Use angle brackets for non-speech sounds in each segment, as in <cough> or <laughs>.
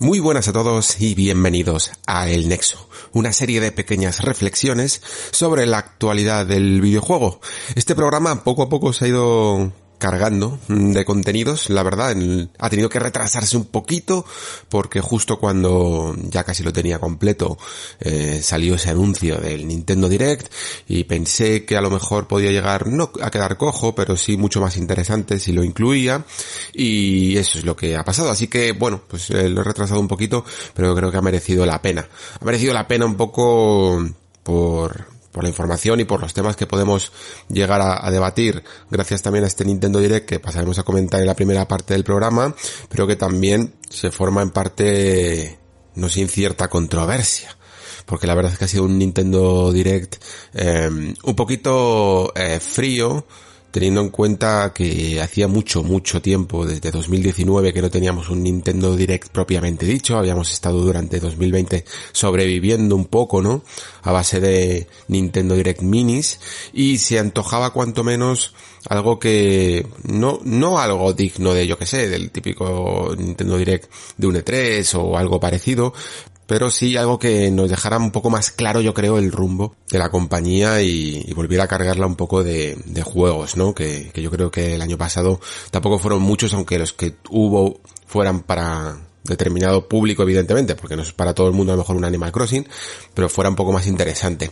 Muy buenas a todos y bienvenidos a El Nexo, una serie de pequeñas reflexiones sobre la actualidad del videojuego. Este programa poco a poco se ha ido cargando de contenidos, la verdad, ha tenido que retrasarse un poquito porque justo cuando ya casi lo tenía completo eh, salió ese anuncio del Nintendo Direct y pensé que a lo mejor podía llegar no a quedar cojo, pero sí mucho más interesante si lo incluía y eso es lo que ha pasado, así que bueno, pues eh, lo he retrasado un poquito, pero creo que ha merecido la pena. Ha merecido la pena un poco por por la información y por los temas que podemos llegar a, debatir gracias también a este Nintendo Direct que pasaremos a comentar en la primera parte del programa, pero que también se forma en parte no sin cierta controversia porque la verdad es que ha sido un Nintendo Direct eh, un poquito eh, frío, teniendo en cuenta que hacía mucho, mucho tiempo, desde 2019, que no teníamos un Nintendo Direct propiamente dicho, habíamos estado durante 2020 sobreviviendo un poco, ¿no? A base de Nintendo Direct Minis, y se antojaba cuanto menos algo que no no algo digno de yo que sé del típico Nintendo Direct de un E3 o algo parecido pero sí algo que nos dejara un poco más claro, yo creo, el rumbo de la compañía y, volviera a cargarla un poco de, juegos, ¿no? Que, que, yo creo que el año pasado tampoco fueron muchos, aunque los que hubo fueran para determinado público, evidentemente, porque no es para todo el mundo a lo mejor un Animal Crossing, pero fuera un poco más interesante.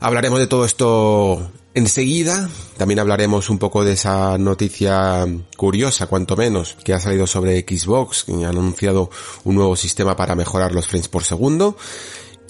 Hablaremos de todo esto enseguida. También hablaremos un poco de esa noticia curiosa, cuanto menos, que ha salido sobre Xbox, que han anunciado un nuevo sistema para mejorar los frames por segundo.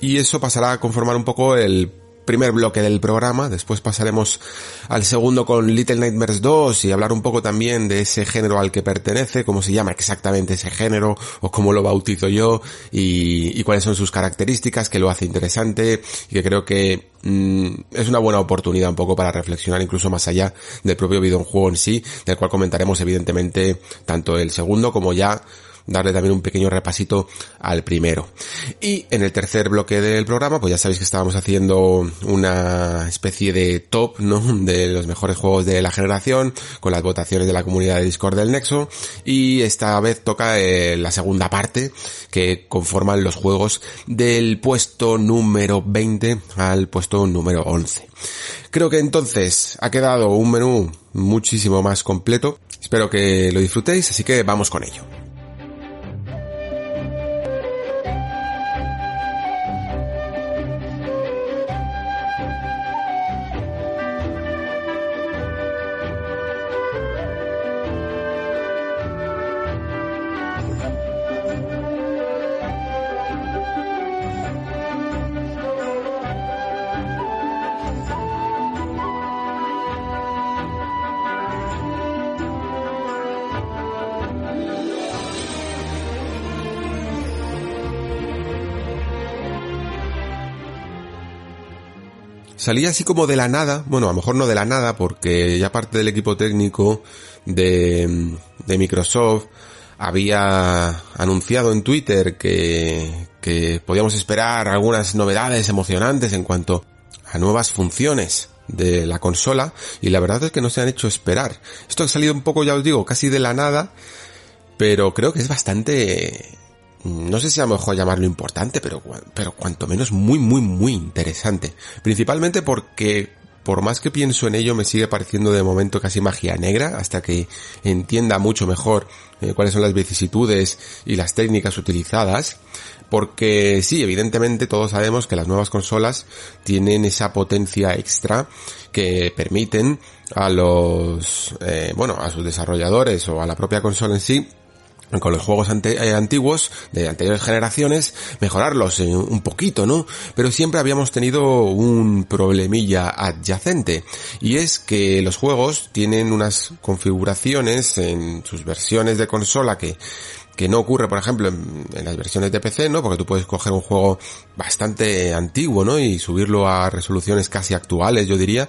Y eso pasará a conformar un poco el primer bloque del programa, después pasaremos al segundo con Little Nightmares 2 y hablar un poco también de ese género al que pertenece, cómo se llama exactamente ese género o cómo lo bautizo yo y, cuáles son sus características que lo hace interesante y que creo que mm, es una buena oportunidad un poco para reflexionar incluso más allá del propio videojuego en sí, del cual comentaremos evidentemente tanto el segundo como ya darle también un pequeño repasito al primero. Y en el tercer bloque del programa, pues ya sabéis que estábamos haciendo una especie de top, ¿no? <laughs> De los mejores juegos de la generación, con las votaciones de la comunidad de Discord del Nexo, y esta vez toca eh, la segunda parte, que conforman los juegos del puesto número 20 al puesto número 11. Creo que entonces ha quedado un menú muchísimo más completo. Espero que lo disfrutéis, así que vamos con ello. Salía así como de la nada, bueno, a lo mejor no de la nada, porque ya parte del equipo técnico de, de Microsoft había anunciado en Twitter que, que podíamos esperar algunas novedades emocionantes en cuanto a nuevas funciones de la consola y la verdad es que no se han hecho esperar. Esto ha salido un poco, ya os digo, casi de la nada, pero creo que es bastante no sé si a lo mejor llamarlo importante, pero, pero cuanto menos muy, muy, muy interesante. Principalmente porque por más que pienso en ello, me sigue pareciendo de momento casi magia negra, hasta que entienda mucho mejor eh, cuáles son las vicisitudes y las técnicas utilizadas. Porque sí, evidentemente todos sabemos que las nuevas consolas tienen esa potencia extra que permiten a los, eh, bueno, a sus desarrolladores o a la propia consola en sí con los juegos eh, antiguos de anteriores generaciones, mejorarlos un poquito, ¿no? Pero siempre habíamos tenido un problemilla adyacente y es que los juegos tienen unas configuraciones en sus versiones de consola que que no ocurre, por ejemplo, en, las versiones de PC, ¿no? Porque tú puedes coger un juego bastante antiguo, ¿no? Y subirlo a resoluciones casi actuales, yo diría,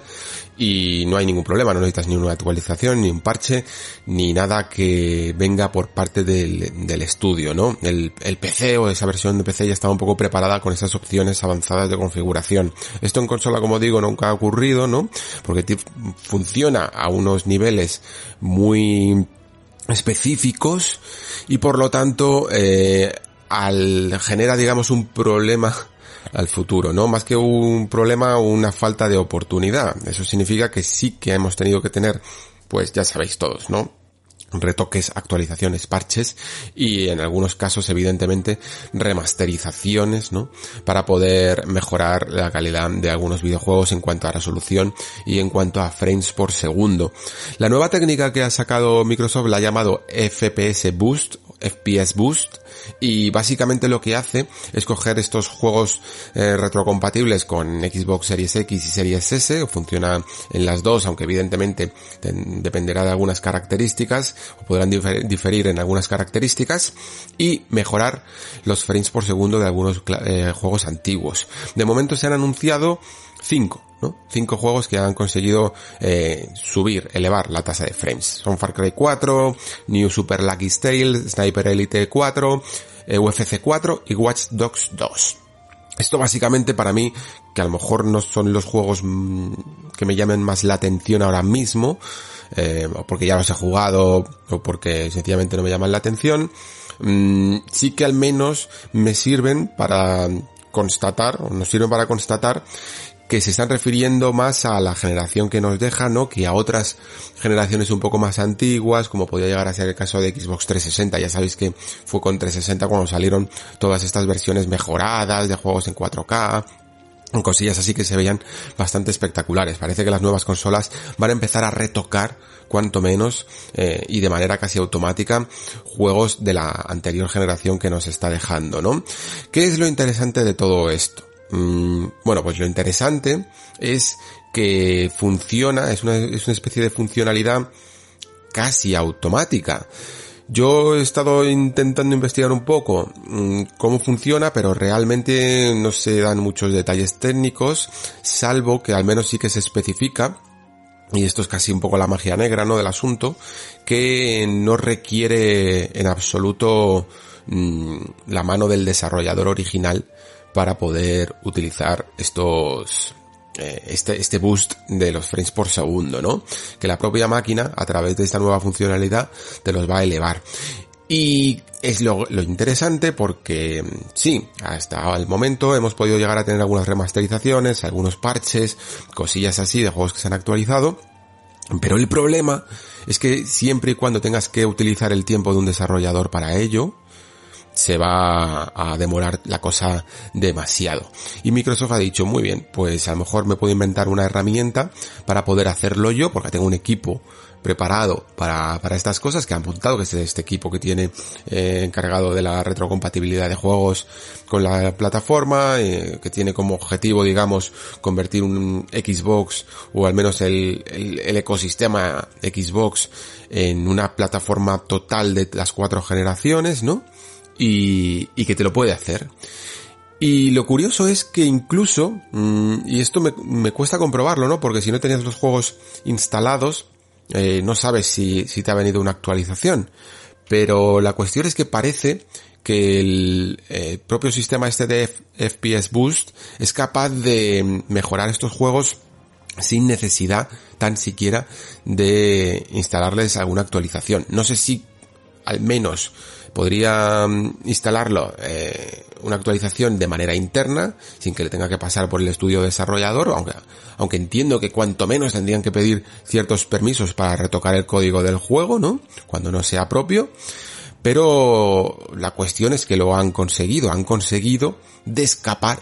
y no hay ningún problema, no necesitas ni una actualización, ni un parche, ni nada que venga por parte del, estudio, ¿no? El, el PC o esa versión de PC ya estaba un poco preparada con esas opciones avanzadas de configuración. Esto en consola, como digo, nunca ha ocurrido, ¿no? Porque funciona a unos niveles muy específicos y por lo tanto eh, al genera digamos un problema al futuro, ¿no? Más que un problema, una falta de oportunidad. Eso significa que sí que hemos tenido que tener, pues ya sabéis todos, ¿no? Retoques, actualizaciones, parches y en algunos casos evidentemente remasterizaciones, ¿no? Para poder mejorar la calidad de algunos videojuegos en cuanto a resolución y en cuanto a frames por segundo. La nueva técnica que ha sacado Microsoft la ha llamado FPS Boost, FPS Boost, y básicamente lo que hace es coger estos juegos eh, retrocompatibles con Xbox Series X y Series S, funciona en las dos, aunque evidentemente dependerá de algunas características, o podrán diferir en algunas características, y mejorar los frames por segundo de algunos eh, juegos antiguos. De momento se han anunciado cinco, ¿no? Cinco juegos que han conseguido eh, subir, elevar la tasa de frames. Son Far Cry 4, New Super Lucky Tale, Sniper Elite 4, eh, UFC 4 y Watch Dogs 2. Esto básicamente para mí, que a lo mejor no son los juegos mm, que me llamen más la atención ahora mismo, eh, porque ya los he jugado o porque sencillamente no me llaman la atención, mm, sí que al menos me sirven para constatar, o nos sirven para constatar que se están refiriendo más a la generación que nos deja, ¿no? Que a otras generaciones un poco más antiguas, como podría llegar a ser el caso de Xbox 360. Ya sabéis que fue con 360 cuando salieron todas estas versiones mejoradas de juegos en 4K, cosillas así que se veían bastante espectaculares. Parece que las nuevas consolas van a empezar a retocar, cuanto menos, eh, y de manera casi automática, juegos de la anterior generación que nos está dejando, ¿no? ¿Qué es lo interesante de todo esto? Mm, bueno, pues lo interesante es que funciona, es una, es una especie de funcionalidad casi automática. Yo he estado intentando investigar un poco mm, cómo funciona, pero realmente no se dan muchos detalles técnicos, salvo que al menos sí que se especifica, y esto es casi un poco la magia negra, ¿no? Del asunto, que no requiere en absoluto mm, la mano del desarrollador original para poder utilizar estos eh, este, este boost de los frames por segundo, ¿no? Que la propia máquina, a través de esta nueva funcionalidad, te los va a elevar. Y es lo, lo, interesante porque sí, hasta el momento hemos podido llegar a tener algunas remasterizaciones, algunos parches, cosillas así de juegos que se han actualizado. Pero el problema es que siempre y cuando tengas que utilizar el tiempo de un desarrollador para ello, se va a demorar la cosa demasiado. Y Microsoft ha dicho, muy bien, pues a lo mejor me puedo inventar una herramienta para poder hacerlo yo, porque tengo un equipo preparado para, para estas cosas que han apuntado, que es este equipo que tiene eh, encargado de la retrocompatibilidad de juegos con la plataforma, eh, que tiene como objetivo, digamos, convertir un Xbox o al menos el, el, el ecosistema Xbox en una plataforma total de las cuatro generaciones, ¿no? Y, y que te lo puede hacer. Y lo curioso es que incluso, mm, y esto me, cuesta comprobarlo, ¿no? Porque si no tenías los juegos instalados, eh, no sabes si, si te ha venido una actualización. Pero la cuestión es que parece que el eh, propio sistema este de FPS Boost es capaz de mejorar estos juegos sin necesidad tan siquiera de instalarles alguna actualización. No sé si al menos podría mm, instalarlo eh, una actualización de manera interna sin que le tenga que pasar por el estudio desarrollador aunque aunque entiendo que cuanto menos tendrían que pedir ciertos permisos para retocar el código del juego no cuando no sea propio pero la cuestión es que lo han conseguido han conseguido de escapar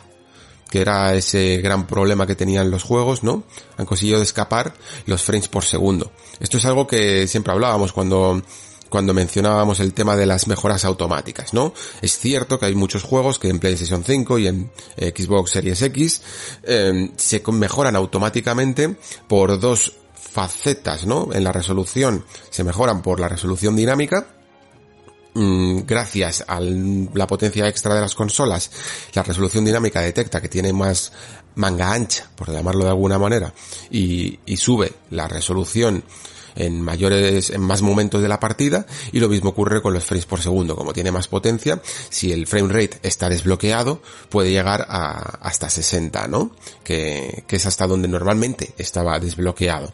que era ese gran problema que tenían los juegos, ¿no? Han conseguido escapar los frames por segundo. Esto es algo que siempre hablábamos cuando cuando mencionábamos el tema de las mejoras automáticas, ¿no? Es cierto que hay muchos juegos que en PlayStation 5 y en Xbox Series X eh, se mejoran automáticamente por dos facetas, ¿no? En la resolución se mejoran por la resolución dinámica, mm, gracias a la potencia extra de las consolas, la resolución dinámica detecta que tiene más manga ancha, por llamarlo de alguna manera, y, y sube la resolución en mayores, en más momentos de la partida y lo mismo ocurre con los frames por segundo. Como tiene más potencia, si el frame rate está desbloqueado, puede llegar a hasta 60, ¿no? Que, que es hasta donde normalmente estaba desbloqueado.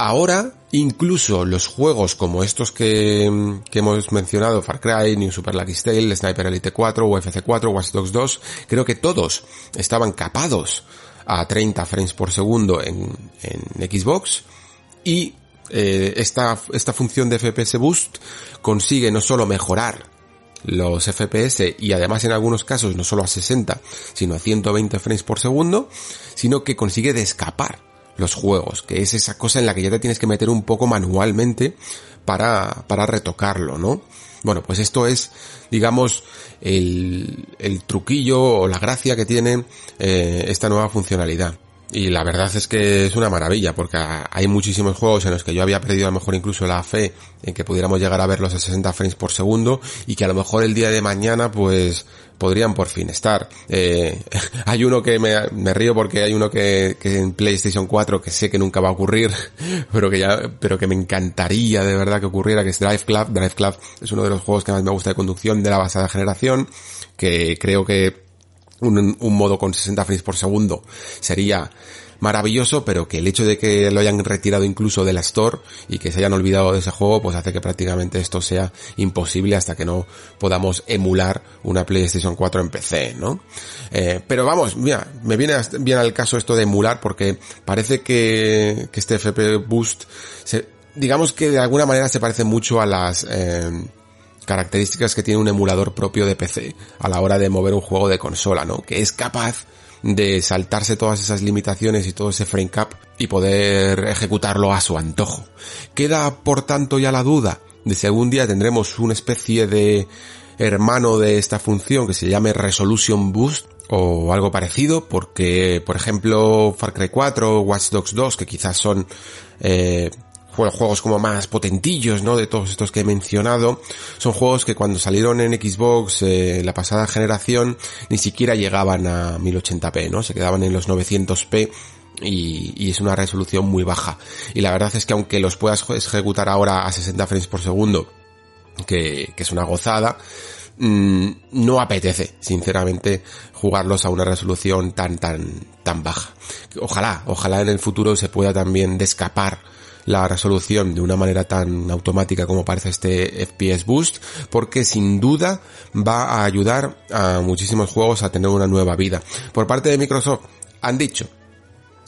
Ahora, incluso los juegos como estos que, que, hemos mencionado, Far Cry, New Super Lucky Tale, Sniper Elite 4, UFC 4, Watch Dogs 2, creo que todos estaban capados a 30 frames por segundo en, en Xbox y eh, esta, esta función de FPS Boost consigue no solo mejorar los FPS y además en algunos casos no solo a 60 sino a 120 frames por segundo, sino que consigue descapar los juegos, que es esa cosa en la que ya te tienes que meter un poco manualmente para, para retocarlo, ¿no? Bueno, pues esto es, digamos, el, el truquillo o la gracia que tiene eh, esta nueva funcionalidad. Y la verdad es que es una maravilla, porque hay muchísimos juegos en los que yo había perdido a lo mejor incluso la fe en que pudiéramos llegar a verlos a 60 frames por segundo y que a lo mejor el día de mañana pues podrían por fin estar. Eh, <laughs> hay uno que me, me, río porque hay uno que, que en PlayStation 4 que sé que nunca va a ocurrir, <laughs> pero que ya, pero que me encantaría de verdad que ocurriera, que es Drive Club. Drive Club es uno de los juegos que más me gusta de conducción de la basada generación, que creo que un, modo con 60 frames por segundo sería maravilloso, pero que el hecho de que lo hayan retirado incluso de la Store y que se hayan olvidado de ese juego, pues hace que prácticamente esto sea imposible hasta que no podamos emular una PlayStation 4 en PC, ¿no? Eh, pero vamos, mira, me viene bien al caso esto de emular porque parece que, que este FP Boost se, digamos que de alguna manera se parece mucho a las eh, características que tiene un emulador propio de PC a la hora de mover un juego de consola, ¿no? Que es capaz de saltarse todas esas limitaciones y todo ese frame cap y poder ejecutarlo a su antojo. Queda, por tanto, ya la duda de si algún día tendremos una especie de hermano de esta función que se llame Resolution Boost o algo parecido, porque, por ejemplo, Far Cry 4 o Watch Dogs 2, que quizás son eh, juegos como más potentillos, ¿no? De todos estos que he mencionado. Son juegos que cuando salieron en Xbox eh, la pasada generación ni siquiera llegaban a 1080p, ¿no? Se quedaban en los 900p y, es una resolución muy baja. Y la verdad es que aunque los puedas ejecutar ahora a 60 frames por segundo, que, es una gozada, mmm, no apetece, sinceramente, jugarlos a una resolución tan, tan, tan baja. Ojalá, ojalá en el futuro se pueda también descapar la resolución de una manera tan automática como parece este FPS Boost, porque sin duda va a ayudar a muchísimos juegos a tener una nueva vida. Por parte de Microsoft han dicho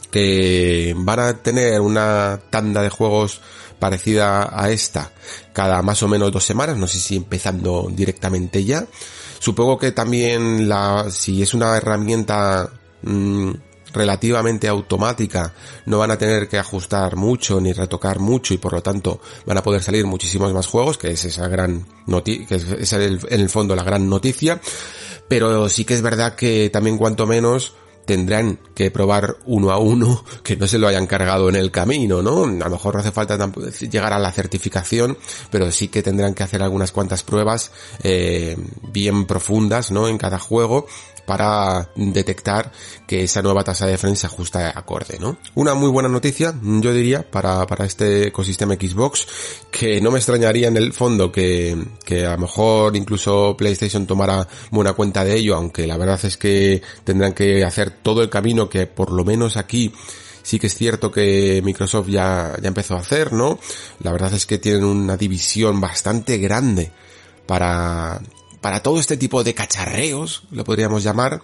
que van a tener una tanda de juegos parecida a esta cada más o menos dos semanas, no sé si empezando directamente ya. Supongo que también la, si es una herramienta mmm, relativamente automática, no van a tener que ajustar mucho ni retocar mucho y por lo tanto van a poder salir muchísimos más juegos, que es esa gran noticia, que es en el fondo la gran noticia, pero sí que es verdad que también cuanto menos tendrán que probar uno a uno <laughs> que no se lo hayan cargado en el camino, ¿no? A lo mejor no hace falta llegar a la certificación, pero sí que tendrán que hacer algunas cuantas pruebas eh, bien profundas, ¿no? En cada juego para detectar que esa nueva tasa de frame se ajusta acorde, ¿no? Una muy buena noticia, yo diría, para, para este ecosistema Xbox, que no me extrañaría en el fondo que, que a lo mejor incluso PlayStation tomara buena cuenta de ello, aunque la verdad es que tendrán que hacer todo el camino que por lo menos aquí sí que es cierto que Microsoft ya, ya empezó a hacer, ¿no? La verdad es que tienen una división bastante grande para para todo este tipo de cacharreos, lo podríamos llamar.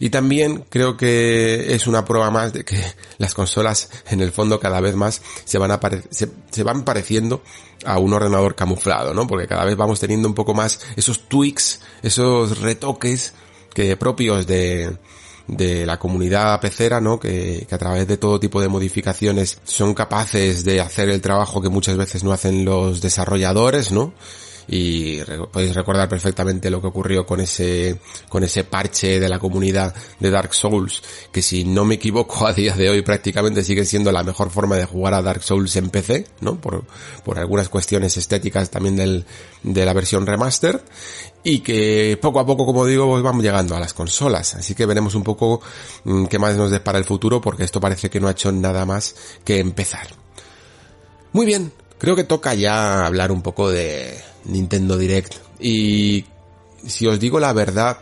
Y también creo que es una prueba más de que <laughs> las consolas en el fondo cada vez más se van, a se, van pareciendo a un ordenador camuflado, ¿no? Porque cada vez vamos teniendo un poco más esos tweaks, esos retoques que propios de, de la comunidad pecera, ¿no? Que, que, a través de todo tipo de modificaciones son capaces de hacer el trabajo que muchas veces no hacen los desarrolladores, ¿no? Y podéis recordar perfectamente lo que ocurrió con ese con ese parche de la comunidad de Dark Souls que si no me equivoco <laughs> a día de hoy prácticamente sigue siendo la mejor forma de jugar a Dark Souls en PC no por, por algunas cuestiones estéticas también del, de la versión remaster y que poco a poco como digo pues vamos llegando a las consolas. Así que veremos un poco mm, qué más nos depara el futuro porque esto parece que no ha hecho nada más que empezar. Muy bien creo que toca ya hablar un poco de Nintendo Direct. Y si os digo la verdad,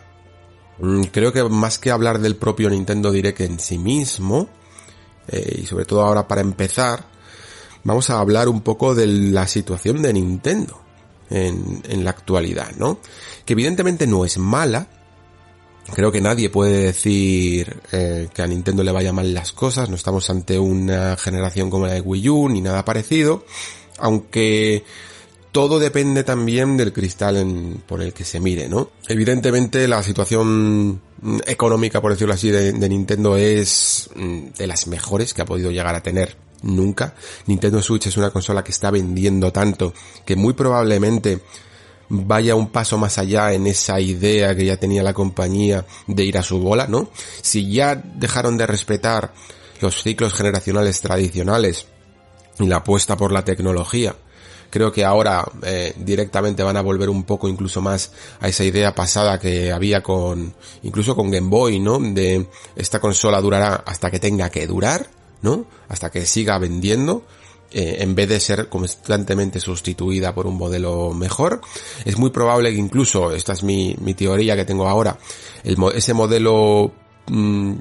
mm, creo que más que hablar del propio Nintendo Direct en sí mismo, eh, y sobre todo ahora para empezar, vamos a hablar un poco de la situación de Nintendo en, la actualidad, ¿no? Que evidentemente no es mala, Creo que nadie puede decir eh, que a Nintendo le vaya mal las cosas, no estamos ante una generación como la de Wii U ni nada parecido, aunque todo depende también del cristal en, por el que se mire, ¿no? Evidentemente la situación económica, por decirlo así, de, Nintendo es mm, de las mejores que ha podido llegar a tener nunca. Nintendo Switch es una consola que está vendiendo tanto que muy probablemente vaya un paso más allá en esa idea que ya tenía la compañía de ir a su bola, ¿no? Si ya dejaron de respetar los ciclos generacionales tradicionales y la apuesta por la tecnología creo que ahora eh, directamente van a volver un poco incluso más a esa idea pasada que había con incluso con Game Boy, ¿no? De esta consola durará hasta que tenga que durar, ¿no? Hasta que siga vendiendo. Eh, en vez de ser constantemente sustituida por un modelo mejor, es muy probable que incluso, esta es mi, mi teoría que tengo ahora, el, ese modelo mm,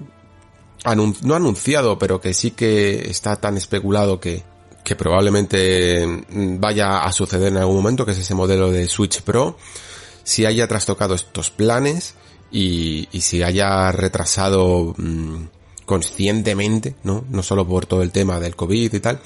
no anunciado, pero que sí que está tan especulado que, que probablemente mm, vaya a suceder en algún momento, que es ese modelo de Switch Pro, si haya trastocado estos planes y, si haya retrasado mm, conscientemente, ¿no? No solo por todo el tema del COVID y tal,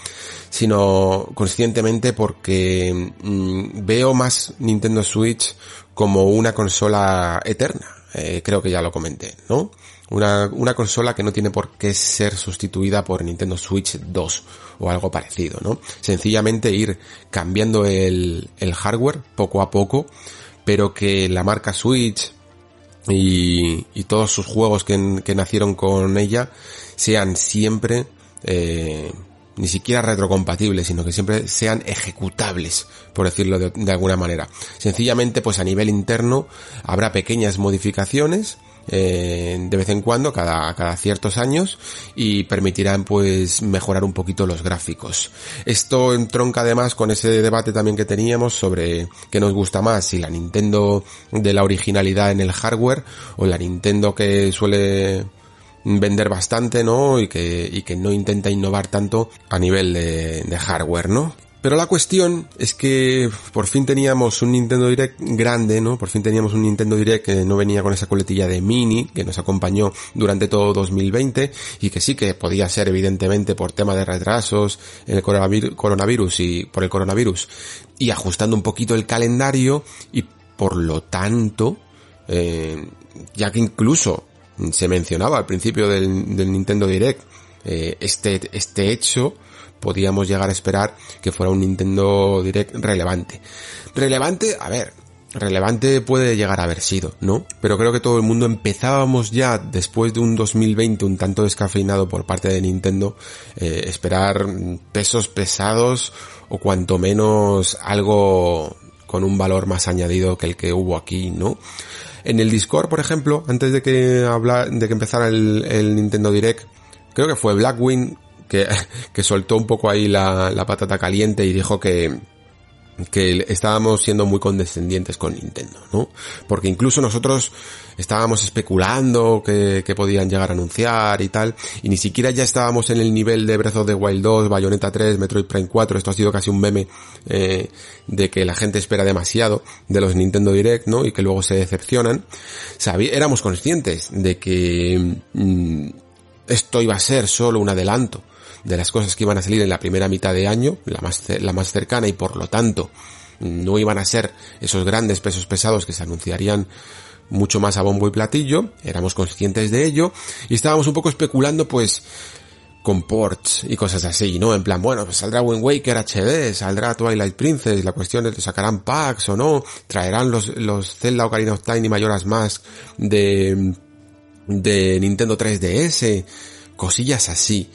sino conscientemente porque mm, veo más Nintendo Switch como una consola eterna. Eh, creo que ya lo comenté, ¿no? Una, una consola que no tiene por qué ser sustituida por Nintendo Switch 2 o algo parecido, ¿no? Sencillamente ir cambiando el, hardware poco a poco, pero que la marca Switch y, todos sus juegos que, nacieron con ella sean siempre eh, ni siquiera retrocompatibles, sino que siempre sean ejecutables, por decirlo de, de, alguna manera. Sencillamente, pues a nivel interno habrá pequeñas modificaciones eh, de vez en cuando, cada, cada ciertos años, y permitirán pues mejorar un poquito los gráficos. Esto entronca además con ese debate también que teníamos sobre qué nos gusta más, si la Nintendo de la originalidad en el hardware o la Nintendo que suele vender bastante, ¿no? Y que, y que no intenta innovar tanto a nivel de, de hardware, ¿no? Pero la cuestión es que por fin teníamos un Nintendo Direct grande, ¿no? Por fin teníamos un Nintendo Direct que no venía con esa coletilla de mini, que nos acompañó durante todo 2020 y que sí que podía ser evidentemente por tema de retrasos en el coronavirus y por el coronavirus y ajustando un poquito el calendario y por lo tanto, eh, ya que incluso se mencionaba al principio del, Nintendo Direct eh, este, este hecho, podíamos llegar a esperar que fuera un Nintendo Direct relevante. Relevante, a ver, relevante puede llegar a haber sido, ¿no? Pero creo que todo el mundo empezábamos ya, después de un 2020 un tanto descafeinado por parte de Nintendo, eh, esperar pesos pesados o cuanto menos algo con un valor más añadido que el que hubo aquí, ¿no? En el Discord, por ejemplo, antes de que habla, de que empezara el, el Nintendo Direct, creo que fue Blackwing que, que soltó un poco ahí la, la patata caliente y dijo que, que estábamos siendo muy condescendientes con Nintendo, ¿no? Porque incluso nosotros estábamos especulando que, que, podían llegar a anunciar y tal, y ni siquiera ya estábamos en el nivel de Breath of the Wild 2, Bayonetta 3, Metroid Prime 4, esto ha sido casi un meme eh, de que la gente espera demasiado de los Nintendo Direct, ¿no? Y que luego se decepcionan. Éramos conscientes de que mm, esto iba a ser solo un adelanto de las cosas que iban a salir en la primera mitad de año, la más, la más cercana y por lo tanto no iban a ser esos grandes pesos pesados que se anunciarían mucho más a bombo y platillo, éramos conscientes de ello y estábamos un poco especulando pues con ports y cosas así, ¿no? En plan, bueno, pues saldrá Wind Waker HD, saldrá Twilight Princess, la cuestión es, sacarán packs o no? Traerán los, los Zelda Ocarina of Time y Mayoras Mask de, de Nintendo 3DS, cosillas así.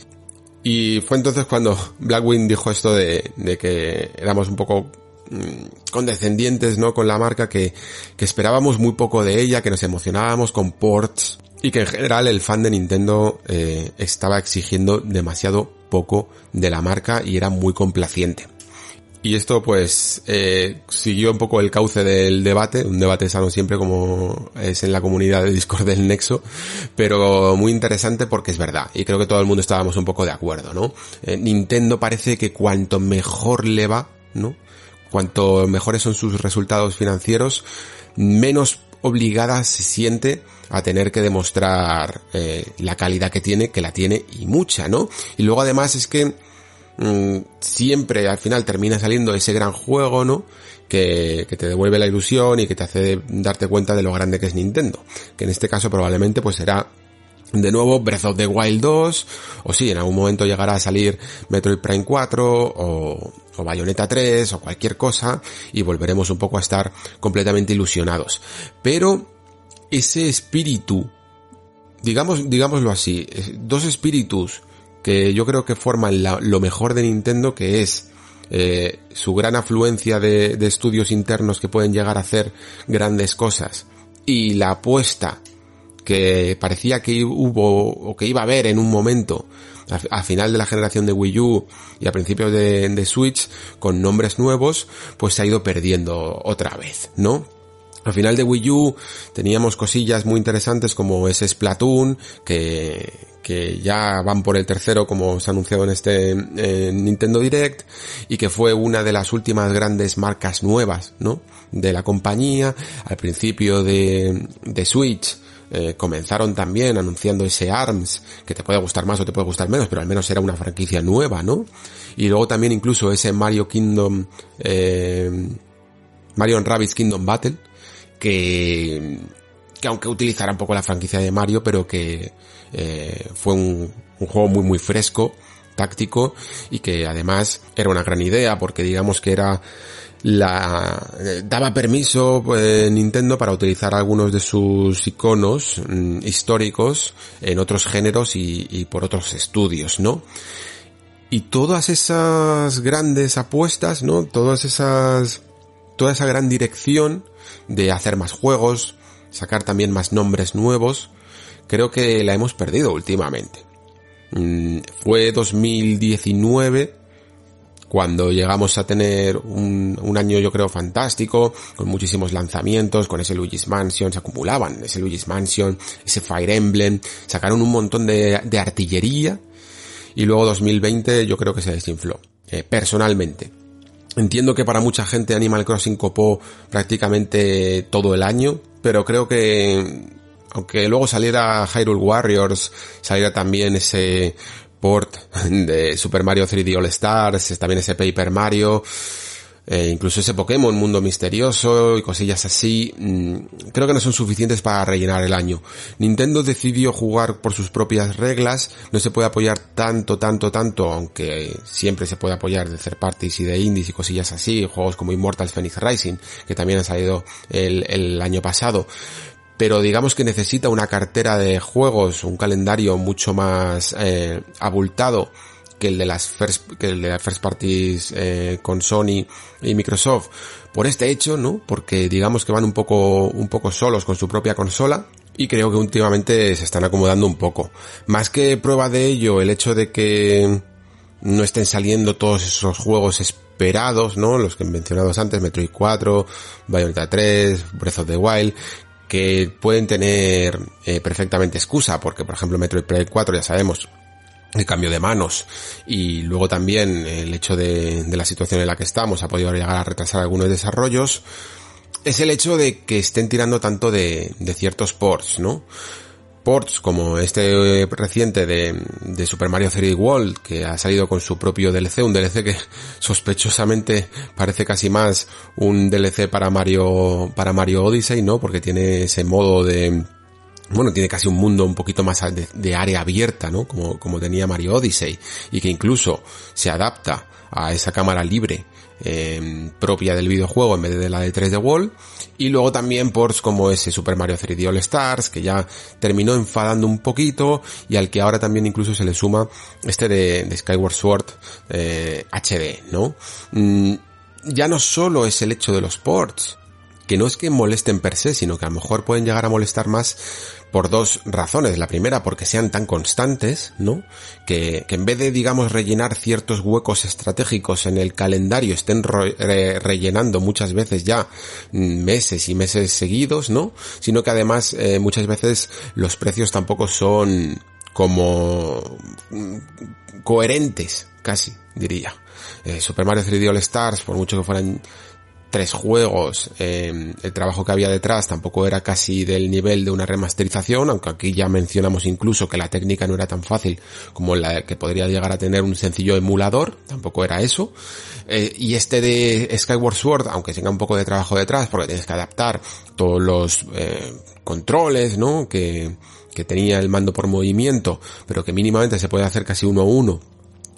Y fue entonces cuando Blackwing dijo esto de, que éramos un poco mm, condescendientes, ¿no? Con la marca, que, que esperábamos muy poco de ella, que nos emocionábamos con ports y que en general el fan de Nintendo eh, estaba exigiendo demasiado poco de la marca y era muy complaciente. Y esto pues eh, siguió un poco el cauce del debate, un debate sano siempre como es en la comunidad de Discord del Nexo, pero muy interesante porque es verdad, y creo que todo el mundo estábamos un poco de acuerdo, ¿no? Eh, Nintendo parece que cuanto mejor le va, ¿no? Cuanto mejores son sus resultados financieros, menos obligada se siente a tener que demostrar eh, la calidad que tiene, que la tiene y mucha, ¿no? Y luego además es que mm, siempre al final termina saliendo ese gran juego, ¿no? Que, te devuelve la ilusión y que te hace darte cuenta de lo grande que es Nintendo. Que en este caso probablemente pues será de nuevo Breath of the Wild 2, o sí, en algún momento llegará a salir Metroid Prime 4 o, o Bayonetta 3 o cualquier cosa y volveremos un poco a estar completamente ilusionados. Pero ese espíritu, digamos, digámoslo así, dos espíritus que yo creo que forman lo mejor de Nintendo, que es eh, su gran afluencia de, estudios internos que pueden llegar a hacer grandes cosas y la apuesta que parecía que hubo o que iba a haber en un momento a, final de la generación de Wii U y a principios de, de Switch con nombres nuevos pues se ha ido perdiendo otra vez, ¿no? Al final de Wii U teníamos cosillas muy interesantes como ese Splatoon, que, que ya van por el tercero como se ha anunciado en este Nintendo Direct, y que fue una de las últimas grandes marcas nuevas, ¿no? De la compañía, al principio de, de Switch, eh, comenzaron también anunciando ese ARMS, que te puede gustar más o te puede gustar menos, pero al menos era una franquicia nueva, ¿no? Y luego también incluso ese Mario Kingdom, eh, Mario Rabbids Kingdom Battle, que, que aunque utilizara un poco la franquicia de Mario, pero que eh, fue un, juego muy muy fresco, táctico, y que además era una gran idea, porque digamos que era la eh, daba permiso eh, Nintendo para utilizar algunos de sus iconos mm, históricos en otros géneros y, por otros estudios, ¿no? Y todas esas grandes apuestas, ¿no? Todas esas toda esa gran dirección de hacer más juegos, sacar también más nombres nuevos, creo que la hemos perdido últimamente. Mm, fue 2019 cuando llegamos a tener un, un, año yo creo fantástico, con muchísimos lanzamientos, con ese Luigi's Mansion, se acumulaban ese Luigi's Mansion, ese Fire Emblem, sacaron un montón de, artillería y luego 2020 yo creo que se desinfló, eh, personalmente. Entiendo que para mucha gente Animal Crossing copó prácticamente todo el año, pero creo que aunque luego saliera Hyrule Warriors, saliera también ese port de Super Mario 3D All Stars, también ese Paper Mario, eh, incluso ese Pokémon Mundo Misterioso y cosillas así, mmm, creo que no son suficientes para rellenar el año. Nintendo decidió jugar por sus propias reglas, no se puede apoyar tanto, tanto, tanto, aunque siempre se puede apoyar de third parties y de indies y cosillas así, juegos como Immortals Phoenix Rising, que también han salido el, el año pasado pero digamos que necesita una cartera de juegos, un calendario mucho más eh, abultado que el de las first, que el de las first parties eh, con Sony y Microsoft por este hecho, ¿no? Porque digamos que van un poco un poco solos con su propia consola y creo que últimamente se están acomodando un poco. Más que prueba de ello el hecho de que no estén saliendo todos esos juegos esperados, ¿no? Los que he mencionado antes, Metroid 4, Bayonetta 3, Breath of the Wild, que pueden tener eh, perfectamente excusa, porque por ejemplo Metroid Prime 4 ya sabemos el cambio de manos y luego también el hecho de, la situación en la que estamos ha podido llegar a retrasar algunos desarrollos, es el hecho de que estén tirando tanto de ciertos ports, ¿no? Ports como este reciente de, de, Super Mario 3D World que ha salido con su propio DLC, un DLC que <laughs> sospechosamente parece casi más un DLC para Mario para Mario Odyssey, ¿no? Porque tiene ese modo de bueno, tiene casi un mundo un poquito más de, área abierta, ¿no? Como, como tenía Mario Odyssey y que incluso se adapta a esa cámara libre eh, propia del videojuego en vez de la de 3D Wall y luego también ports como ese Super Mario 3D All Stars que ya terminó enfadando un poquito y al que ahora también incluso se le suma este de, Skyward Sword eh, HD, ¿no? Mm, ya no solo es el hecho de los ports, que no es que molesten per se, sino que a lo mejor pueden llegar a molestar más por dos razones. La primera, porque sean tan constantes, ¿no? Que, que en vez de, digamos, rellenar ciertos huecos estratégicos en el calendario, estén rellenando muchas veces ya meses y meses seguidos, ¿no? Sino que además eh, muchas veces los precios tampoco son como mm, coherentes, casi, diría. Eh, Super Mario 3D All Stars, por mucho que fueran tres juegos, eh, el trabajo que había detrás tampoco era casi del nivel de una remasterización, aunque aquí ya mencionamos incluso que la técnica no era tan fácil como la que podría llegar a tener un sencillo emulador, tampoco era eso. Eh, y este de Skyward Sword, aunque tenga un poco de trabajo detrás, porque tienes que adaptar todos los eh, controles, ¿no? Que, que tenía el mando por movimiento, pero que mínimamente se puede hacer casi uno a uno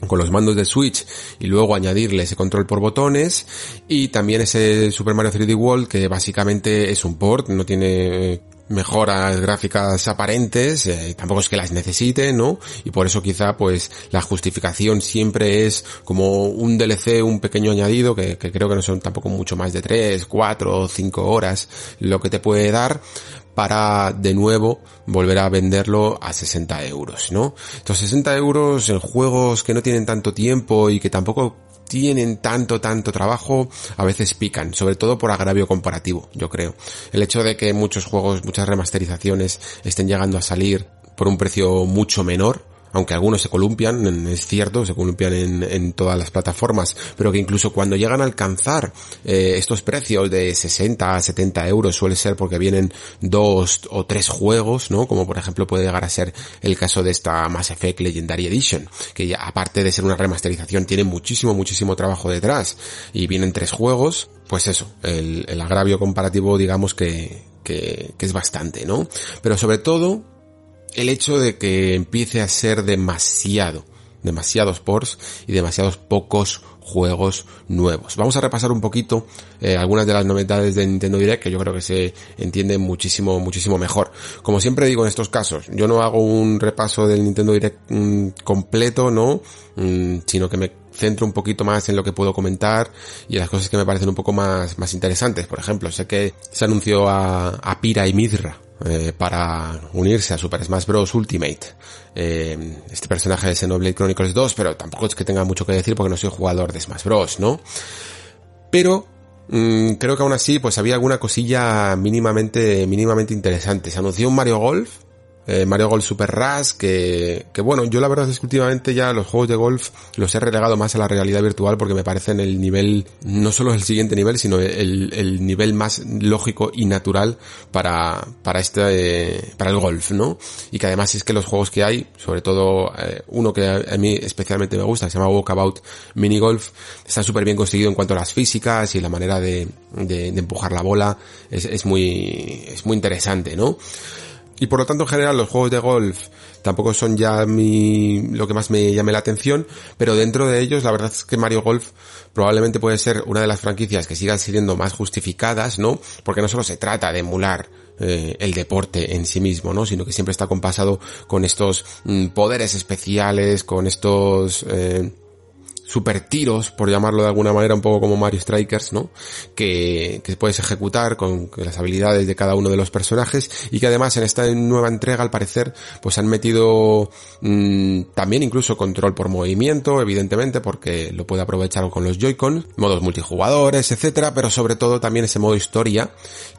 con los mandos de Switch y luego añadirle ese control por botones y también ese Super Mario 3D World que básicamente es un port, no tiene mejoras gráficas aparentes, eh, tampoco es que las necesite, ¿no? Y por eso quizá pues la justificación siempre es como un DLC, un pequeño añadido que, que creo que no son tampoco mucho más de 3, 4 o 5 horas lo que te puede dar para de nuevo volver a venderlo a 60 euros, ¿no? Estos 60 euros en juegos que no tienen tanto tiempo y que tampoco tienen tanto, tanto trabajo, a veces pican, sobre todo por agravio comparativo, yo creo. El hecho de que muchos juegos, muchas remasterizaciones estén llegando a salir por un precio mucho menor, aunque algunos se columpian, es cierto, se columpian en, todas las plataformas, pero que incluso cuando llegan a alcanzar eh, estos precios de 60 a 70 euros suele ser porque vienen dos o tres juegos, ¿no? Como por ejemplo puede llegar a ser el caso de esta Mass Effect Legendary Edition, que ya, aparte de ser una remasterización tiene muchísimo, muchísimo trabajo detrás y vienen tres juegos, pues eso, el, el agravio comparativo digamos que, que, que es bastante, ¿no? Pero sobre todo el hecho de que empiece a ser demasiado, demasiados ports y demasiados pocos juegos nuevos. Vamos a repasar un poquito eh, algunas de las novedades de Nintendo Direct que yo creo que se entienden muchísimo, muchísimo mejor. Como siempre digo en estos casos, yo no hago un repaso del Nintendo Direct mm, completo, ¿no? Mm, sino que me centro un poquito más en lo que puedo comentar y las cosas que me parecen un poco más, más interesantes. Por ejemplo, sé que se anunció a, a Pira y Midra eh, para unirse a Super Smash Bros. Ultimate. Eh, este personaje es Xenoblade Chronicles 2, pero tampoco es que tenga mucho que decir porque no soy jugador de Smash Bros, ¿no? Pero mm, creo que aún así pues había alguna cosilla mínimamente mínimamente interesante. Se anunció un Mario Golf eh, Mario Golf Super Rush, que, que bueno, yo la verdad es que últimamente ya los juegos de golf los he relegado más a la realidad virtual porque me parecen el nivel, no solo el siguiente nivel, sino el, el nivel más lógico y natural para, para este, para el golf, ¿no? Y que además es que los juegos que hay, sobre todo eh, uno que a, mí especialmente me gusta, que se llama Walkabout Mini Golf, está súper bien conseguido en cuanto a las físicas y la manera de, de, empujar la bola, es, es muy, es muy interesante, ¿no? Y por lo tanto, en general, los juegos de golf tampoco son ya mi, lo que más me llame la atención, pero dentro de ellos, la verdad es que Mario Golf probablemente puede ser una de las franquicias que sigan siendo más justificadas, ¿no? Porque no solo se trata de emular eh, el deporte en sí mismo, ¿no? Sino que siempre está compasado con estos mm, poderes especiales, con estos, eh, super tiros, por llamarlo de alguna manera, un poco como Mario Strikers, ¿no? Que, que puedes ejecutar con las habilidades de cada uno de los personajes y que además en esta nueva entrega al parecer pues han metido mmm, también incluso control por movimiento, evidentemente, porque lo puede aprovechar con los Joy-Con, modos multijugadores, etcétera, pero sobre todo también ese modo historia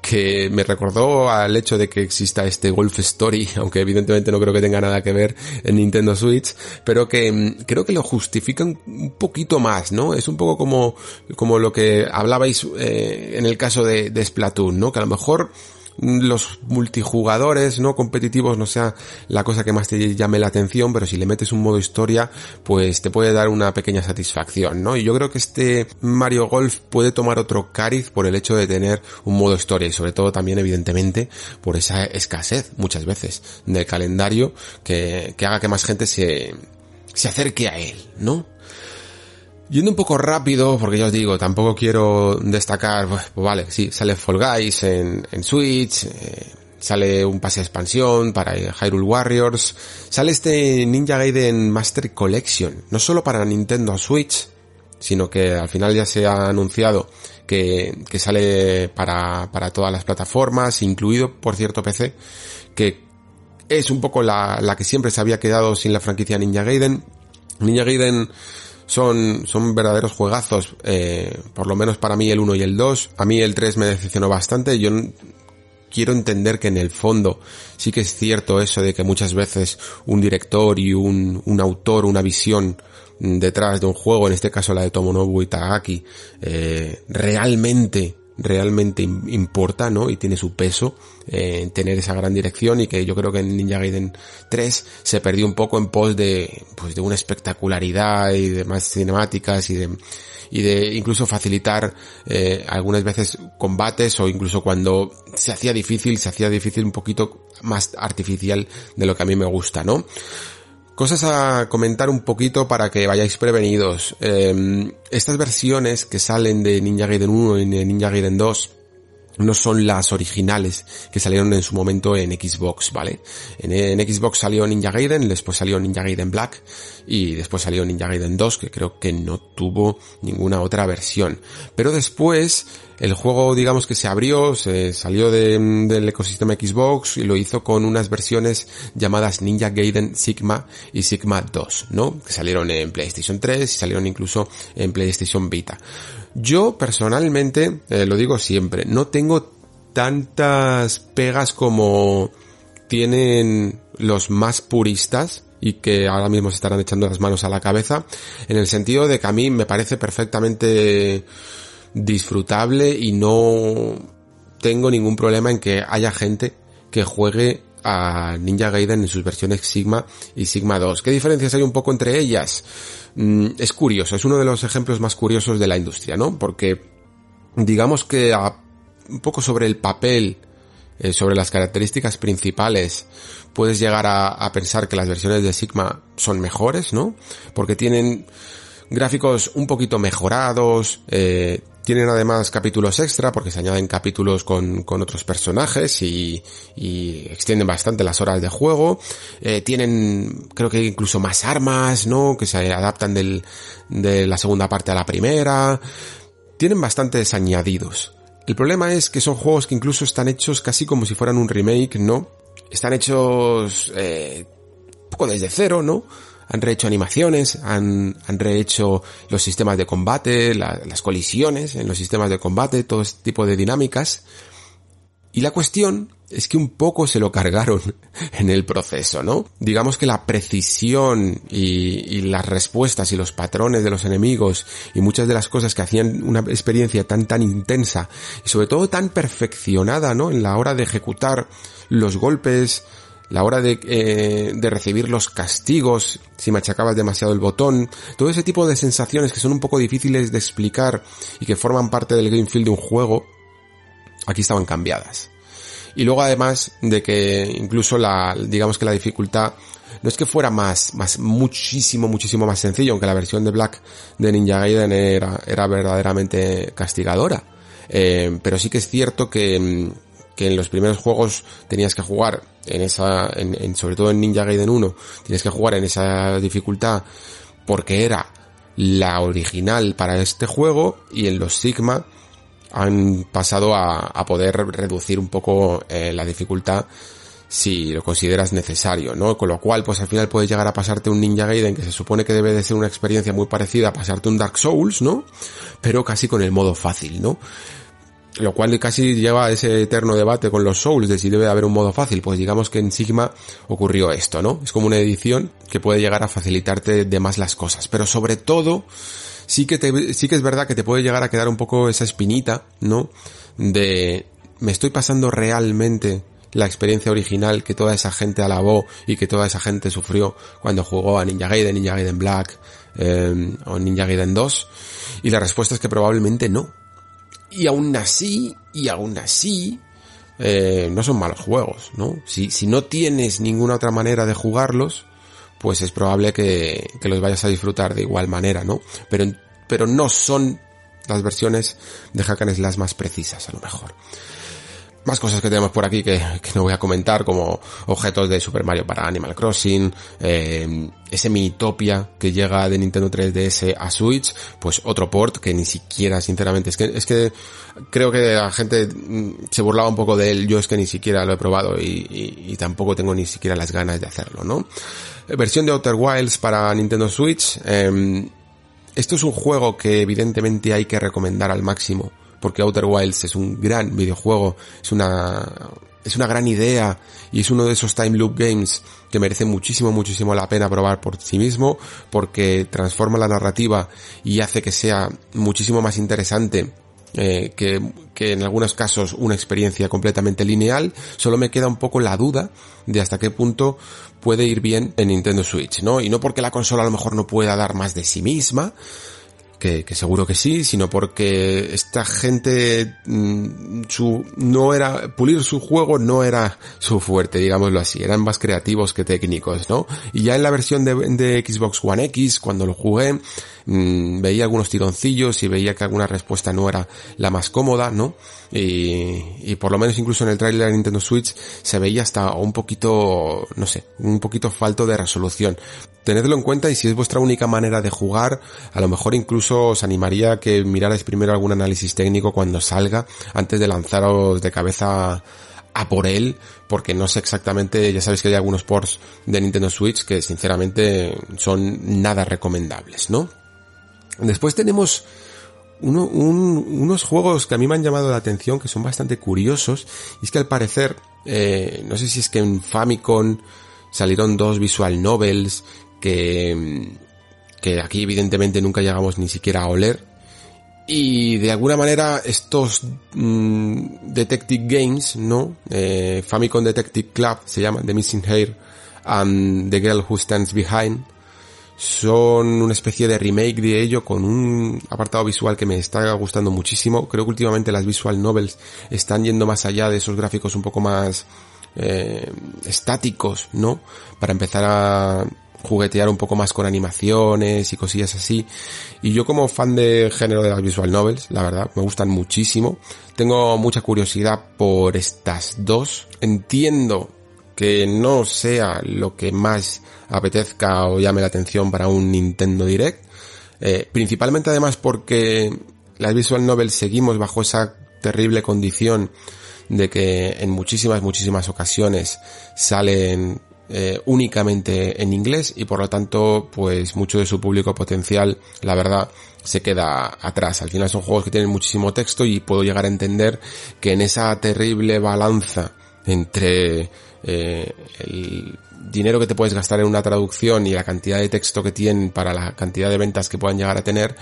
que me recordó al hecho de que exista este Golf Story, <laughs> aunque evidentemente no creo que tenga nada que ver en Nintendo Switch, pero que mm, creo que lo justifican poquito más, ¿no? Es un poco como, como lo que hablabais eh, en el caso de, Splatoon, ¿no? Que a lo mejor los multijugadores, ¿no? Competitivos no sea la cosa que más te llame la atención, pero si le metes un modo historia, pues te puede dar una pequeña satisfacción, ¿no? Y yo creo que este Mario Golf puede tomar otro cariz por el hecho de tener un modo historia y sobre todo también evidentemente por esa escasez muchas veces del calendario que, que haga que más gente se, se acerque a él, ¿no? Yendo un poco rápido, porque ya os digo, tampoco quiero destacar, pues, pues vale, sí, sale Fall Guys en, Switch, eh, sale un pase de expansión para Hyrule Warriors, sale este Ninja Gaiden Master Collection, no solo para Nintendo Switch, sino que al final ya se ha anunciado que, que sale para, para todas las plataformas, incluido, por cierto, PC, que es un poco la, la que siempre se había quedado sin la franquicia Ninja Gaiden. Ninja Gaiden son, son verdaderos juegazos, eh, por lo menos para mí el 1 y el 2. A mí el 3 me decepcionó bastante. Yo quiero entender que en el fondo sí que es cierto eso de que muchas veces un director y un, un autor, una visión detrás de un juego, en este caso la de Tomonobu Itagaki, eh, realmente realmente importa, ¿no? Y tiene su peso eh, tener esa gran dirección y que yo creo que en Ninja Gaiden 3 se perdió un poco en pos de, pues de una espectacularidad y de más cinemáticas y de, y de incluso facilitar eh, algunas veces combates o incluso cuando se hacía difícil, se hacía difícil un poquito más artificial de lo que a mí me gusta, ¿no? Cosas a comentar un poquito para que vayáis prevenidos. Em, estas versiones que salen de Ninja Gaiden 1 y de Ninja Gaiden 2 no son las originales que salieron en su momento en Xbox, ¿vale? En, Xbox salió Ninja Gaiden, después salió Ninja Gaiden Black y después salió Ninja Gaiden 2, que creo que no tuvo ninguna otra versión. Pero después el juego digamos que se abrió, se salió del ecosistema Xbox y lo hizo con unas versiones llamadas Ninja Gaiden Sigma y Sigma 2, ¿no? Que salieron en PlayStation 3 y salieron incluso en PlayStation Vita. Yo personalmente, eh, lo digo siempre, no tengo tantas pegas como tienen los más puristas y que ahora mismo se estarán echando las manos a la cabeza, en el sentido de que a mí me parece perfectamente disfrutable y no tengo ningún problema en que haya gente que juegue a Ninja Gaiden en sus versiones Sigma y Sigma 2. ¿Qué diferencias hay un poco entre ellas? Mm, es curioso, es uno de los ejemplos más curiosos de la industria, ¿no? Porque digamos que un poco sobre el papel, eh, sobre las características principales, puedes llegar a, a pensar que las versiones de Sigma son mejores, ¿no? Porque tienen gráficos un poquito mejorados, eh, tienen además capítulos extra porque se añaden capítulos con, con otros personajes y, y, extienden bastante las horas de juego. Eh, tienen creo que incluso más armas, ¿no? Que se adaptan de la segunda parte a la primera. Tienen bastantes añadidos. El problema es que son juegos que incluso están hechos casi como si fueran un remake, ¿no? Están hechos eh, poco desde cero, ¿no? Han rehecho animaciones, han, han rehecho los sistemas de combate, las colisiones en los sistemas de combate, todo este tipo de dinámicas. Y la cuestión es que un poco se lo cargaron <laughs> en el proceso, ¿no? Digamos que la precisión y, y, las respuestas y los patrones de los enemigos y muchas de las cosas que hacían una experiencia tan tan intensa y sobre todo tan perfeccionada, ¿no? En la hora de ejecutar los golpes, la hora de, eh, de recibir los castigos, si machacabas demasiado el botón, todo ese tipo de sensaciones que son un poco difíciles de explicar y que forman parte del game feel de un juego, aquí estaban cambiadas. Y luego además de que incluso la, digamos que la dificultad no es que fuera más, más, muchísimo, muchísimo más sencillo, aunque la versión de Black de Ninja Gaiden era, era verdaderamente castigadora. Eh, pero sí que es cierto que, que en los primeros juegos tenías que jugar en esa, en, sobre todo en Ninja Gaiden 1, tienes que jugar en esa dificultad porque era la original para este juego y en los Sigma han pasado a, a poder reducir un poco eh, la dificultad si lo consideras necesario, ¿no? Con lo cual, pues al final puedes llegar a pasarte un Ninja Gaiden que se supone que debe de ser una experiencia muy parecida a pasarte un Dark Souls, ¿no? Pero casi con el modo fácil, ¿no? Lo cual casi lleva a ese eterno debate con los Souls de si debe haber un modo fácil. Pues digamos que en Sigma ocurrió esto, ¿no? Es como una edición que puede llegar a facilitarte de más las cosas. Pero sobre todo, sí que te, sí que es verdad que te puede llegar a quedar un poco esa espinita, ¿no? De, me estoy pasando realmente la experiencia original que toda esa gente alabó y que toda esa gente sufrió cuando jugó a Ninja Gaiden, Ninja Gaiden Black eh, o Ninja Gaiden 2? Y la respuesta es que probablemente no. Y aún así, y aún así, eh, no son malos juegos, ¿no? Si, si no tienes ninguna otra manera de jugarlos, pues es probable que, que los vayas a disfrutar de igual manera, ¿no? Pero, pero no son las versiones de Hack and Slash más precisas, a lo mejor. Más cosas que tenemos por aquí que, no voy a comentar, como objetos de Super Mario para Animal Crossing, eh, ese Minitopia que llega de Nintendo 3DS a Switch, pues otro port que ni siquiera, sinceramente, es que, es que creo que la gente mm, se burlaba un poco de él, yo es que ni siquiera lo he probado y, tampoco tengo ni siquiera las ganas de hacerlo, ¿no? Versión de Outer Wilds para Nintendo Switch, eh, esto es un juego que evidentemente hay que recomendar al máximo porque Outer Wilds es un gran videojuego, es una, es una gran idea y es uno de esos time loop games que merece muchísimo, muchísimo la pena probar por sí mismo porque transforma la narrativa y hace que sea muchísimo más interesante eh, que, que en algunos casos una experiencia completamente lineal, solo me queda un poco la duda de hasta qué punto puede ir bien en Nintendo Switch, ¿no? Y no porque la consola a lo mejor no pueda dar más de sí misma, que, que, seguro que sí, sino porque esta gente mmm, su no era pulir su juego no era su fuerte, digámoslo así, eran más creativos que técnicos, ¿no? Y ya en la versión de, de Xbox One X, cuando lo jugué, mmm, veía algunos tironcillos y veía que alguna respuesta no era la más cómoda, ¿no? Y, y por lo menos incluso en el trailer de Nintendo Switch se veía hasta un poquito, no sé, un poquito falto de resolución. Tenedlo en cuenta y si es vuestra única manera de jugar, a lo mejor incluso os animaría a que mirarais primero algún análisis técnico cuando salga, antes de lanzaros de cabeza a por él, porque no sé exactamente, ya sabéis que hay algunos ports de Nintendo Switch que sinceramente son nada recomendables, ¿no? Después tenemos uno, un, unos juegos que a mí me han llamado la atención, que son bastante curiosos, y es que al parecer, eh, no sé si es que en Famicom salieron dos visual novels que, que aquí evidentemente nunca llegamos ni siquiera a oler. Y de alguna manera estos mmm, Detective Games, ¿no? Eh, Famicom Detective Club se llaman, The Missing Hair and The Girl Who Stands Behind, son una especie de remake de ello con un apartado visual que me está gustando muchísimo. Creo que últimamente las visual novels están yendo más allá de esos gráficos un poco más eh, estáticos, ¿no? Para empezar a juguetear un poco más con animaciones y cosillas así. Y yo como fan de género de las visual novels, la verdad, me gustan muchísimo. Tengo mucha curiosidad por estas dos. Entiendo que no sea lo que más apetezca o llame la atención para un Nintendo Direct. Eh, principalmente además porque las visual novels seguimos bajo esa terrible condición de que en muchísimas, muchísimas ocasiones salen eh, únicamente en inglés y por lo tanto pues mucho de su público potencial la verdad se queda atrás. Al final son juegos que tienen muchísimo texto y puedo llegar a entender que en esa terrible balanza entre eh, el dinero que te puedes gastar en una traducción y la cantidad de texto que tienen para la cantidad de ventas que puedan llegar a tener,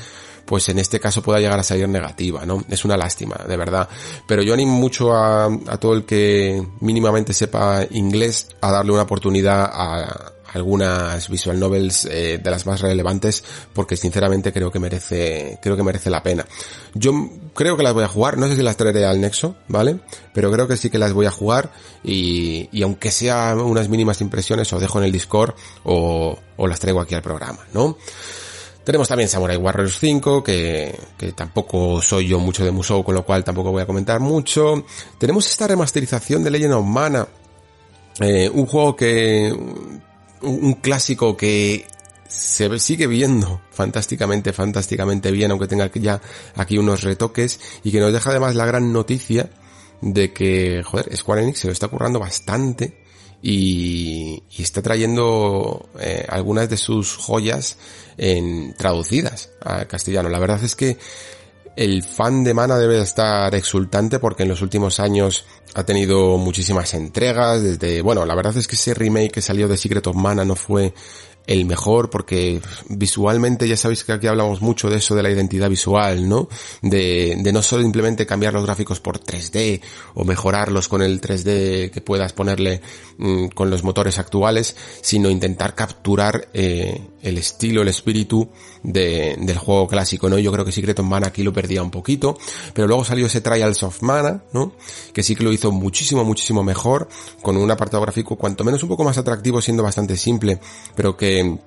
pues en este caso pueda llegar a salir negativa, ¿no? Es una lástima, de verdad. Pero yo animo mucho a, a todo el que mínimamente sepa inglés a darle una oportunidad a, algunas visual novels eh, de las más relevantes porque sinceramente creo que merece creo que merece la pena. Yo creo que las voy a jugar, no sé si las traeré al Nexo, ¿vale? Pero creo que sí que las voy a jugar y, y aunque sea unas mínimas impresiones os dejo en el Discord o, o las traigo aquí al programa, ¿no? Tenemos también Samurai Warriors 5, que, que tampoco soy yo mucho de Musou, con lo cual tampoco voy a comentar mucho. Tenemos esta remasterización de Legend of Mana, eh, un juego que, un clásico que se sigue viendo fantásticamente, fantásticamente bien, aunque tenga ya aquí unos retoques, y que nos deja además la gran noticia de que, joder, Square Enix se lo está currando bastante y, y está trayendo eh, algunas de sus joyas en, traducidas a castellano. La verdad es que el fan de Mana debe estar exultante porque en los últimos años ha tenido muchísimas entregas desde, bueno, la verdad es que ese remake que salió de Secret of Mana no fue el mejor porque visualmente ya sabéis que aquí hablamos mucho de eso de la identidad visual, ¿no? De, de no solo simplemente cambiar los gráficos por 3D o mejorarlos con el 3D que puedas ponerle mm, con los motores actuales, sino intentar capturar eh, el estilo, el espíritu de, del juego clásico, ¿no? Yo creo que Secret of Mana aquí lo perdía un poquito, pero luego salió ese Trials of Mana, ¿no? Que sí que lo hizo muchísimo, muchísimo mejor, con un apartado gráfico cuanto menos un poco más atractivo, siendo bastante simple, pero que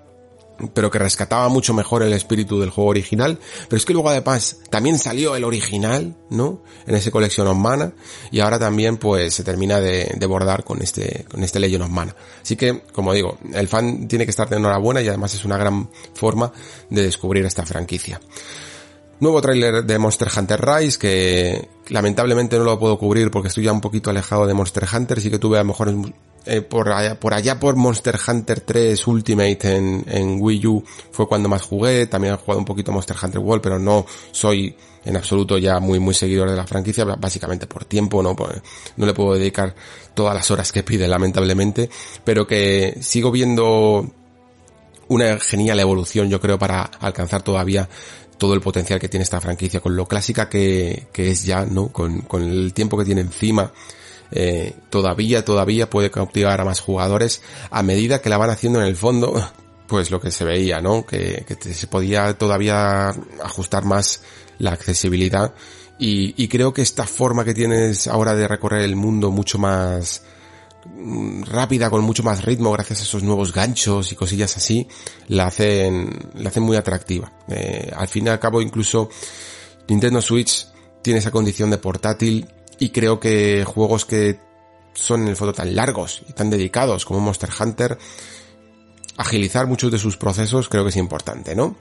pero que rescataba mucho mejor el espíritu del juego original. Pero es que luego además también salió el original, ¿no? En ese Collection of Mana. Y ahora también pues se termina de, de, bordar con este, con este Legend of Mana. Así que, como digo, el fan tiene que estar de enhorabuena y además es una gran forma de descubrir esta franquicia. Nuevo tráiler de Monster Hunter Rise que lamentablemente no lo puedo cubrir porque estoy ya un poquito alejado de Monster Hunter, sí que tuve a lo mejor eh, por, allá, por Monster Hunter 3 Ultimate en, en Wii U fue cuando más jugué, también he jugado un poquito Monster Hunter World, pero no soy en absoluto ya muy muy seguidor de la franquicia, básicamente por tiempo, no, no le puedo dedicar todas las horas que pide lamentablemente, pero que sigo viendo una genial evolución yo creo para alcanzar todavía todo el potencial que tiene esta franquicia, con lo clásica que, que es ya, ¿no? Con, con el tiempo que tiene encima, eh, todavía, todavía puede cautivar a más jugadores a medida que la van haciendo en el fondo, <laughs> pues lo que se veía, ¿no? Que, se podía todavía ajustar más la accesibilidad y, y creo que esta forma que tienes ahora de recorrer el mundo mucho más, rápida, con mucho más ritmo, gracias a esos nuevos ganchos y cosillas así, la hacen, la hacen muy atractiva. Eh, al fin y al cabo, incluso Nintendo Switch tiene esa condición de portátil y creo que juegos que son en el fondo tan largos y tan dedicados como Monster Hunter, agilizar muchos de sus procesos creo que es importante, ¿no?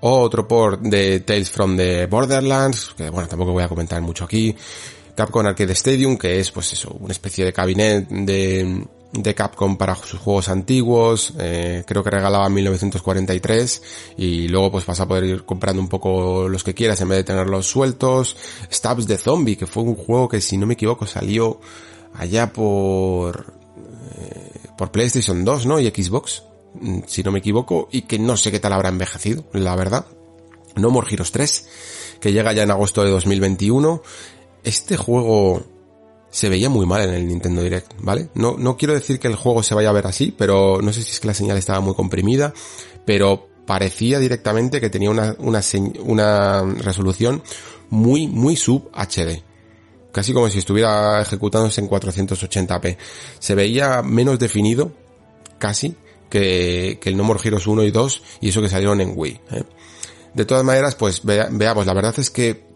Otro port de Tales from the Borderlands, que bueno, tampoco voy a comentar mucho aquí. Capcom Arcade Stadium, que es pues eso, una especie de cabinet de, de Capcom para sus juegos antiguos, eh, creo que regalaba en 1943 y luego pues vas a poder ir comprando un poco los que quieras en vez de tenerlos sueltos. Stabs de Zombie, que fue un juego que si no me equivoco salió allá por eh, por PlayStation 2, ¿no? Y Xbox, mm, si no me equivoco, y que no sé qué tal habrá envejecido, la verdad. No More Heroes 3, que llega ya en agosto de 2021 este juego se veía muy mal en el Nintendo Direct, ¿vale? No, no quiero decir que el juego se vaya a ver así, pero no sé si es que la señal estaba muy comprimida, pero parecía directamente que tenía una, una, resolución muy, muy sub HD. Casi como si estuviera ejecutándose en 480p. Se veía menos definido, casi, que, que el No More Heroes 1 y 2, y eso que salieron en Wii. ¿eh? De todas maneras, pues veamos, la verdad es que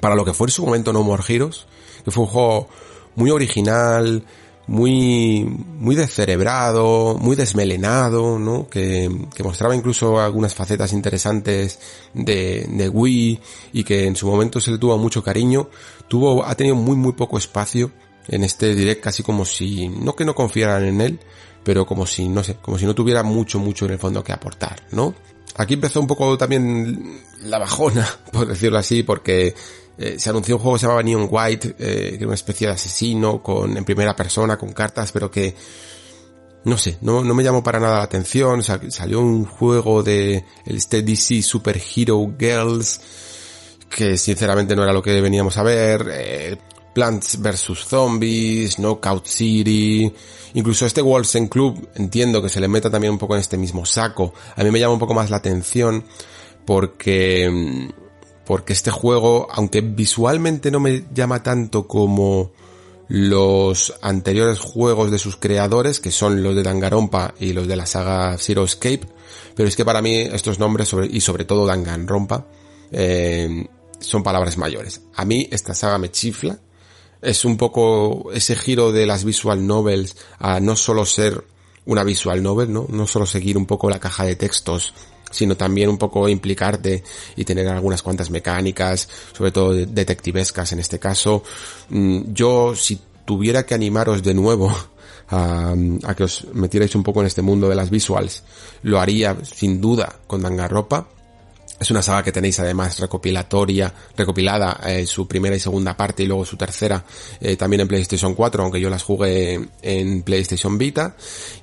para lo que fue en su momento No More Heroes, que fue un juego muy original, muy, muy descerebrado, muy desmelenado, ¿no? Que, que mostraba incluso algunas facetas interesantes de, de Wii y que en su momento se le tuvo mucho cariño, tuvo, ha tenido muy muy poco espacio en este direct casi como si, no que no confiaran en él, pero como si, no sé, como si no tuviera mucho mucho en el fondo que aportar, ¿no? Aquí empezó un poco también la bajona, <laughs> por decirlo así, porque eh, se anunció un juego que se llamaba Neon White, eh, que era una especie de asesino con, en primera persona, con cartas, pero que, no sé, no, no me llamó para nada la atención. salió un juego de el DC Super Hero Girls, que sinceramente no era lo que veníamos a ver. Eh, Plants vs Zombies, Knockout City, incluso este Wolfsen Club, entiendo que se le meta también un poco en este mismo saco. A mí me llama un poco más la atención porque porque este juego, aunque visualmente no me llama tanto como los anteriores juegos de sus creadores, que son los de Danganronpa y los de la saga Zero Escape, pero es que para mí estos nombres, y sobre todo Danganronpa, eh, son palabras mayores. A mí esta saga me chifla, es un poco ese giro de las visual novels a no solo ser una visual novel, ¿no? No solo seguir un poco la caja de textos sino también un poco implicarte y tener algunas cuantas mecánicas, sobre todo detectivescas en este caso. Mm, yo, si tuviera que animaros de nuevo <laughs> a, que os metierais un poco en este mundo de las visuals, lo haría sin duda con Danganronpa. Es una saga que tenéis además recopilatoria, recopilada eh, su primera y segunda parte y luego su tercera eh, también en PlayStation 4, aunque yo las jugué en PlayStation Vita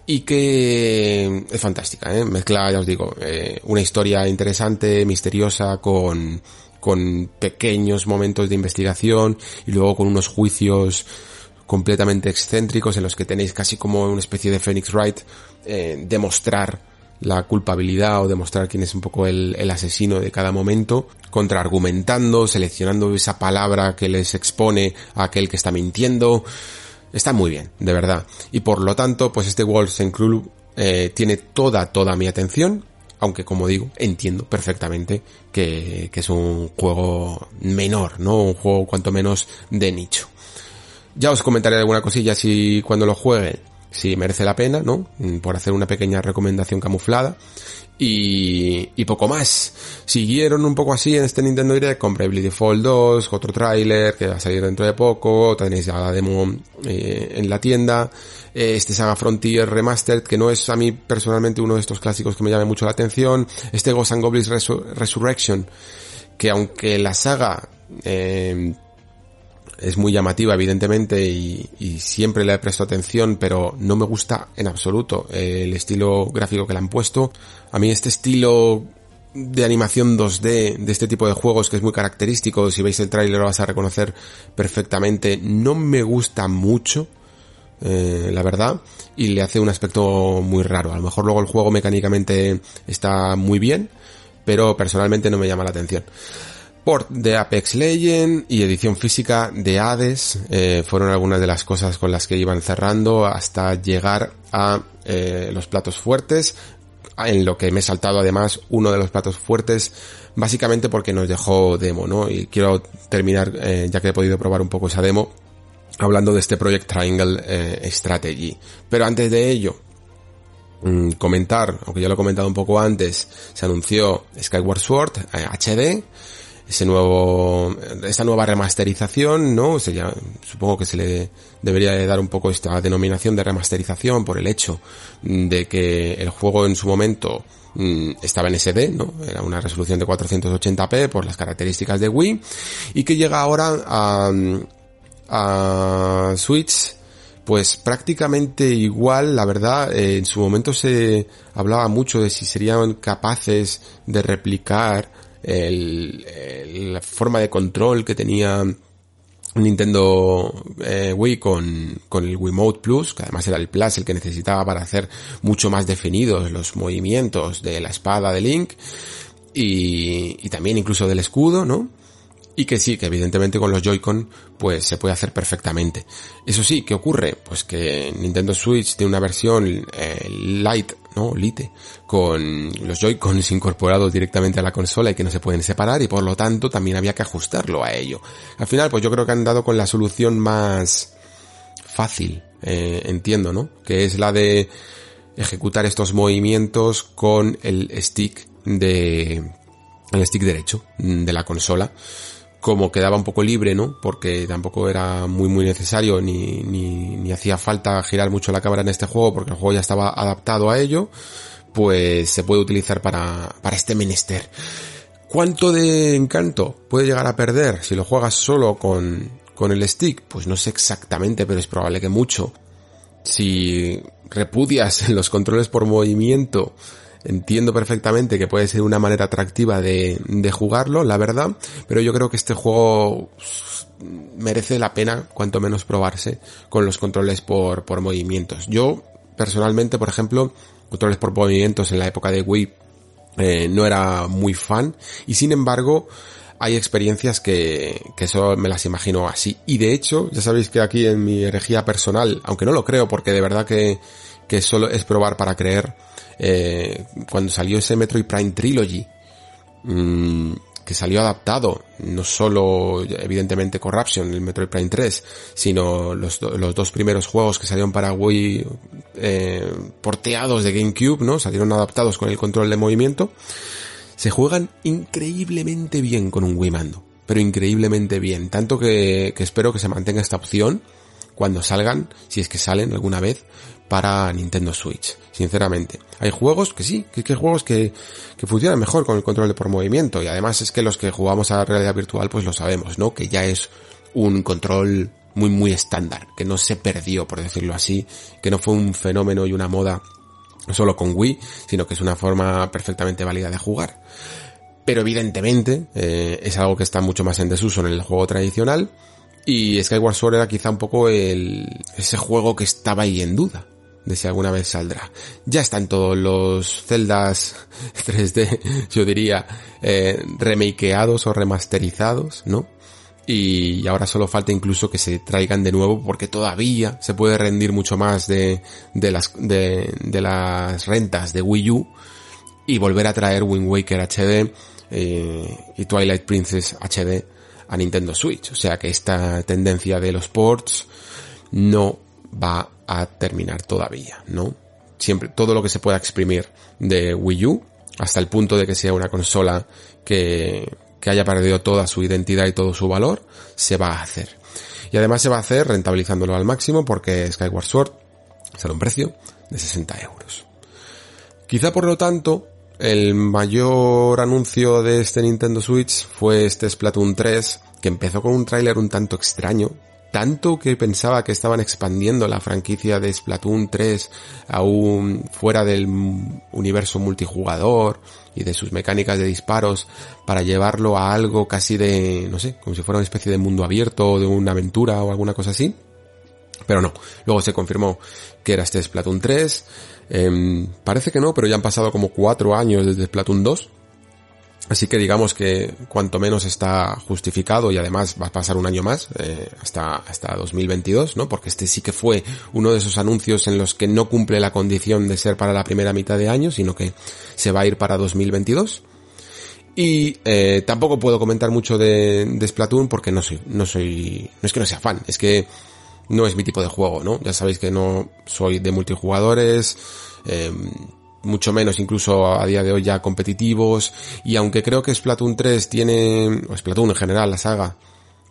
y que es fantástica, ¿eh? mezcla, ya os digo, eh, una historia interesante, misteriosa con con pequeños momentos de investigación y luego con unos juicios completamente excéntricos en los que tenéis casi como una especie de Phoenix Wright eh, demostrar la culpabilidad o demostrar quién es un poco el, el, asesino de cada momento, contraargumentando, seleccionando esa palabra que les expone a aquel que está mintiendo. Está muy bien, de verdad. Y por lo tanto, pues este Wolfenstein Club eh, tiene toda, toda mi atención, aunque como digo, entiendo perfectamente que, que es un juego menor, ¿no? Un juego cuanto menos de nicho. Ya os comentaré alguna cosilla si cuando lo juegue si merece la pena, ¿no? Mm, por hacer una pequeña recomendación camuflada. Y, y poco más. Siguieron un poco así en este Nintendo Direct con Bravely Default 2, otro tráiler que va a salir dentro de poco, tenéis ya la demo eh, en la tienda, eh, este Saga Frontier Remastered que no es a mí personalmente uno de estos clásicos que me llame mucho la atención, este Ghost and Goblins Resur Resurrection que aunque la saga eh, es muy llamativa evidentemente y, siempre le he prestado atención pero no me gusta en absoluto el estilo gráfico que le han puesto. A mí este estilo de animación 2D de este tipo de juegos que es muy característico si veis el tráiler lo vas a reconocer perfectamente no me gusta mucho eh, la verdad y le hace un aspecto muy raro. A lo mejor luego el juego mecánicamente está muy bien pero personalmente no me llama la atención port de Apex Legend y edición física de Hades eh, fueron algunas de las cosas con las que iban cerrando hasta llegar a eh, los platos fuertes en lo que me he saltado además uno de los platos fuertes básicamente porque nos dejó demo no y quiero terminar eh, ya que he podido probar un poco esa demo hablando de este Project Triangle Strategy. Pero antes de ello mmm, comentar aunque ya lo he comentado un poco antes se anunció Skyward Sword HD ese nuevo, esta nueva remasterización, ¿no? Se ya, supongo que se le debería de dar un poco esta denominación de remasterización por el hecho de que el juego en su momento mmm, estaba en SD, ¿no? Era una resolución de 480p por las características de Wii y que llega ahora a, a Switch pues prácticamente igual, la verdad, eh, en su momento se hablaba mucho de si serían capaces de replicar el, el, la forma de control que tenía Nintendo eh, Wii con, con el Wiimote Plus, que además era el Plus el que necesitaba para hacer mucho más definidos los movimientos de la espada de Link y, y también incluso del escudo, ¿no? Y que sí, que evidentemente con los Joy-Con pues se puede hacer perfectamente. Eso sí, ¿qué ocurre? Pues que Nintendo Switch tiene una versión eh, Lite, ¿no? Lite, con los Joy-Cons <laughs> incorporados directamente a la consola y que no se pueden separar y por lo tanto también había que ajustarlo a ello. Al final pues yo creo que han dado con la solución más fácil, eh, entiendo, ¿no? Que es la de ejecutar estos movimientos con el stick de el stick derecho de la consola como quedaba un poco libre, ¿no? Porque tampoco era muy muy necesario ni, ni, ni hacía falta girar mucho la cámara en este juego porque el juego ya estaba adaptado a ello, pues se puede utilizar para, para este menester. ¿Cuánto de encanto puede llegar a perder si lo juegas solo con, con el stick? Pues no sé exactamente, pero es probable que mucho. Si repudias <laughs> los controles por movimiento, entiendo perfectamente que puede ser una manera atractiva de, de jugarlo, la verdad, pero yo creo que este juego merece la pena, cuanto menos probarse con los controles por, por movimientos. Yo, personalmente, por ejemplo, controles por movimientos en la época de Wii eh, no era muy fan y sin embargo hay experiencias que, que solo me las imagino así. Y de hecho, ya sabéis que aquí en mi herejía personal, aunque no lo creo porque de verdad que, que solo es probar para creer, eh, cuando salió ese Metroid Prime Trilogy, mmm, que salió adaptado, no solo evidentemente Corruption, el Metroid Prime 3, sino los, los dos primeros juegos que salieron para Wii eh, porteados de GameCube, ¿no? Salieron adaptados con el control de movimiento. Se juegan increíblemente bien con un Wii mando, pero increíblemente bien, tanto que espero que se mantenga esta opción cuando salgan, si es que salen alguna vez, para Nintendo Switch, sinceramente. Hay juegos que sí, que hay juegos que, que funcionan mejor con el control de por movimiento y además es que los que jugamos a realidad virtual pues lo sabemos, ¿no? Que ya es un control muy muy estándar, que no se perdió, por decirlo así, que no fue un fenómeno y una moda solo con Wii, sino que es una forma perfectamente válida de jugar. Pero evidentemente eh, es algo que está mucho más en desuso en el juego tradicional y Skyward Sword era quizá un poco el, ese juego que estaba ahí en duda de si alguna vez saldrá. Ya están todos los celdas 3D, <laughs> yo diría, eh, remakeados o remasterizados, ¿no? Y ahora solo falta incluso que se traigan de nuevo porque todavía se puede rendir mucho más de, de las, de, las rentas de Wii U y volver a traer Wind Waker HD eh, y Twilight Princess HD a Nintendo Switch. O sea que esta tendencia de los ports no va a terminar todavía, ¿no? Siempre, todo lo que se pueda exprimir de Wii U, hasta el punto de que sea una consola que, que haya perdido toda su identidad y todo su valor, se va a hacer. Y además se va a hacer rentabilizándolo al máximo porque Skyward Sword sale un precio de 60 euros. Quizá por lo tanto, el mayor anuncio de este Nintendo Switch fue este Splatoon 3, que empezó con un tráiler un tanto extraño, tanto que pensaba que estaban expandiendo la franquicia de Splatoon 3 aún fuera del universo multijugador y de sus mecánicas de disparos para llevarlo a algo casi de, no sé, como si fuera una especie de mundo abierto o de una aventura o alguna cosa así. Pero no, luego se confirmó que era este Splatoon 3. Em, parece que no, pero ya han pasado como cuatro años desde Splatoon 2. Así que digamos que cuanto menos está justificado y además va a pasar un año más, eh, hasta, hasta 2022, ¿no? Porque este sí que fue uno de esos anuncios en los que no cumple la condición de ser para la primera mitad de año, sino que se va a ir para 2022. Y eh, tampoco puedo comentar mucho de, de Splatoon porque no soy, no soy, no es que no sea fan, es que no es mi tipo de juego, ¿no? Ya sabéis que no soy de multijugadores, eh, mucho menos incluso a día de hoy ya competitivos, y aunque creo que Splatoon 3 tiene, o Splatoon en general, la saga,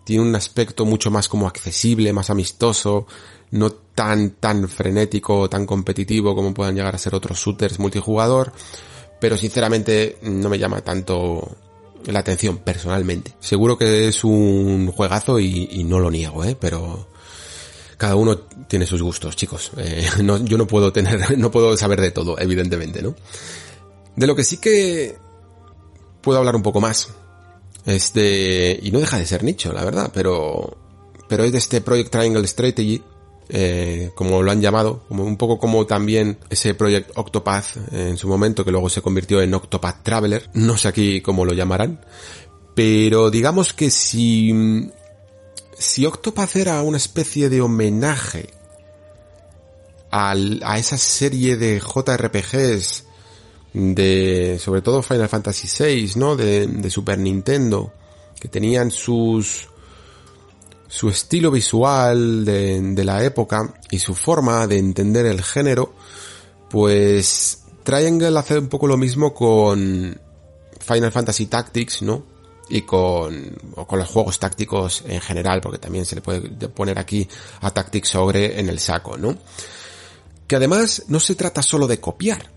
tiene un aspecto mucho más como accesible, más amistoso, no tan, tan frenético, tan competitivo como puedan llegar a ser otros shooters multijugador, pero sinceramente no me llama tanto la atención personalmente. Seguro que es un juegazo y, y no lo niego, ¿eh? Pero cada uno tiene sus gustos, chicos. Eh, <laughs> yo no puedo tener, <laughs> no puedo saber de todo, evidentemente, ¿no? De lo que sí que puedo hablar un poco más es de, y no deja de ser nicho, la verdad, pero, pero es de este Project Triangle Strategy, eh, como lo han llamado, como un poco como también ese Project Octopath en su momento, que luego se convirtió en Octopath Traveler, no sé aquí cómo lo llamarán, pero digamos que si si Octopath era una especie de homenaje a esa serie de JRPGs de, sobre todo Final Fantasy VI, ¿no? De, de Super Nintendo, que tenían sus, su estilo visual de, de la época y su forma de entender el género, pues Triangle hace un poco lo mismo con Final Fantasy Tactics, ¿no? Y con, o con los juegos tácticos en general, porque también se le puede poner aquí a Tactics Ogre en el saco, ¿no? Que además no se trata solo de copiar,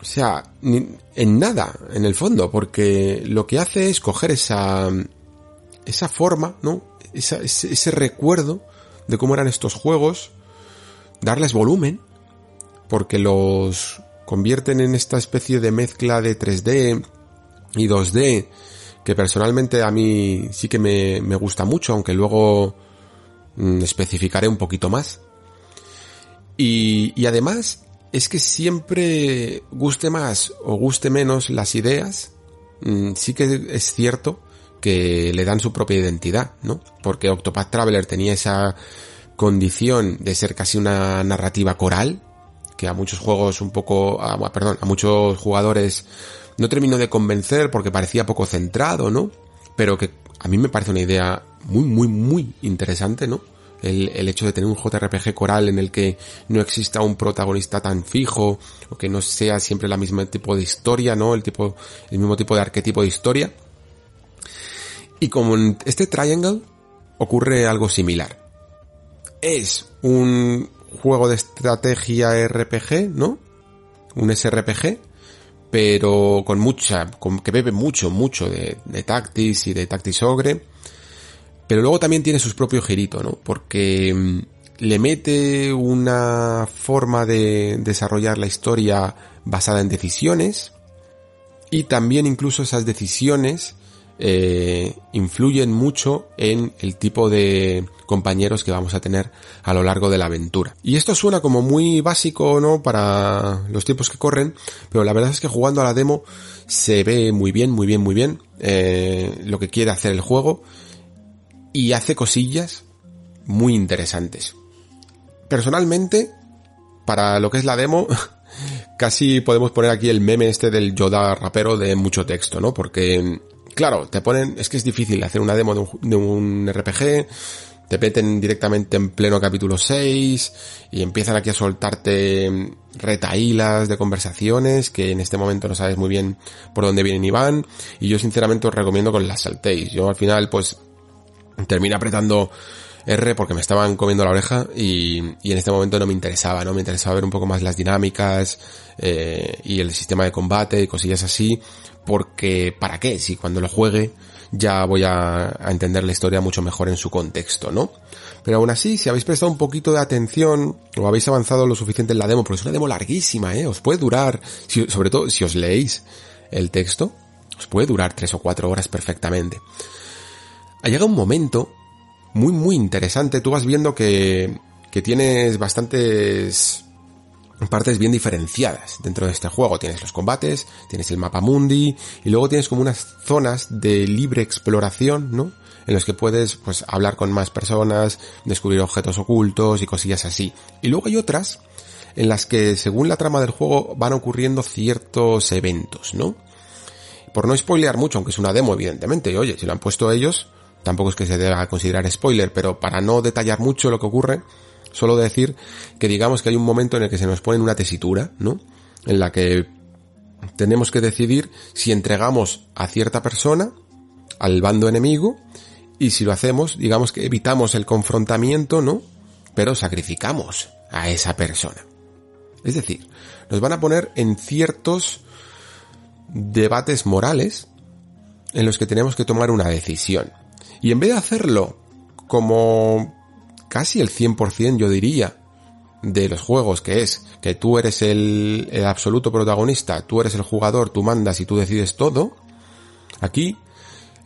o sea, en nada, en el fondo, porque lo que hace es coger esa, esa forma, ¿no? Esa, ese, ese recuerdo de cómo eran estos juegos, darles volumen, porque los convierten en esta especie de mezcla de 3D y 2D, que personalmente a mí sí que me, me gusta mucho, aunque luego mm, especificaré un poquito más. Y, y además es que siempre guste más o guste menos las ideas, mm, sí que es cierto que le dan su propia identidad, ¿no? Porque Octopath Traveler tenía esa condición de ser casi una narrativa coral, que a muchos juegos un poco, a, perdón, a muchos jugadores no terminó de convencer porque parecía poco centrado, ¿no? Pero que a mí me parece una idea muy, muy, muy interesante, ¿no? El, hecho de tener un JRPG coral en el que no exista un protagonista tan fijo o que no sea siempre la misma tipo de historia, ¿no? El tipo, el mismo tipo de arquetipo de historia. Y como en este Triangle ocurre algo similar. Es un juego de estrategia RPG, ¿no? Un SRPG, pero con mucha, que bebe mucho, mucho de, de Tactics y de Tactics Ogre. Pero luego también tiene sus propios giritos, ¿no? Porque mm, le mete una forma de desarrollar la historia basada en decisiones y también incluso esas decisiones eh, influyen mucho en el tipo de compañeros que vamos a tener a lo largo de la aventura. Y esto suena como muy básico, ¿no? Para los tiempos que corren, pero la verdad es que jugando a la demo se ve muy bien, muy bien, muy bien eh, lo que quiere hacer el juego y hace cosillas muy interesantes. Personalmente, para lo que es la demo, <laughs> casi podemos poner aquí el meme este del Yoda rapero de mucho texto, ¿no? Porque claro, te ponen, es que es difícil hacer una demo de un, RPG, te meten directamente en pleno capítulo 6 y empiezan aquí a soltarte retaílas de conversaciones que en este momento no sabes muy bien por dónde vienen y van y yo sinceramente os recomiendo que las saltéis. Yo al final pues terminé apretando R porque me estaban comiendo la oreja y, y en este momento no me interesaba, ¿no? Me interesaba ver un poco más las dinámicas eh, y el sistema de combate y cosillas así porque ¿para qué? Si cuando lo juegue ya voy a, entender la historia mucho mejor en su contexto, ¿no? Pero aún así, si habéis prestado un poquito de atención o habéis avanzado lo suficiente en la demo, porque es una demo larguísima, ¿eh? Os puede durar, sobre todo si os leéis el texto, os puede durar tres o cuatro horas perfectamente. Ha llegado un momento muy, muy interesante. Tú vas viendo que, que tienes bastantes partes bien diferenciadas dentro de este juego. Tienes los combates, tienes el mapa mundi y luego tienes como unas zonas de libre exploración, ¿no? En los que puedes pues hablar con más personas, descubrir objetos ocultos y cosillas así. Y luego hay otras en las que según la trama del juego van ocurriendo ciertos eventos, ¿no? Por no spoilear mucho, aunque es una demo evidentemente, oye, si lo han puesto ellos, tampoco es que se deba considerar spoiler, pero para no detallar mucho lo que ocurre, Solo decir que digamos que hay un momento en el que se nos pone una tesitura, ¿no? En la que tenemos que decidir si entregamos a cierta persona al bando enemigo y si lo hacemos, digamos que evitamos el confrontamiento, ¿no? Pero sacrificamos a esa persona. Es decir, nos van a poner en ciertos debates morales en los que tenemos que tomar una decisión. Y en vez de hacerlo como casi el 100% yo diría de los juegos, que es que tú eres el, absoluto protagonista, tú eres el jugador, tú mandas y tú decides todo, aquí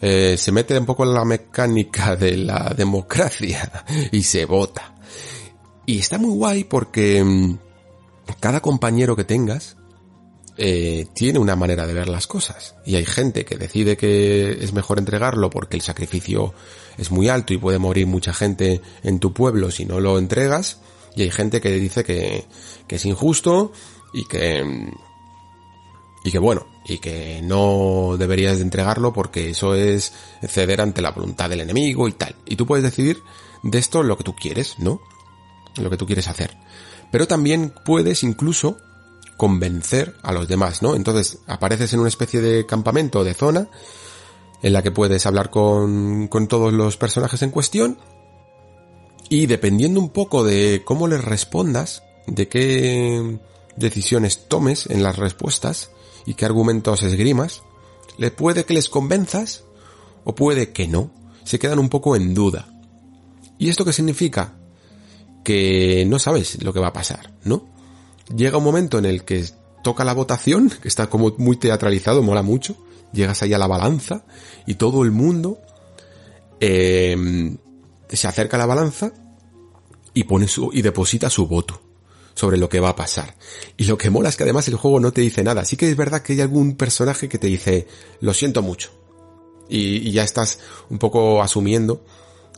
eh, se mete un poco en la mecánica <laughs> de la democracia y se vota. Y está muy guay porque mm, cada compañero que tengas eh, tiene una manera de ver las cosas. Y hay gente que decide que es mejor entregarlo porque el sacrificio es muy alto y puede morir mucha gente en tu pueblo si no lo entregas. Y hay gente que dice que, que es injusto y que, y que bueno, y que no deberías de entregarlo porque eso es ceder ante la voluntad del enemigo y tal. Y tú puedes decidir de esto lo que tú quieres, ¿no? Lo que tú quieres hacer. Pero también puedes incluso convencer a los demás, ¿no? Entonces apareces en una especie de campamento, de zona, en la que puedes hablar con, con todos los personajes en cuestión y dependiendo un poco de cómo les respondas, de qué decisiones tomes en las respuestas y qué argumentos esgrimas, le puede que les convenzas o puede que no. Se quedan un poco en duda. ¿Y esto qué significa? Que no sabes lo que va a pasar, ¿no? Llega un momento en el que toca la votación, que está como muy teatralizado, mola mucho, llegas ahí a la balanza y todo el mundo eh, se acerca a la balanza y pone su, y deposita su voto sobre lo que va a pasar. Y lo que mola es que además el juego no te dice nada. Sí que es verdad que hay algún personaje que te dice, lo siento mucho. Y, y ya estás un poco asumiendo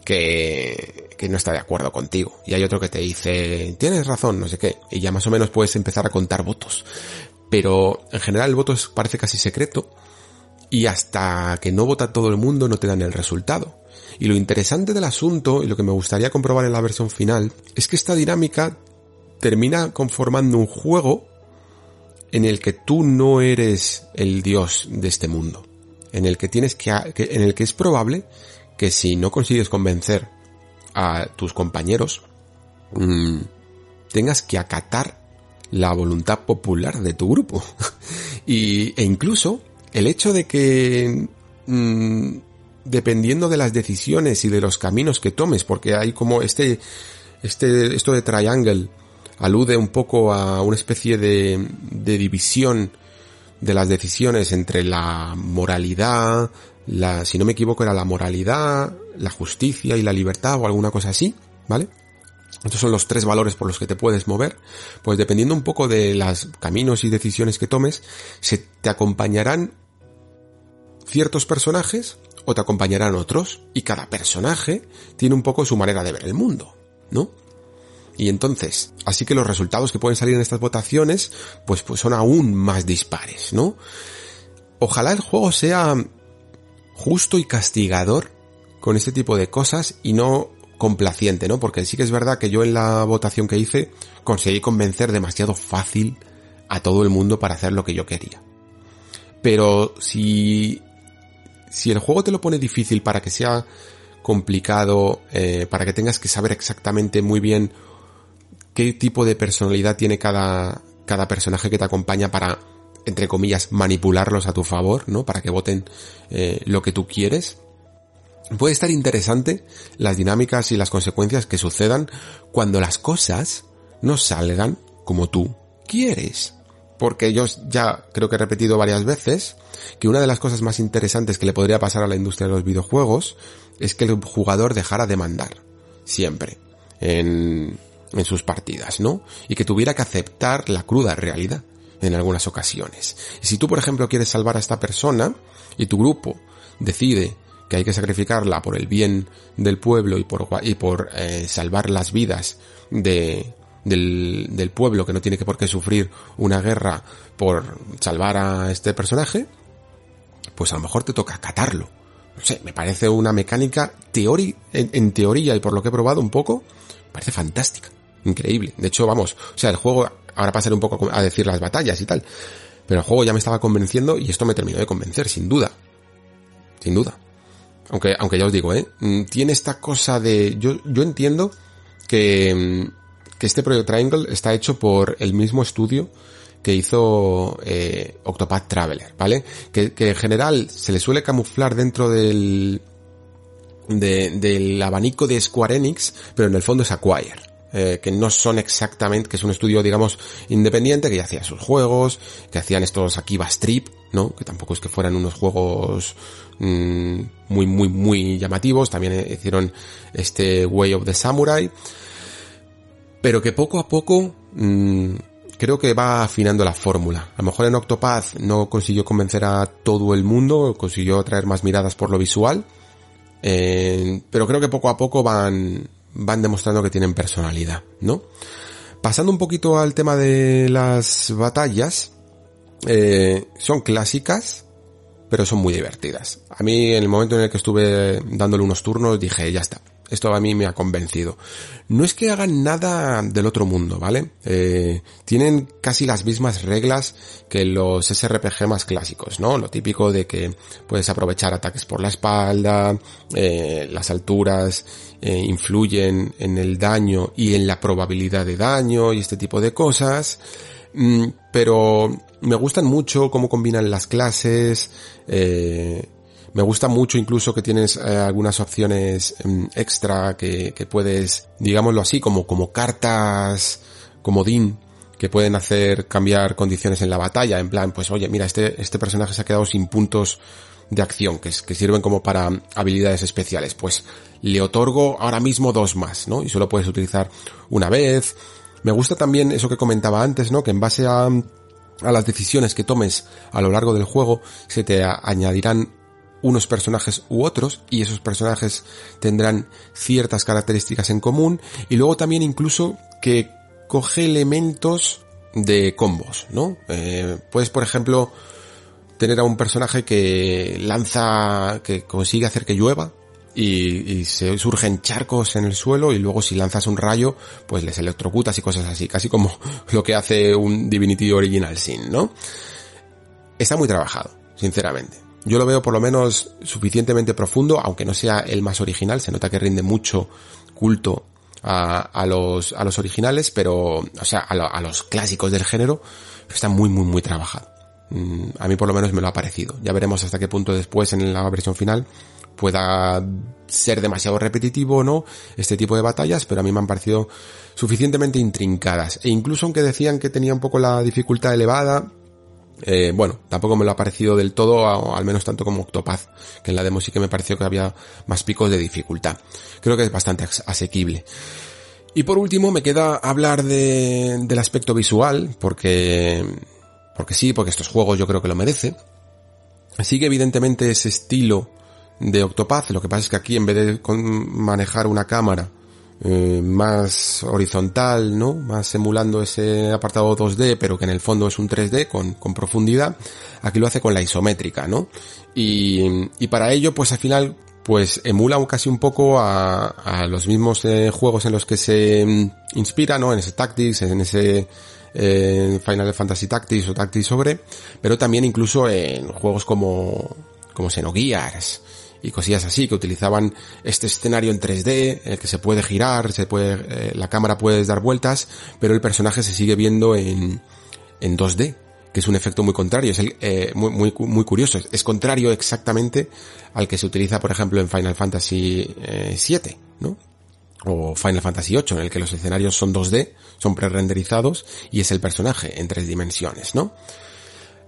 que, que no está de acuerdo contigo. Y hay otro que te dice, tienes razón, no sé qué. Y ya más o menos puedes empezar a contar votos. Pero en general el voto parece casi secreto y hasta que no vota todo el mundo no te dan el resultado. Y lo interesante del asunto, y lo que me gustaría comprobar en la versión final, es que esta dinámica termina conformando un juego en el que tú no eres el dios de este mundo. En el que tienes que, en el que es probable que si no consigues convencer a tus compañeros, mm, tengas que acatar la voluntad popular de tu grupo. <laughs> y, e incluso el hecho de que mm, dependiendo de las decisiones y de los caminos que tomes, porque hay como este, este, esto de triangle alude un poco a una especie de, de división de las decisiones entre la moralidad, la, si no me equivoco era la moralidad, la justicia y la libertad o alguna cosa así, ¿vale? Estos son los tres valores por los que te puedes mover. Pues dependiendo un poco de los caminos y decisiones que tomes, se te acompañarán ciertos personajes o te acompañarán otros. Y cada personaje tiene un poco su manera de ver el mundo, ¿no? Y entonces, así que los resultados que pueden salir en estas votaciones, pues, pues son aún más dispares, ¿no? Ojalá el juego sea justo y castigador con este tipo de cosas y no complaciente, ¿no? Porque sí que es verdad que yo en la votación que hice conseguí convencer demasiado fácil a todo el mundo para hacer lo que yo quería. Pero si, si el juego te lo pone difícil para que sea complicado, eh, para que tengas que saber exactamente muy bien qué tipo de personalidad tiene cada, cada personaje que te acompaña para, entre comillas, manipularlos a tu favor, ¿no? Para que voten eh, lo que tú quieres puede estar interesante las dinámicas y las consecuencias que sucedan cuando las cosas no salgan como tú quieres. Porque yo ya creo que he repetido varias veces que una de las cosas más interesantes que le podría pasar a la industria de los videojuegos es que el jugador dejara de mandar. Siempre. En, en sus partidas, ¿no? Y que tuviera que aceptar la cruda realidad en algunas ocasiones. Y si tú, por ejemplo, quieres salvar a esta persona y tu grupo decide que hay que sacrificarla por el bien del pueblo y por, y por eh, salvar las vidas de, del, del pueblo que no tiene que por qué sufrir una guerra por salvar a este personaje, pues a lo mejor te toca acatarlo. No sé, me parece una mecánica en, en, teoría y por lo que he probado un poco, parece fantástica, increíble. De hecho, vamos, o sea, el juego, ahora pasaré un poco a decir las batallas y tal, pero el juego ya me estaba convenciendo y esto me terminó de convencer, sin duda. Sin duda. Aunque, aunque ya os digo, ¿eh? Mm, tiene esta cosa de, yo, yo entiendo que, mm, que este Project Triangle está hecho por el mismo estudio que hizo eh, Octopath Traveler, ¿vale? Que, que, en general se le suele camuflar dentro del, de, del abanico de Square Enix, pero en el fondo es Acquire. Eh, que no son exactamente, que es un estudio, digamos, independiente, que ya hacía sus juegos, que hacían estos Akiba Strip, ¿no? Que tampoco es que fueran unos juegos mmm, muy, muy, muy llamativos. También hicieron este Way of the Samurai. Pero que poco a poco mmm, creo que va afinando la fórmula. A lo mejor en Octopath no consiguió convencer a todo el mundo, consiguió atraer más miradas por lo visual. Eh, pero creo que poco a poco van, van demostrando que tienen personalidad, ¿no? Pasando un poquito al tema de las batallas, eh, son clásicas, pero son muy divertidas. A mí en el momento en el que estuve dándole unos turnos dije, ya está, esto a mí me ha convencido. No es que hagan nada del otro mundo, ¿vale? Eh, tienen casi las mismas reglas que los SRPG más clásicos, ¿no? Lo típico de que puedes aprovechar ataques por la espalda, eh, las alturas eh, influyen en el daño y en la probabilidad de daño y este tipo de cosas. Mm, pero me gustan mucho cómo combinan las clases, eh, me gusta mucho incluso que tienes eh, algunas opciones um, extra que, que, puedes, digámoslo así, como, como cartas, como DIN, que pueden hacer cambiar condiciones en la batalla, en plan, pues oye, mira, este, este personaje se ha quedado sin puntos de acción, que, que sirven como para habilidades especiales, pues le otorgo ahora mismo dos más, ¿no? Y solo puedes utilizar una vez. Me gusta también eso que comentaba antes, ¿no? Que en base a, a las decisiones que tomes a lo largo del juego, se te añadirán unos personajes u otros y esos personajes tendrán ciertas características en común y luego también incluso que coge elementos de combos, ¿no? Eh, puedes, por ejemplo, tener a un personaje que lanza, que consigue hacer que llueva y, se surgen charcos en el suelo y luego si lanzas un rayo, pues les electrocutas y cosas así, casi como <laughs> lo que hace un Divinity Original Sin, ¿no? Está muy trabajado, sinceramente. Yo lo veo por lo menos suficientemente profundo, aunque no sea el más original, se nota que rinde mucho culto a, los, a los originales, pero, o sea, a, los clásicos del género, está muy, muy, muy trabajado. Mm, a mí por lo menos me lo ha parecido. Ya veremos hasta qué punto después en la versión final pueda ser demasiado repetitivo o no este tipo de batallas, pero a mí me han parecido suficientemente intrincadas. E incluso aunque decían que tenía un poco la dificultad elevada, eh, bueno, tampoco me lo ha parecido del todo, al menos tanto como Octopath, que en la demo sí que me pareció que había más picos de dificultad. Creo que es bastante asequible. Y por último me queda hablar de, del aspecto visual, porque, porque sí, porque estos juegos yo creo que lo merece. Sigue evidentemente ese estilo de Octopath, lo que pasa es que aquí en vez de manejar una cámara eh, más horizontal, ¿no? Más emulando ese apartado 2D, pero que en el fondo es un 3D con, profundidad, aquí lo hace con la isométrica, ¿no? Y, y para ello, pues al final, pues emula casi un poco a, a los mismos eh, juegos en los que se mm, inspira, ¿no? En ese Tactics, en ese eh, Final Fantasy Tactics o Tactics sobre, pero también incluso en juegos como, como Xenogears, y cosillas así, que utilizaban este escenario en 3D, en el que se puede girar, se puede, eh, la cámara puede dar vueltas, pero el personaje se sigue viendo en, en 2D, que es un efecto muy contrario, es el, eh, muy, muy, muy curioso, es, contrario exactamente al que se utiliza, por ejemplo, en Final Fantasy eh, 7, ¿no? O Final Fantasy 8, en el que los escenarios son 2D, son pre-renderizados, y es el personaje en tres dimensiones, ¿no?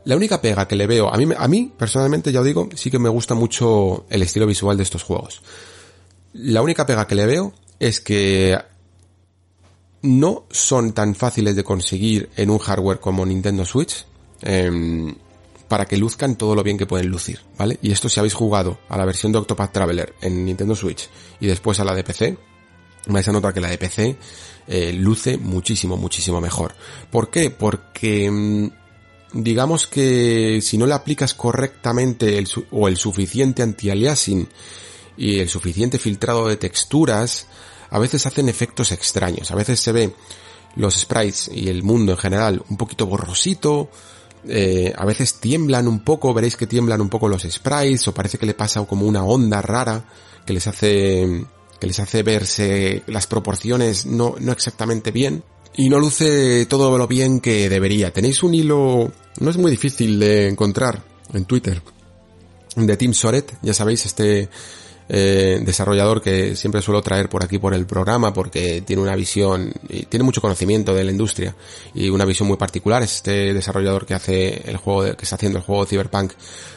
La única pega que le veo, a mí, a mí personalmente ya os digo, sí que me gusta mucho el estilo visual de estos juegos. La única pega que le veo es que no son tan fáciles de conseguir en un hardware como Nintendo Switch em, para que luzcan todo lo bien que pueden lucir, ¿vale? Y esto si habéis jugado a la versión de Octopath Traveler en Nintendo Switch y después a la de PC, vais a notar que la de PC eh, luce muchísimo, muchísimo mejor. ¿Por qué? Porque em, digamos que si no le aplicas correctamente el, o el suficiente anti-aliasing y el suficiente filtrado de texturas, a veces hacen efectos extraños. A veces se ve los sprites y el mundo en general un poquito borrosito, eh, a veces tiemblan un poco, veréis que tiemblan un poco los sprites, o parece que le pasa como una onda rara que les hace, que les hace verse las proporciones no, no exactamente bien y no luce todo lo bien que debería. Tenéis un hilo, no es muy difícil de encontrar en Twitter, de Tim Soret, ya sabéis, este eh, desarrollador que siempre suelo traer por aquí por el programa porque tiene una visión y tiene mucho conocimiento de la industria y una visión muy particular es este desarrollador que hace el juego que está haciendo el juego Cyberpunk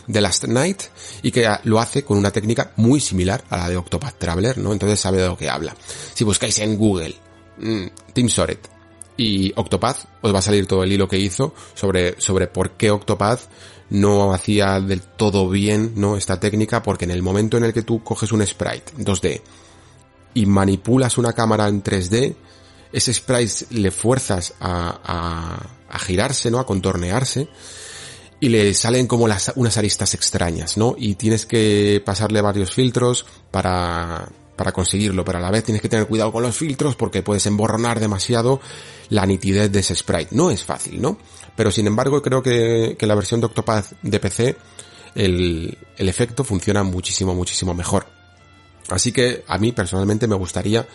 The Last Night y que lo hace con una técnica muy similar a la de Octopath Traveler, ¿no? Entonces sabe de lo que habla. Si buscáis en Google mm, Tim Soret y Octopath os va a salir todo el hilo que hizo sobre, sobre por qué Octopath no hacía del todo bien, ¿no? Esta técnica, porque en el momento en el que tú coges un sprite 2D y manipulas una cámara en 3D, ese sprite le fuerzas a, a, a girarse, ¿no? A contornearse y le salen como las, unas aristas extrañas, ¿no? Y tienes que pasarle varios filtros para, para conseguirlo, pero a la vez tienes que tener cuidado con los filtros porque puedes emborronar demasiado la nitidez de ese sprite. No es fácil, ¿no? Pero sin embargo creo que, que la versión de Octopath de PC el, el efecto funciona muchísimo, muchísimo mejor. Así que a mí personalmente me gustaría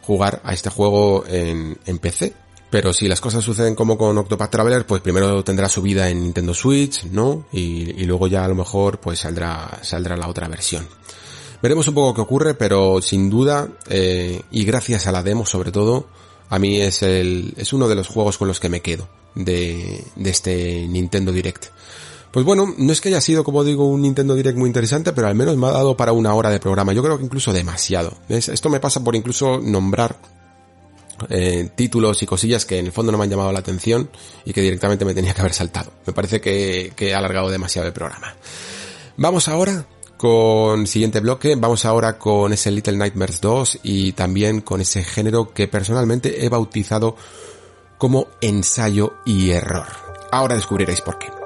jugar a este juego en, en PC. Pero si las cosas suceden como con Octopath Traveler, pues primero tendrá su vida en Nintendo Switch, ¿no? Y, y luego ya a lo mejor pues saldrá, saldrá la otra versión. Veremos un poco qué ocurre, pero sin duda, eh, y gracias a la demo sobre todo, a mí es el, es uno de los juegos con los que me quedo de, de este Nintendo Direct. Pues bueno, no es que haya sido, como digo, un Nintendo Direct muy interesante, pero al menos me ha dado para una hora de programa. Yo creo que incluso demasiado. Esto me pasa por incluso nombrar eh, títulos y cosillas que en el fondo no me han llamado la atención y que directamente me tenía que haber saltado. Me parece que, que he alargado demasiado el programa. Vamos ahora con siguiente bloque, vamos ahora con ese Little Nightmares 2 y también con ese género que personalmente he bautizado como ensayo y error. Ahora descubriréis por qué.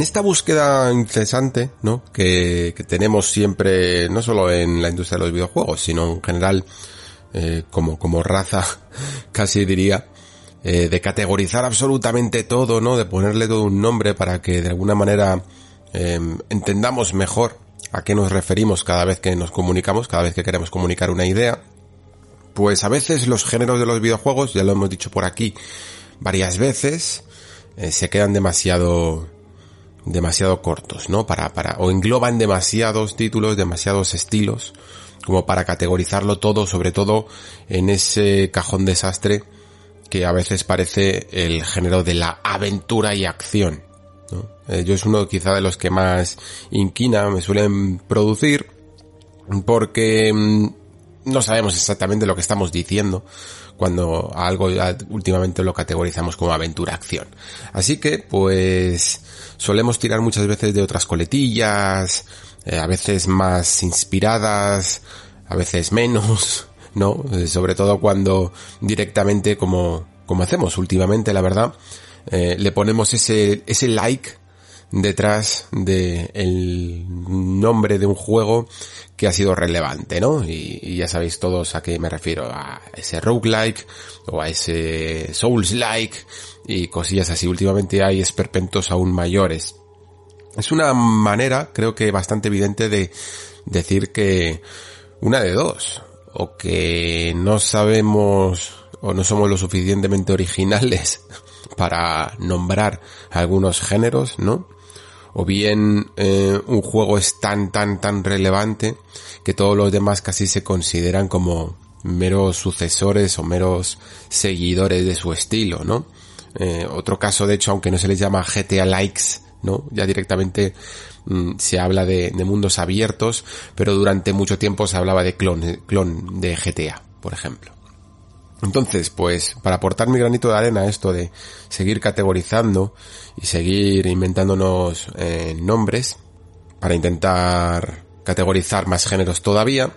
En, esta búsqueda incesante, ¿no? Que, tenemos siempre, no solo en la industria de los videojuegos, sino en general, eh, como, como raza, <laughs> casi diría, eh, de categorizar absolutamente todo, ¿no? De ponerle todo un nombre para que de alguna manera eh, entendamos mejor a qué nos referimos cada vez que nos comunicamos, cada vez que queremos comunicar una idea. Pues a veces los géneros de los videojuegos, ya lo hemos dicho por aquí varias veces, eh, se quedan demasiado demasiado cortos, ¿no? Para, para, o engloban demasiados títulos, demasiados estilos, como para categorizarlo todo, sobre todo en ese cajón desastre que a veces parece el género de la aventura y acción. ¿no? Eh, yo es uno quizá de los que más inquina me suelen producir porque mm, no sabemos exactamente lo que estamos diciendo cuando algo últimamente lo categorizamos como aventura-acción. Así que, pues, solemos tirar muchas veces de otras coletillas, eh, a veces más inspiradas, a veces menos, <laughs> ¿no? Eh, sobre todo cuando directamente, como, como hacemos últimamente, la verdad, eh, le ponemos ese, ese like detrás de el nombre de un juego que ha sido relevante, ¿no? Y, ya sabéis todos a qué me refiero, a ese roguelike o a ese souls-like y cosillas así. Últimamente hay esperpentos aún mayores. Es una manera, creo que bastante evidente de decir que una de dos, o que no sabemos o no somos lo suficientemente originales <laughs> para nombrar algunos géneros, ¿no? O bien eh, un juego es tan tan tan relevante que todos los demás casi se consideran como meros sucesores o meros seguidores de su estilo, ¿no? Eh, otro caso, de hecho, aunque no se les llama GTA Likes, ¿no? Ya directamente mm, se habla de, de, mundos abiertos, pero durante mucho tiempo se hablaba de clon, clon de GTA, por ejemplo. Entonces, pues, para aportar mi granito de arena a esto de seguir categorizando y seguir inventándonos eh, nombres para intentar categorizar más géneros todavía,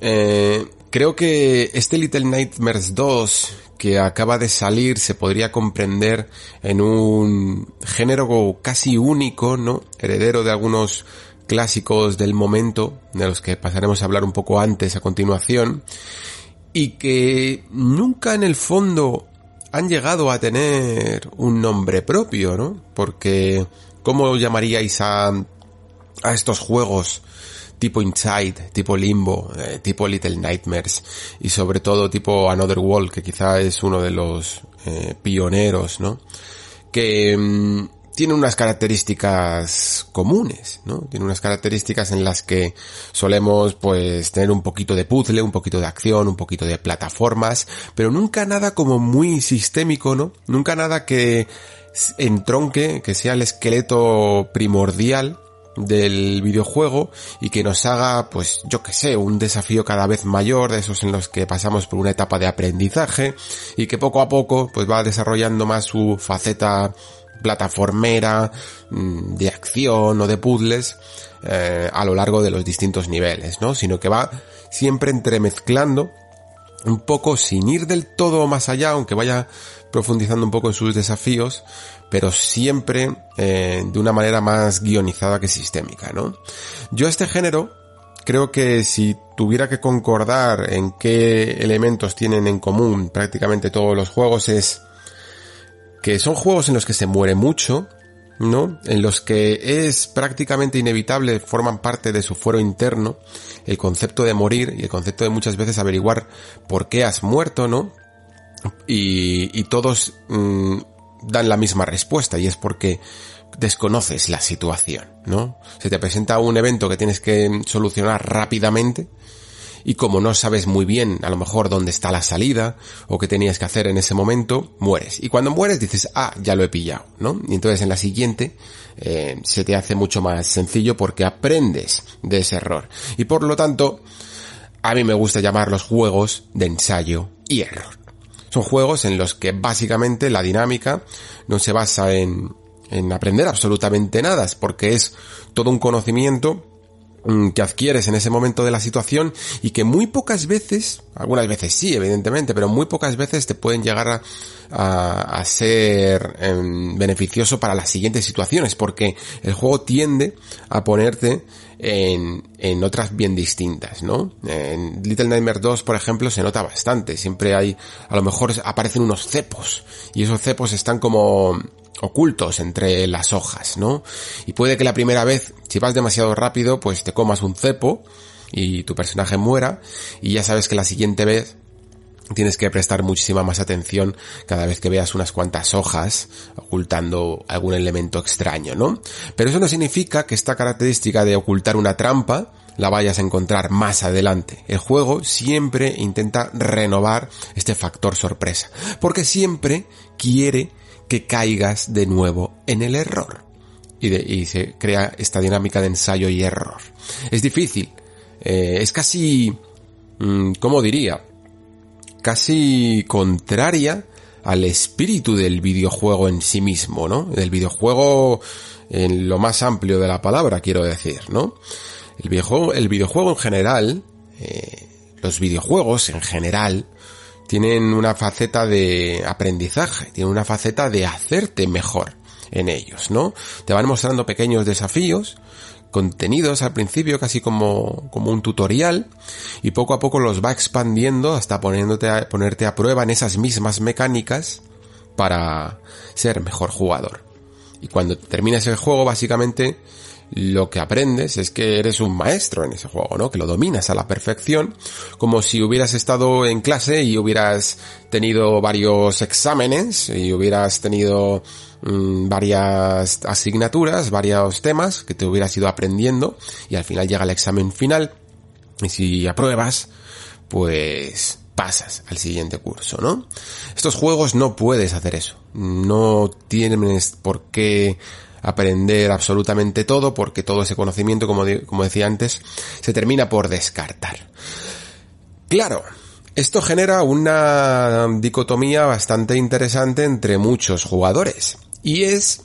eh, creo que este Little Nightmares 2 que acaba de salir se podría comprender en un género casi único, ¿no? Heredero de algunos clásicos del momento, de los que pasaremos a hablar un poco antes a continuación, y que nunca en el fondo han llegado a tener un nombre propio, ¿no? Porque, ¿cómo llamaríais a, a estos juegos tipo Inside, tipo Limbo, eh, tipo Little Nightmares y sobre todo tipo Another World, que quizá es uno de los eh, pioneros, ¿no? Que mm, tiene unas características comunes, ¿no? Tiene unas características en las que solemos pues tener un poquito de puzzle, un poquito de acción, un poquito de plataformas, pero nunca nada como muy sistémico, ¿no? Nunca nada que entronque, que sea el esqueleto primordial del videojuego y que nos haga, pues yo que sé, un desafío cada vez mayor, de esos en los que pasamos por una etapa de aprendizaje y que poco a poco pues va desarrollando más su faceta plataformera, mm, de acción o de puzzles eh, a lo largo de los distintos niveles, ¿no? Sino que va siempre entremezclando un poco sin ir del todo más allá, aunque vaya profundizando un poco en sus desafíos, pero siempre eh, de una manera más guionizada que sistémica, ¿no? Yo este género creo que si tuviera que concordar en qué elementos tienen en común prácticamente todos los juegos es que son juegos en los que se muere mucho, ¿no? En los que es prácticamente inevitable, forman parte de su fuero interno, el concepto de morir y el concepto de muchas veces averiguar por qué has muerto, ¿no? Y, y todos mm, dan la misma respuesta y es porque desconoces la situación, ¿no? Se te presenta un evento que tienes que solucionar rápidamente y como no sabes muy bien a lo mejor dónde está la salida o qué tenías que hacer en ese momento, mueres. Y cuando mueres dices, ah, ya lo he pillado, ¿no? Y entonces en la siguiente eh, se te hace mucho más sencillo porque aprendes de ese error. Y por lo tanto, a mí me gusta llamar los juegos de ensayo y error. Son juegos en los que básicamente la dinámica no se basa en, en aprender absolutamente nada, porque es todo un conocimiento que adquieres en ese momento de la situación y que muy pocas veces, algunas veces sí, evidentemente, pero muy pocas veces te pueden llegar a, a, ser em, beneficioso para las siguientes situaciones, porque el juego tiende a ponerte en, en otras bien distintas, ¿no? En Little Nightmares 2, por ejemplo, se nota bastante, siempre hay, a lo mejor aparecen unos cepos, y esos cepos están como ocultos entre las hojas, ¿no? Y puede que la primera vez, si vas demasiado rápido, pues te comas un cepo y tu personaje muera, y ya sabes que la siguiente vez tienes que prestar muchísima más atención cada vez que veas unas cuantas hojas ocultando algún elemento extraño, ¿no? Pero eso no significa que esta característica de ocultar una trampa la vayas a encontrar más adelante. El juego siempre intenta renovar este factor sorpresa, porque siempre quiere que caigas de nuevo en el error. Y, se crea esta dinámica de ensayo y error. Es difícil. Eh, es casi, mm, ¿cómo diría? Casi contraria al espíritu del videojuego en sí mismo, ¿no? Del videojuego en lo más amplio de la palabra, quiero decir, ¿no? El videojuego, el videojuego en general, eh, los videojuegos en general, tienen una faceta de aprendizaje, tienen una faceta de hacerte mejor en ellos, ¿no? Te van mostrando pequeños desafíos, contenidos al principio casi como, como un tutorial y poco a poco los va expandiendo hasta poniéndote a, ponerte a prueba en esas mismas mecánicas para ser mejor jugador. Y cuando terminas el juego básicamente lo que aprendes es que eres un maestro en ese juego, ¿no? Que lo dominas a la perfección, como si hubieras estado en clase y hubieras tenido varios exámenes y hubieras tenido mm, varias asignaturas, varios temas que te hubieras ido aprendiendo y al final llega el examen final y si apruebas, pues pasas al siguiente curso, ¿no? Estos juegos no puedes hacer eso. No tienes por qué aprender absolutamente todo porque todo ese conocimiento, como, como decía antes, se termina por descartar. Claro, esto genera una dicotomía bastante interesante entre muchos jugadores. Y es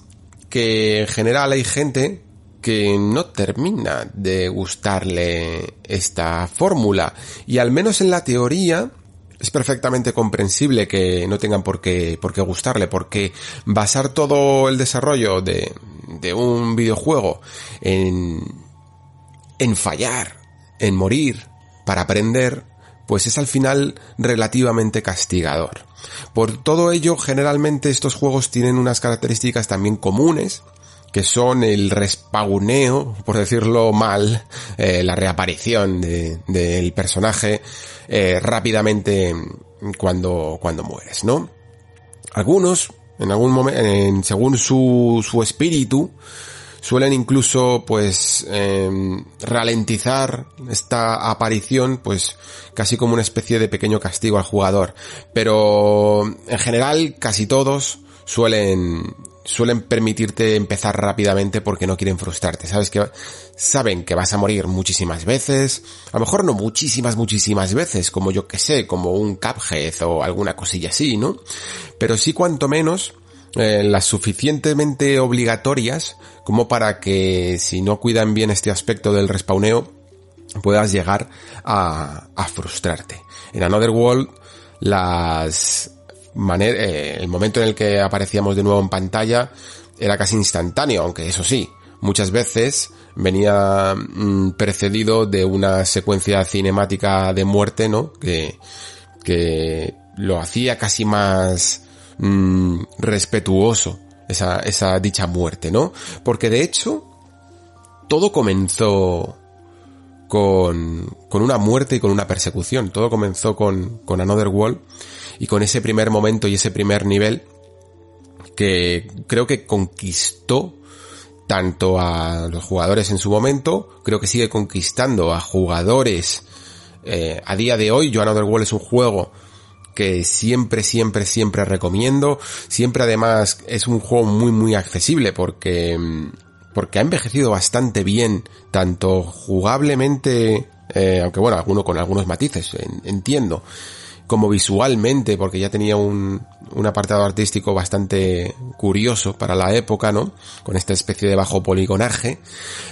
que en general hay gente que no termina de gustarle esta fórmula. Y al menos en la teoría es perfectamente comprensible que no tengan por qué, por qué gustarle, porque basar todo el desarrollo de, de un videojuego en, en fallar, en morir, para aprender, pues es al final relativamente castigador. Por todo ello, generalmente estos juegos tienen unas características también comunes, que son el respawneo, por decirlo mal, eh, la reaparición del personaje eh, rápidamente cuando, cuando mueres, ¿no? Algunos, en algún momento, según su, su espíritu, suelen incluso pues em, ralentizar esta aparición pues casi como una especie de pequeño castigo al jugador pero en general casi todos suelen suelen permitirte empezar rápidamente porque no quieren frustrarte. Sabes que saben que vas a morir muchísimas veces, a lo mejor no muchísimas, muchísimas veces, como yo que sé, como un Cuphead o alguna cosilla así, ¿no? Pero sí cuanto menos eh, las suficientemente obligatorias como para que si no cuidan bien este aspecto del respawneo puedas llegar a, a frustrarte. En Another World las eh, el momento en el que aparecíamos de nuevo en pantalla era casi instantáneo, aunque eso sí, muchas veces venía mm, precedido de una secuencia cinemática de muerte, ¿no? Que, que lo hacía casi más mm, respetuoso esa, esa dicha muerte, ¿no? Porque de hecho, todo comenzó con, con una muerte y con una persecución. Todo comenzó con, con Another World y con ese primer momento y ese primer nivel que creo que conquistó tanto a los jugadores en su momento, creo que sigue conquistando a jugadores eh, a día de hoy. Yo Another World es un juego que siempre, siempre, siempre recomiendo. Siempre además es un juego muy, muy accesible porque, porque ha envejecido bastante bien, tanto jugablemente, eh, aunque bueno, alguno con algunos matices, entiendo como visualmente, porque ya tenía un, un apartado artístico bastante curioso para la época, ¿no? Con esta especie de bajo poligonaje,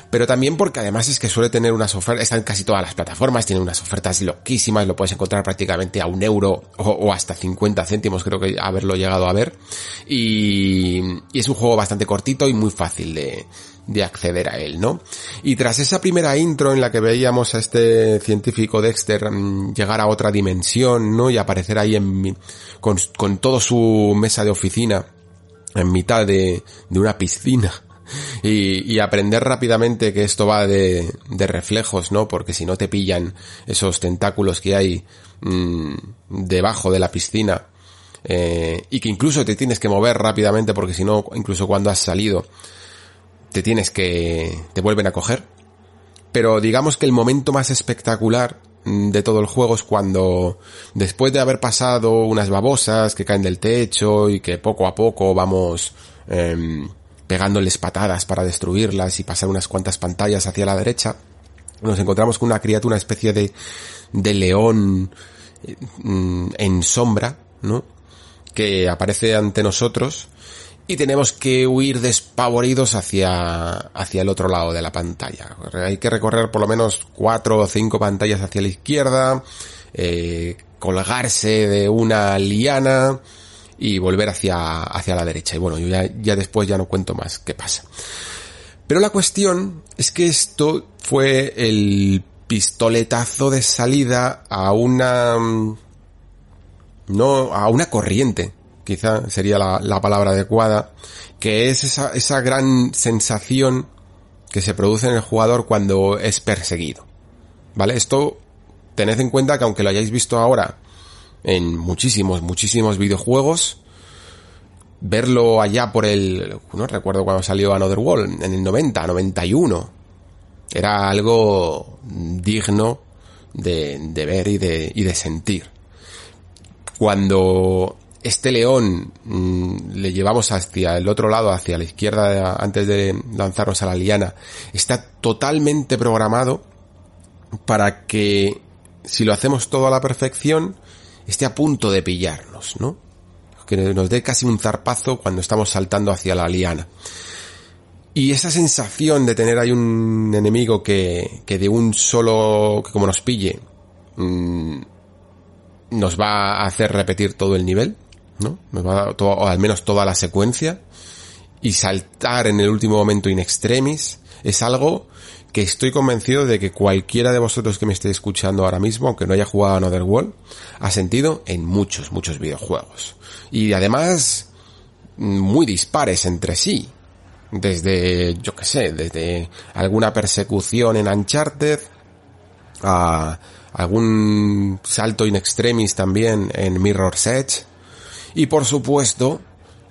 pero también porque además es que suele tener unas ofertas, está en casi todas las plataformas, tiene unas ofertas loquísimas, lo puedes encontrar prácticamente a un euro o, hasta 50 céntimos, creo que haberlo llegado a ver, y, y es un juego bastante cortito y muy fácil de, de acceder a él, ¿no? Y tras esa primera intro en la que veíamos a este científico Dexter mm, llegar a otra dimensión, ¿no? Y aparecer ahí en, con, con todo su mesa de oficina en mitad de, de una piscina. <laughs> Y, y, aprender rápidamente que esto va de, de reflejos, ¿no? Porque si no te pillan esos tentáculos que hay mmm, debajo de la piscina, eh, y que incluso te tienes que mover rápidamente porque si no, incluso cuando has salido, te tienes que, te vuelven a coger. Pero digamos que el momento más espectacular mm, de todo el juego es cuando, después de haber pasado unas babosas que caen del techo y que poco a poco vamos eh, pegándoles patadas para destruirlas y pasar unas cuantas pantallas hacia la derecha, nos encontramos con una criatura, una especie de, de león eh, en sombra, ¿no? Que aparece ante nosotros y tenemos que huir despavoridos hacia, hacia el otro lado de la pantalla. Hay que recorrer por lo menos cuatro o cinco pantallas hacia la izquierda, eh, colgarse de una liana y volver hacia, hacia la derecha. Y bueno, yo ya, ya después ya no cuento más qué pasa. Pero la cuestión es que esto fue el pistoletazo de salida a una, no, a una corriente quizá sería la, la palabra adecuada, que es esa, esa gran sensación que se produce en el jugador cuando es perseguido. ¿Vale? Esto tened en cuenta que aunque lo hayáis visto ahora en muchísimos, muchísimos videojuegos, verlo allá por el, no recuerdo cuando salió Another World, en el 90, 91, era algo digno de, de ver y de, y de sentir. Cuando este león mmm, le llevamos hacia el otro lado, hacia la izquierda, antes de lanzarnos a la liana, está totalmente programado para que si lo hacemos todo a la perfección, esté a punto de pillarnos, ¿no? Que nos dé casi un zarpazo cuando estamos saltando hacia la liana. Y esa sensación de tener ahí un enemigo que, que de un solo, que como nos pille, mmm, nos va a hacer repetir todo el nivel, ¿no? Nos va todo, o al menos toda la secuencia. Y saltar en el último momento in extremis es algo que estoy convencido de que cualquiera de vosotros que me esté escuchando ahora mismo, aunque no haya jugado a Another World, ha sentido en muchos, muchos videojuegos. Y además, muy dispares entre sí. Desde, yo que sé, desde alguna persecución en Uncharted, a algún salto in extremis también en Mirror's Edge, y por supuesto,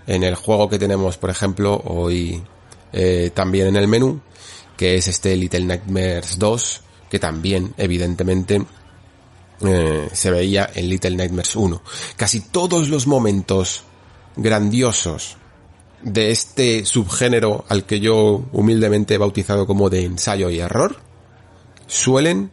en el juego que tenemos, por ejemplo, hoy eh, también en el menú, que es este Little Nightmares 2, que también, evidentemente, eh, se veía en Little Nightmares 1. Casi todos los momentos grandiosos de este subgénero al que yo humildemente he bautizado como de ensayo y error, suelen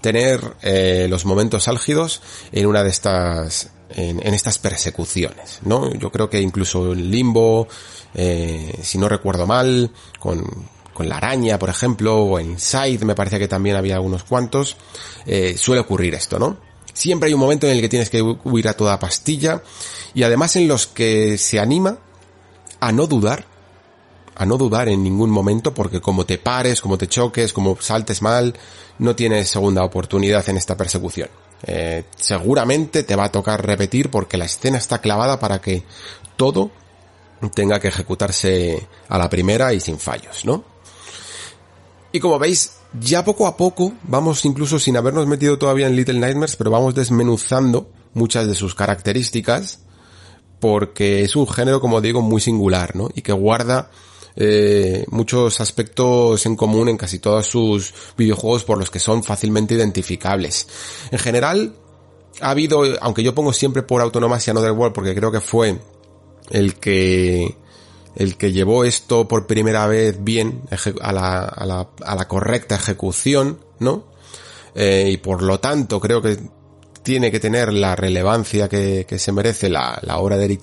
tener eh, los momentos álgidos en una de estas en, estas persecuciones, ¿no? Yo creo que incluso en Limbo, eh, si no recuerdo mal, con, con la araña, por ejemplo, o en Inside, me parece que también había algunos cuantos, eh, suele ocurrir esto, ¿no? Siempre hay un momento en el que tienes que huir a toda pastilla y además en los que se anima a no dudar, a no dudar en ningún momento porque como te pares, como te choques, como saltes mal, no tienes segunda oportunidad en esta persecución eh, seguramente te va a tocar repetir porque la escena está clavada para que todo tenga que ejecutarse a la primera y sin fallos, ¿no? Y como veis, ya poco a poco vamos incluso sin habernos metido todavía en Little Nightmares, pero vamos desmenuzando muchas de sus características porque es un género, como digo, muy singular, ¿no? Y que guarda eh, muchos aspectos en común en casi todos sus videojuegos por los que son fácilmente identificables. En general, ha habido, aunque yo pongo siempre por autonomía Another World porque creo que fue el que el que llevó esto por primera vez bien a la, a la, a la correcta ejecución, ¿no? Eh, y por lo tanto creo que tiene que tener la relevancia que, se merece la, obra de Eric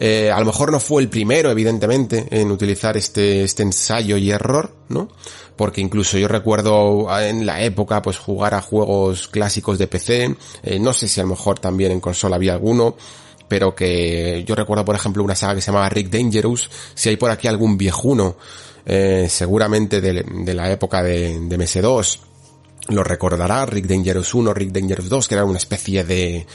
eh, a lo mejor no fue el primero, evidentemente, en utilizar este, este ensayo y error, ¿no? Porque incluso yo recuerdo en la época, pues jugar a juegos clásicos de PC, eh, no sé si a lo mejor también en consola había alguno, pero que yo recuerdo, por ejemplo, una saga que se llamaba Rick Dangerous, si hay por aquí algún viejuno, eh, seguramente de, la época de, de MS2, lo recordará, Rick Dangerous 1, Rick Dangerous 2, que era una especie de,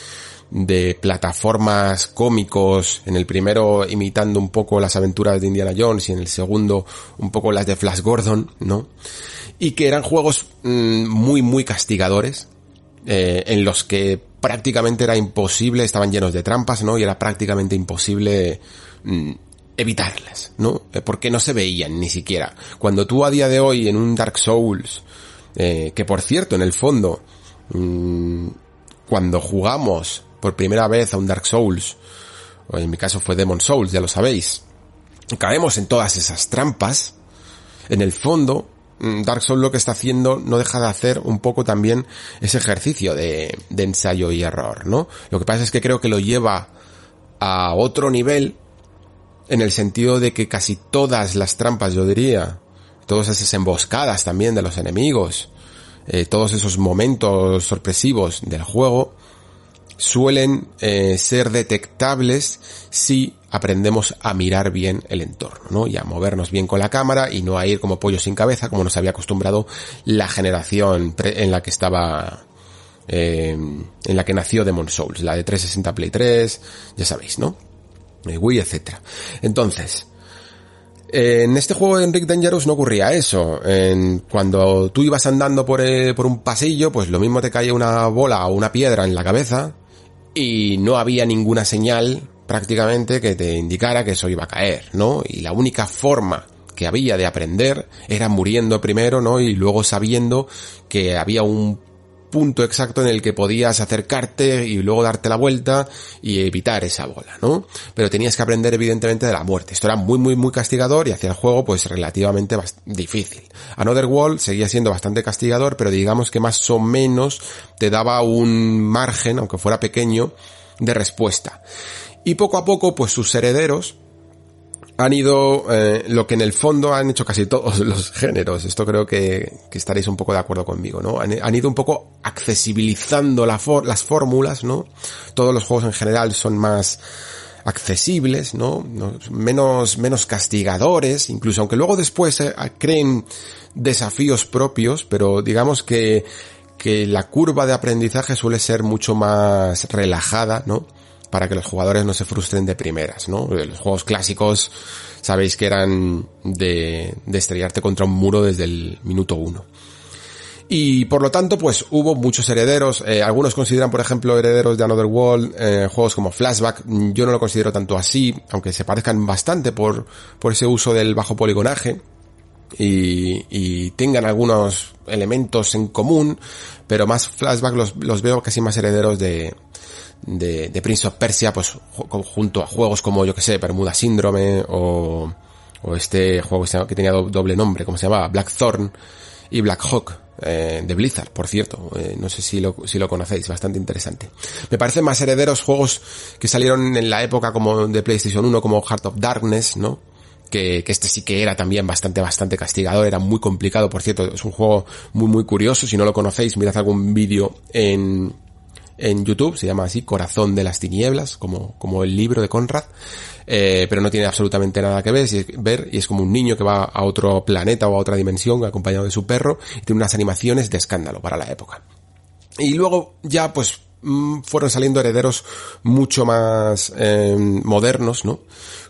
de plataformas cómicos, en el primero imitando un poco las aventuras de Indiana Jones y en el segundo un poco las de Flash Gordon, ¿no? Y que eran juegos mm, muy, muy castigadores, eh, en los que prácticamente era imposible, estaban llenos de trampas, ¿no? Y era prácticamente imposible mm, evitarlas, ¿no? Eh, porque no se veían ni siquiera. Cuando tú a día de hoy en un Dark Souls, eh, que por cierto, en el fondo, mm, cuando jugamos por primera vez a un Dark Souls, o en mi caso fue Demon Souls, ya lo sabéis, caemos en todas esas trampas, en el fondo, mm, Dark Souls lo que está haciendo no deja de hacer un poco también ese ejercicio de, de ensayo y error, ¿no? Lo que pasa es que creo que lo lleva a otro nivel en el sentido de que casi todas las trampas, yo diría, todas esas emboscadas también de los enemigos, eh, todos esos momentos sorpresivos del juego, suelen eh, ser detectables si aprendemos a mirar bien el entorno, ¿no? Y a movernos bien con la cámara y no a ir como pollo sin cabeza, como nos había acostumbrado la generación en la que estaba, eh, en la que nació Demon Souls, la de 360 Play 3, ya sabéis, ¿no? Eh, Wii, etcétera. Entonces, en este juego de Enric Dangerous no ocurría eso. Cuando tú ibas andando por, por un pasillo, pues lo mismo te caía una bola o una piedra en la cabeza y no había ninguna señal prácticamente que te indicara que eso iba a caer, ¿no? Y la única forma que había de aprender era muriendo primero, ¿no? Y luego sabiendo que había un punto exacto en el que podías acercarte y luego darte la vuelta y evitar esa bola, ¿no? Pero tenías que aprender evidentemente de la muerte. Esto era muy muy muy castigador y hacía el juego pues relativamente difícil. Another World seguía siendo bastante castigador, pero digamos que más o menos te daba un margen, aunque fuera pequeño, de respuesta. Y poco a poco pues sus herederos han ido eh, lo que en el fondo han hecho casi todos <laughs> los géneros. Esto creo que, estaréis un poco de acuerdo conmigo, ¿no? Han, ido un poco accesibilizando las fórmulas, ¿no? Todos los juegos en general son más accesibles, ¿no? Menos, menos castigadores, incluso aunque luego después eh, creen desafíos propios, pero digamos que, que la curva de aprendizaje suele ser mucho más relajada, ¿no? Para que los jugadores no se frustren de primeras, ¿no? Los juegos clásicos sabéis que eran de, estrellarte contra un muro desde el minuto uno. Y por lo tanto, pues hubo muchos herederos. Eh, algunos consideran, por ejemplo, herederos de Another World, eh, juegos como Flashback. Yo no lo considero tanto así, aunque se parezcan bastante por, por ese uso del bajo poligonaje. Y, y tengan algunos elementos en común, pero más Flashback los, los veo casi más herederos de, de, Prince of Persia, pues junto a juegos como, yo que sé, Bermuda Síndrome o, o este juego que tenía doble nombre, como se llamaba, Blackthorn y Black Hawk, eh, de Blizzard, por cierto. Eh, no sé si lo, si lo conocéis, bastante interesante. Me parecen más herederos juegos que salieron en la época como de PlayStation 1, como Heart of Darkness, ¿no? Que, que, este sí que era también bastante, bastante castigador, era muy complicado, por cierto, es un juego muy, muy curioso, si no lo conocéis, mirad algún vídeo en, en YouTube, se llama así, Corazón de las Tinieblas, como, como el libro de Conrad, eh, pero no tiene absolutamente nada que ver, ver, y es como un niño que va a otro planeta o a otra dimensión acompañado de su perro, y tiene unas animaciones de escándalo para la época. Y luego ya pues mm, fueron saliendo herederos mucho más eh, modernos, ¿no?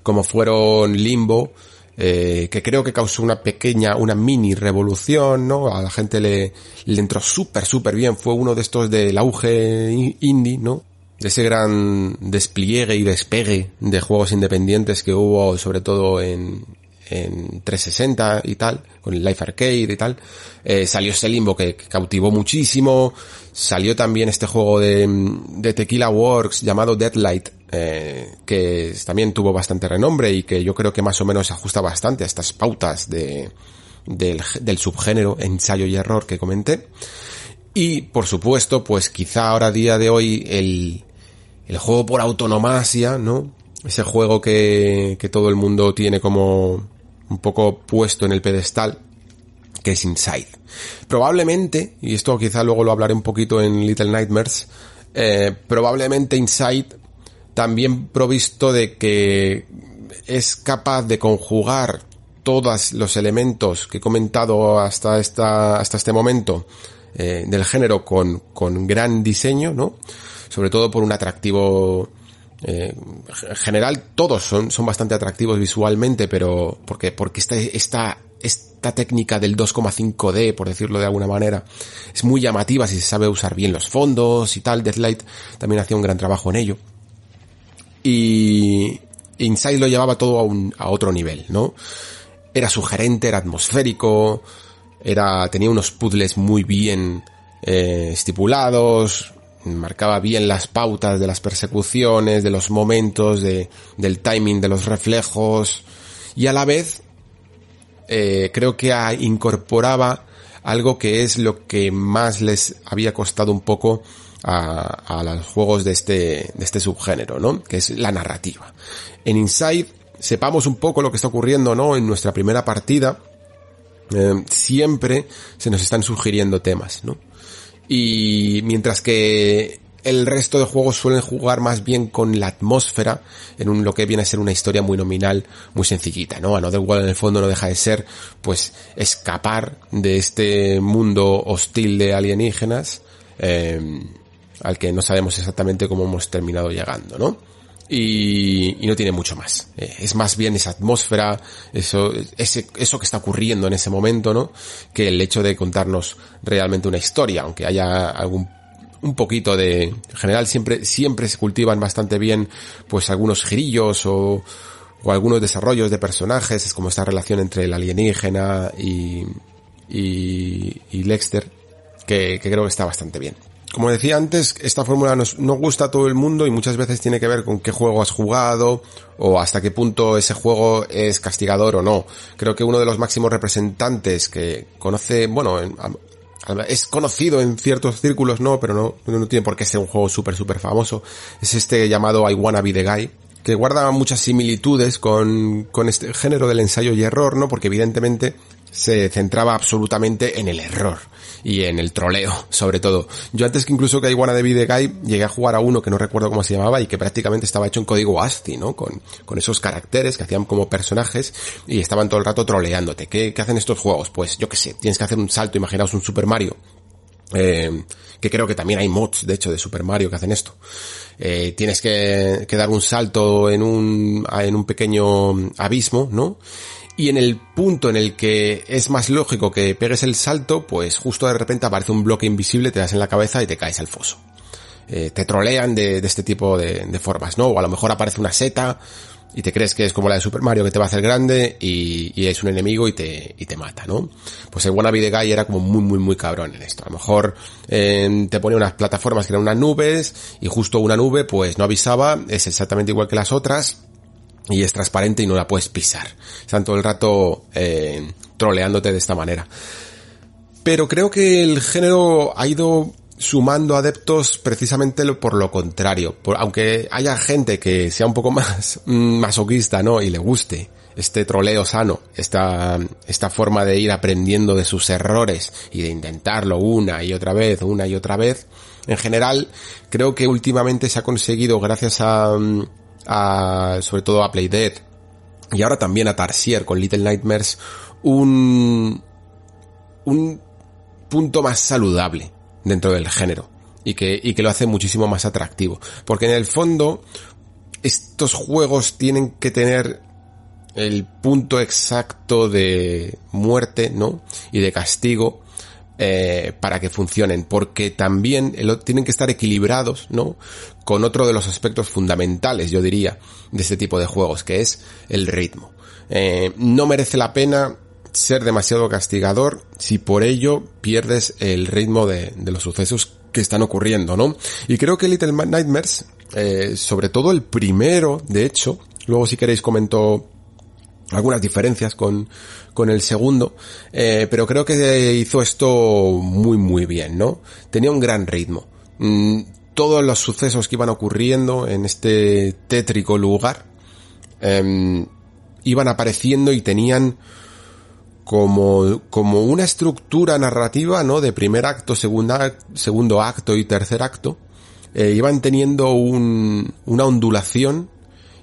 Como fueron Limbo, eh, que creo que causó una pequeña, una mini revolución, ¿no? A la gente le, le entró súper, súper bien. Fue uno de estos del auge indie, ¿no? De ese gran despliegue y despegue de juegos independientes que hubo, sobre todo en, en 360 y tal, con el Life Arcade y tal. Eh, salió ese limbo que, cautivó muchísimo. Salió también este juego de, Tequila Works llamado Deadlight, eh, que también tuvo bastante renombre y que yo creo que más o menos ajusta bastante a estas pautas de, del, subgénero ensayo y error que comenté. Y, por supuesto, pues quizá ahora día de hoy el, el juego por autonomasia, ¿no? Ese juego que, que todo el mundo tiene como un poco puesto en el pedestal, que es Inside. Probablemente, y esto quizá luego lo hablaré un poquito en Little Nightmares, eh, probablemente Inside también provisto de que es capaz de conjugar todos los elementos que he comentado hasta esta, hasta este momento eh, del género con, con gran diseño, ¿no? Sobre todo por un atractivo eh, en general todos son, son bastante atractivos visualmente, pero porque, porque esta, esta, esta técnica del 2,5D, por decirlo de alguna manera, es muy llamativa si se sabe usar bien los fondos y tal. Deathlight también hacía un gran trabajo en ello. Y Inside lo llevaba todo a, un, a otro nivel, ¿no? Era sugerente, era atmosférico, era, tenía unos puzzles muy bien eh, estipulados, marcaba bien las pautas de las persecuciones, de los momentos, de, del timing de los reflejos y a la vez eh, creo que incorporaba algo que es lo que más les había costado un poco a, a los juegos de este, de este subgénero, ¿no? Que es la narrativa. En Inside sepamos un poco lo que está ocurriendo, ¿no? En nuestra primera partida, eh, siempre se nos están sugiriendo temas, ¿no? Y mientras que el resto de juegos suelen jugar más bien con la atmósfera, en un, lo que viene a ser una historia muy nominal, muy sencillita, ¿no? Another World en el fondo no deja de ser, pues, escapar de este mundo hostil de alienígenas, eh, al que no sabemos exactamente cómo hemos terminado llegando, ¿no? Y, no tiene mucho más. Eh, es más bien esa atmósfera, eso, ese, eso que está ocurriendo en ese momento, ¿no? Que el hecho de contarnos realmente una historia, aunque haya algún un poquito de, en general siempre, siempre se cultivan bastante bien, pues algunos girillos o, o algunos desarrollos de personajes, es como esta relación entre el alienígena y, y, y Lexter, que, que creo que está bastante bien como decía antes, esta fórmula nos, no gusta a todo el mundo y muchas veces tiene que ver con qué juego has jugado o hasta qué punto ese juego es castigador o no. Creo que uno de los máximos representantes que conoce, bueno, es conocido en ciertos círculos, no, pero no, no tiene por qué ser un juego súper, súper famoso. Es este llamado I Wanna Be the Guy, que guarda muchas similitudes con, con este género del ensayo y error, ¿no? Porque evidentemente se centraba absolutamente en el error y en el troleo, sobre todo. Yo antes que incluso que hay de Guy, llegué a jugar a uno que no recuerdo cómo se llamaba y que prácticamente estaba hecho en código ASCII, ¿no? Con, con esos caracteres que hacían como personajes y estaban todo el rato troleándote. ¿Qué, qué hacen estos juegos? Pues yo qué sé, tienes que hacer un salto, imaginaos un Super Mario. Eh, que creo que también hay mods, de hecho, de Super Mario que hacen esto. Eh, tienes que, que dar un salto en un, en un pequeño abismo, ¿no? Y en el punto en el que es más lógico que pegues el salto, pues justo de repente aparece un bloque invisible, te das en la cabeza y te caes al foso. Eh, te trolean de, este tipo de, formas, ¿no? O a lo mejor aparece una seta y te crees que es como la de Super Mario que te va a hacer grande y, y es un enemigo y te, y te mata, ¿no? Pues el Wannabe de Guy era como muy, muy, muy cabrón en esto. A lo mejor eh, te pone unas plataformas que eran unas nubes y justo una nube pues no avisaba, es exactamente igual que las otras y es transparente y no la puedes pisar. Están todo el rato eh, troleándote de esta manera. Pero creo que el género ha ido sumando adeptos precisamente por lo contrario. Aunque haya gente que sea un poco <laughs> más mm, masoquista, ¿no? Y le guste este troleo sano, esta, esta forma de ir aprendiendo de sus errores y de intentarlo una y otra vez, una y otra vez. En general, creo que últimamente se ha conseguido gracias a, mm, a, sobre todo a Playdead y ahora también a Tarsier con Little Nightmares, un, un punto más saludable dentro del género y que, y que lo hace muchísimo más atractivo. Porque en el fondo, estos juegos tienen que tener el punto exacto de muerte, ¿no? Y de castigo eh, para que funcionen, porque también tienen que estar equilibrados, ¿no? Con otro de los aspectos fundamentales, yo diría, de este tipo de juegos, que es el ritmo. Eh, no merece la pena ser demasiado castigador si por ello pierdes el ritmo de, los sucesos que están ocurriendo, ¿no? Y creo que Little Nightmares, eh, sobre todo el primero, de hecho, luego si queréis comento algunas diferencias con, con el segundo, eh, pero creo que hizo esto muy muy bien, ¿no? Tenía un gran ritmo. Mm, todos los sucesos que iban ocurriendo en este tétrico lugar em, iban apareciendo y tenían como, como una estructura narrativa, ¿no? De primer acto, segunda, segundo acto y tercer acto, eh, iban teniendo un, una ondulación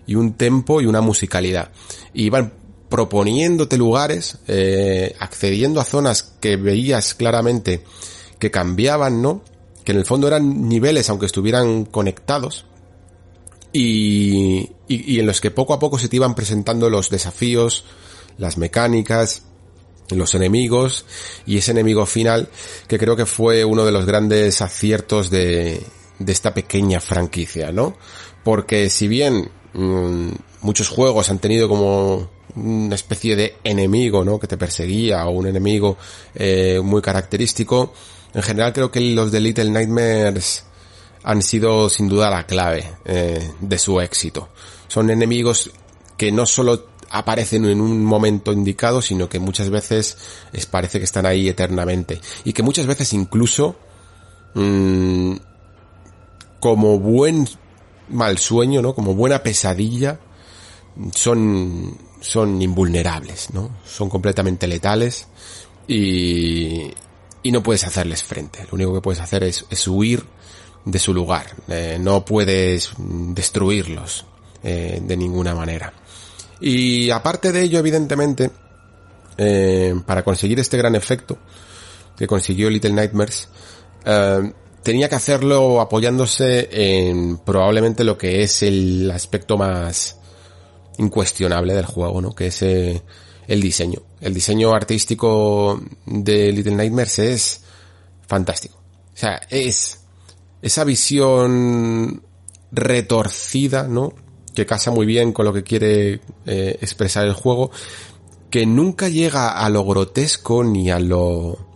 y un tempo y una musicalidad. Iban proponiéndote lugares, eh, accediendo a zonas que veías claramente que cambiaban, ¿no? Que en el fondo eran niveles aunque estuvieran conectados y, y, en los que poco a poco se te iban presentando los desafíos, las mecánicas, los enemigos y ese enemigo final que creo que fue uno de los grandes aciertos de esta pequeña franquicia, ¿no? Porque si bien mmm, muchos juegos han tenido como una especie de enemigo, ¿no? Que te perseguía o un enemigo eh, muy característico. En general creo que los de Little Nightmares han sido sin duda la clave eh, de su éxito. Son enemigos que no solo aparecen en un momento indicado, sino que muchas veces es, parece que están ahí eternamente. Y que muchas veces incluso mmm, como buen mal sueño, ¿no? Como buena pesadilla, son son invulnerables, ¿no? Son completamente letales y, y no puedes hacerles frente. Lo único que puedes hacer es, es huir de su lugar. Eh, no puedes destruirlos eh, de ninguna manera. Y aparte de ello, evidentemente, eh, para conseguir este gran efecto que consiguió Little Nightmares, tenía que hacerlo apoyándose en probablemente lo que es el aspecto más incuestionable del juego, ¿no? Que es eh, el diseño. El diseño artístico de Little Nightmares es fantástico. O sea, es esa visión retorcida, ¿no? Que casa muy bien con lo que quiere eh, expresar el juego, que nunca llega a lo grotesco ni a lo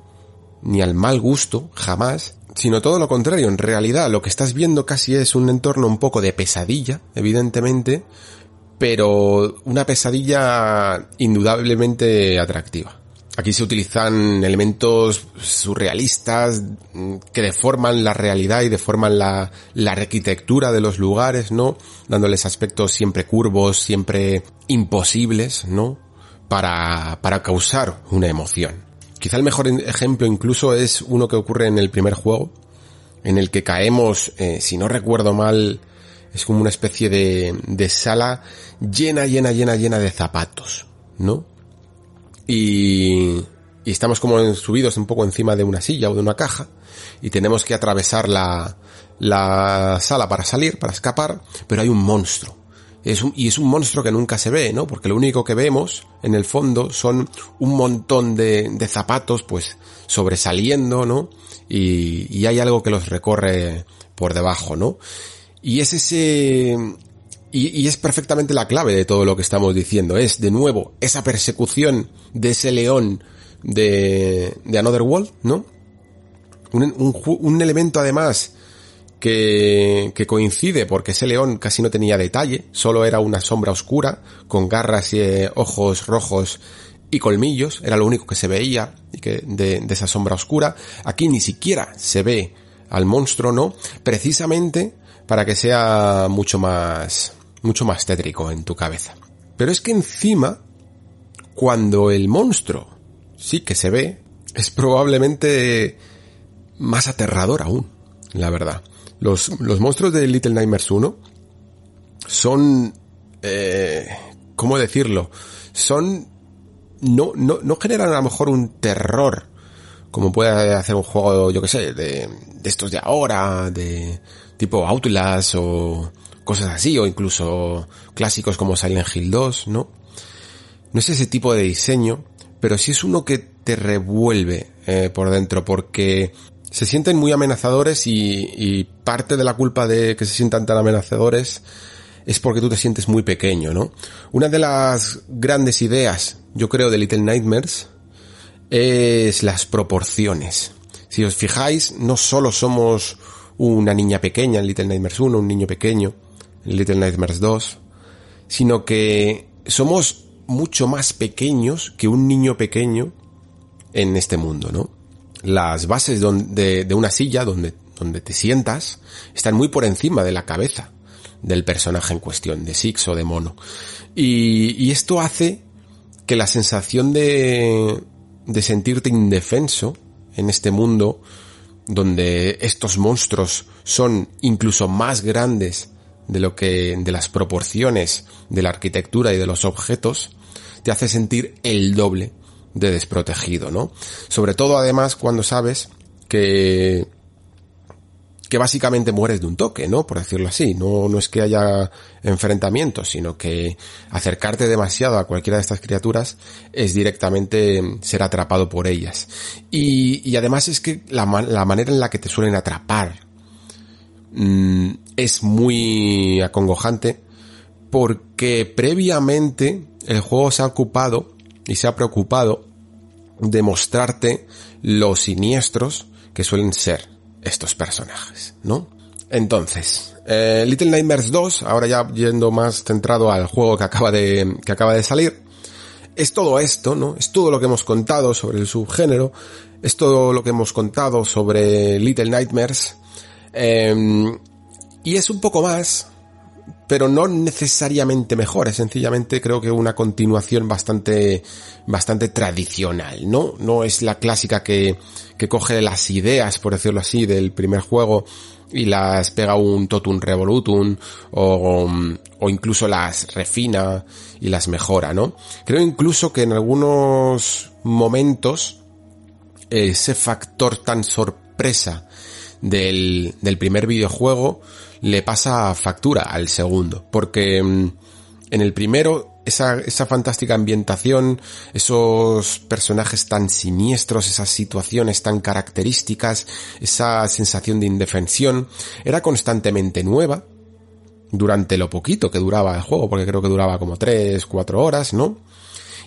ni al mal gusto, jamás, sino todo lo contrario. En realidad, lo que estás viendo casi es un entorno un poco de pesadilla, evidentemente, pero una pesadilla indudablemente atractiva. Aquí se utilizan elementos surrealistas que deforman la realidad y deforman la, la, arquitectura de los lugares, ¿no? Dándoles aspectos siempre curvos, siempre imposibles, ¿no? Para, para causar una emoción. Quizá el mejor ejemplo incluso es uno que ocurre en el primer juego, en el que caemos, eh, si no recuerdo mal, es como una especie de, de sala llena, llena, llena, llena de zapatos, ¿no? Y, y estamos como subidos un poco encima de una silla o de una caja y tenemos que atravesar la, la sala para salir, para escapar, pero hay un monstruo. Y es un monstruo que nunca se ve, ¿no? Porque lo único que vemos en el fondo son un montón de, de zapatos, pues, sobresaliendo, ¿no? Y, y hay algo que los recorre por debajo, ¿no? Y es ese, y, y, es perfectamente la clave de todo lo que estamos diciendo. Es, de nuevo, esa persecución de ese león de, de Another World, ¿no? Un, un elemento además que, que, coincide porque ese león casi no tenía detalle, solo era una sombra oscura, con garras y eh, ojos rojos y colmillos, era lo único que se veía y de, de esa sombra oscura. Aquí ni siquiera se ve al monstruo, ¿no? Precisamente para que sea mucho más, mucho más tétrico en tu cabeza. Pero es que encima, cuando el monstruo sí que se ve, es probablemente más aterrador aún, la verdad. Los, los monstruos de Little Nightmares 1 son, eh, ¿cómo decirlo? Son, no, no, no generan a lo mejor un terror, como puede hacer un juego, yo que sé, de, de estos de ahora, de, tipo Outlast o cosas así, o incluso clásicos como Silent Hill 2, ¿no? No es ese tipo de diseño, pero sí es uno que te revuelve eh, por dentro, porque se sienten muy amenazadores y, parte de la culpa de que se sientan tan amenazadores es porque tú te sientes muy pequeño, ¿no? Una de las grandes ideas, yo creo, de Little Nightmares es las proporciones. Si os fijáis, no solo somos una niña pequeña en Little Nightmares 1, un niño pequeño en Little Nightmares 2, sino que somos mucho más pequeños que un niño pequeño en este mundo, ¿no? Las bases de, de una silla donde, donde te sientas están muy por encima de la cabeza del personaje en cuestión, de Six o de Mono. Y, y esto hace que la sensación de, de sentirte indefenso en este mundo donde estos monstruos son incluso más grandes de lo que, de las proporciones de la arquitectura y de los objetos, te hace sentir el doble de desprotegido, ¿no? Sobre todo además cuando sabes que que básicamente mueres de un toque, ¿no? Por decirlo así. No, no es que haya enfrentamientos, sino que acercarte demasiado a cualquiera de estas criaturas es directamente ser atrapado por ellas. Y, y además es que la, la, manera en la que te suelen atrapar mmm, es muy acongojante porque previamente el juego se ha ocupado y se ha preocupado de mostrarte los siniestros que suelen ser estos personajes, ¿no? Entonces, eh, Little Nightmares 2, ahora ya yendo más centrado al juego que acaba de, que acaba de salir, es todo esto, ¿no? Es todo lo que hemos contado sobre el subgénero, es todo lo que hemos contado sobre Little Nightmares, eh, y es un poco más, pero no necesariamente mejor, es sencillamente creo que una continuación bastante, bastante tradicional, ¿no? No es la clásica que, que coge las ideas, por decirlo así, del primer juego y las pega un totum revolutum o, o incluso las refina y las mejora, ¿no? Creo incluso que en algunos momentos ese factor tan sorpresa del, del primer videojuego le pasa factura al segundo, porque mm, en el primero esa, esa fantástica ambientación, esos personajes tan siniestros, esas situaciones tan características, esa sensación de indefensión, era constantemente nueva durante lo poquito que duraba el juego, porque creo que duraba como 3, 4 horas, ¿no?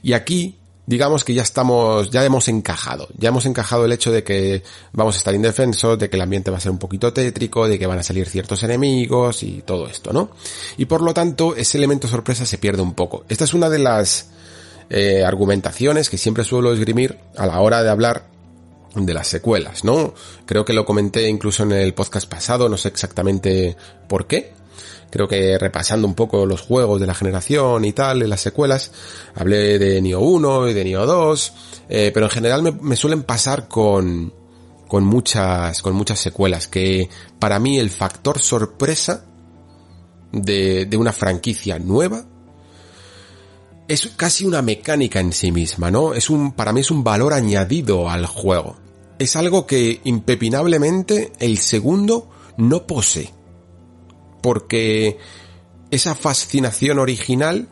Y aquí digamos que ya estamos, ya hemos encajado, ya hemos encajado el hecho de que vamos a estar indefensos, de que el ambiente va a ser un poquito tétrico, de que van a salir ciertos enemigos y todo esto, ¿no? Y por lo tanto, ese elemento sorpresa se pierde un poco. Esta es una de las eh, argumentaciones que siempre suelo esgrimir a la hora de hablar de las secuelas, ¿no? Creo que lo comenté incluso en el podcast pasado, no sé exactamente por qué, creo que repasando un poco los juegos de la generación y tal, en las secuelas, hablé de Nioh 1 y de Nioh 2, eh, pero en general me, me, suelen pasar con, con muchas, con muchas secuelas, que para mí el factor sorpresa de, de una franquicia nueva es casi una mecánica en sí misma, ¿no? Es un, para mí es un valor añadido al juego. Es algo que impepinablemente el segundo no posee porque esa fascinación original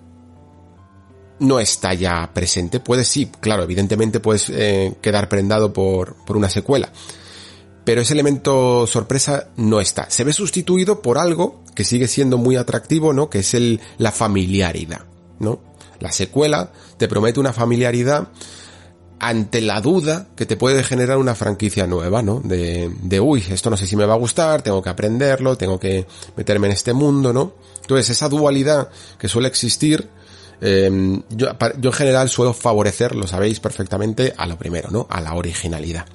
no está ya presente. Puedes sí, claro, evidentemente puedes eh, quedar prendado por, por una secuela. Pero ese elemento sorpresa no está. Se ve sustituido por algo que sigue siendo muy atractivo, ¿no? Que es el, la familiaridad, ¿no? La secuela te promete una familiaridad ante la duda que te puede generar una franquicia nueva, ¿no? De, de, uy, esto no sé si me va a gustar, tengo que aprenderlo, tengo que meterme en este mundo, ¿no? Entonces, esa dualidad que suele existir, eh, yo, yo, en general suelo favorecer, lo sabéis perfectamente, a lo primero, ¿no? A la originalidad.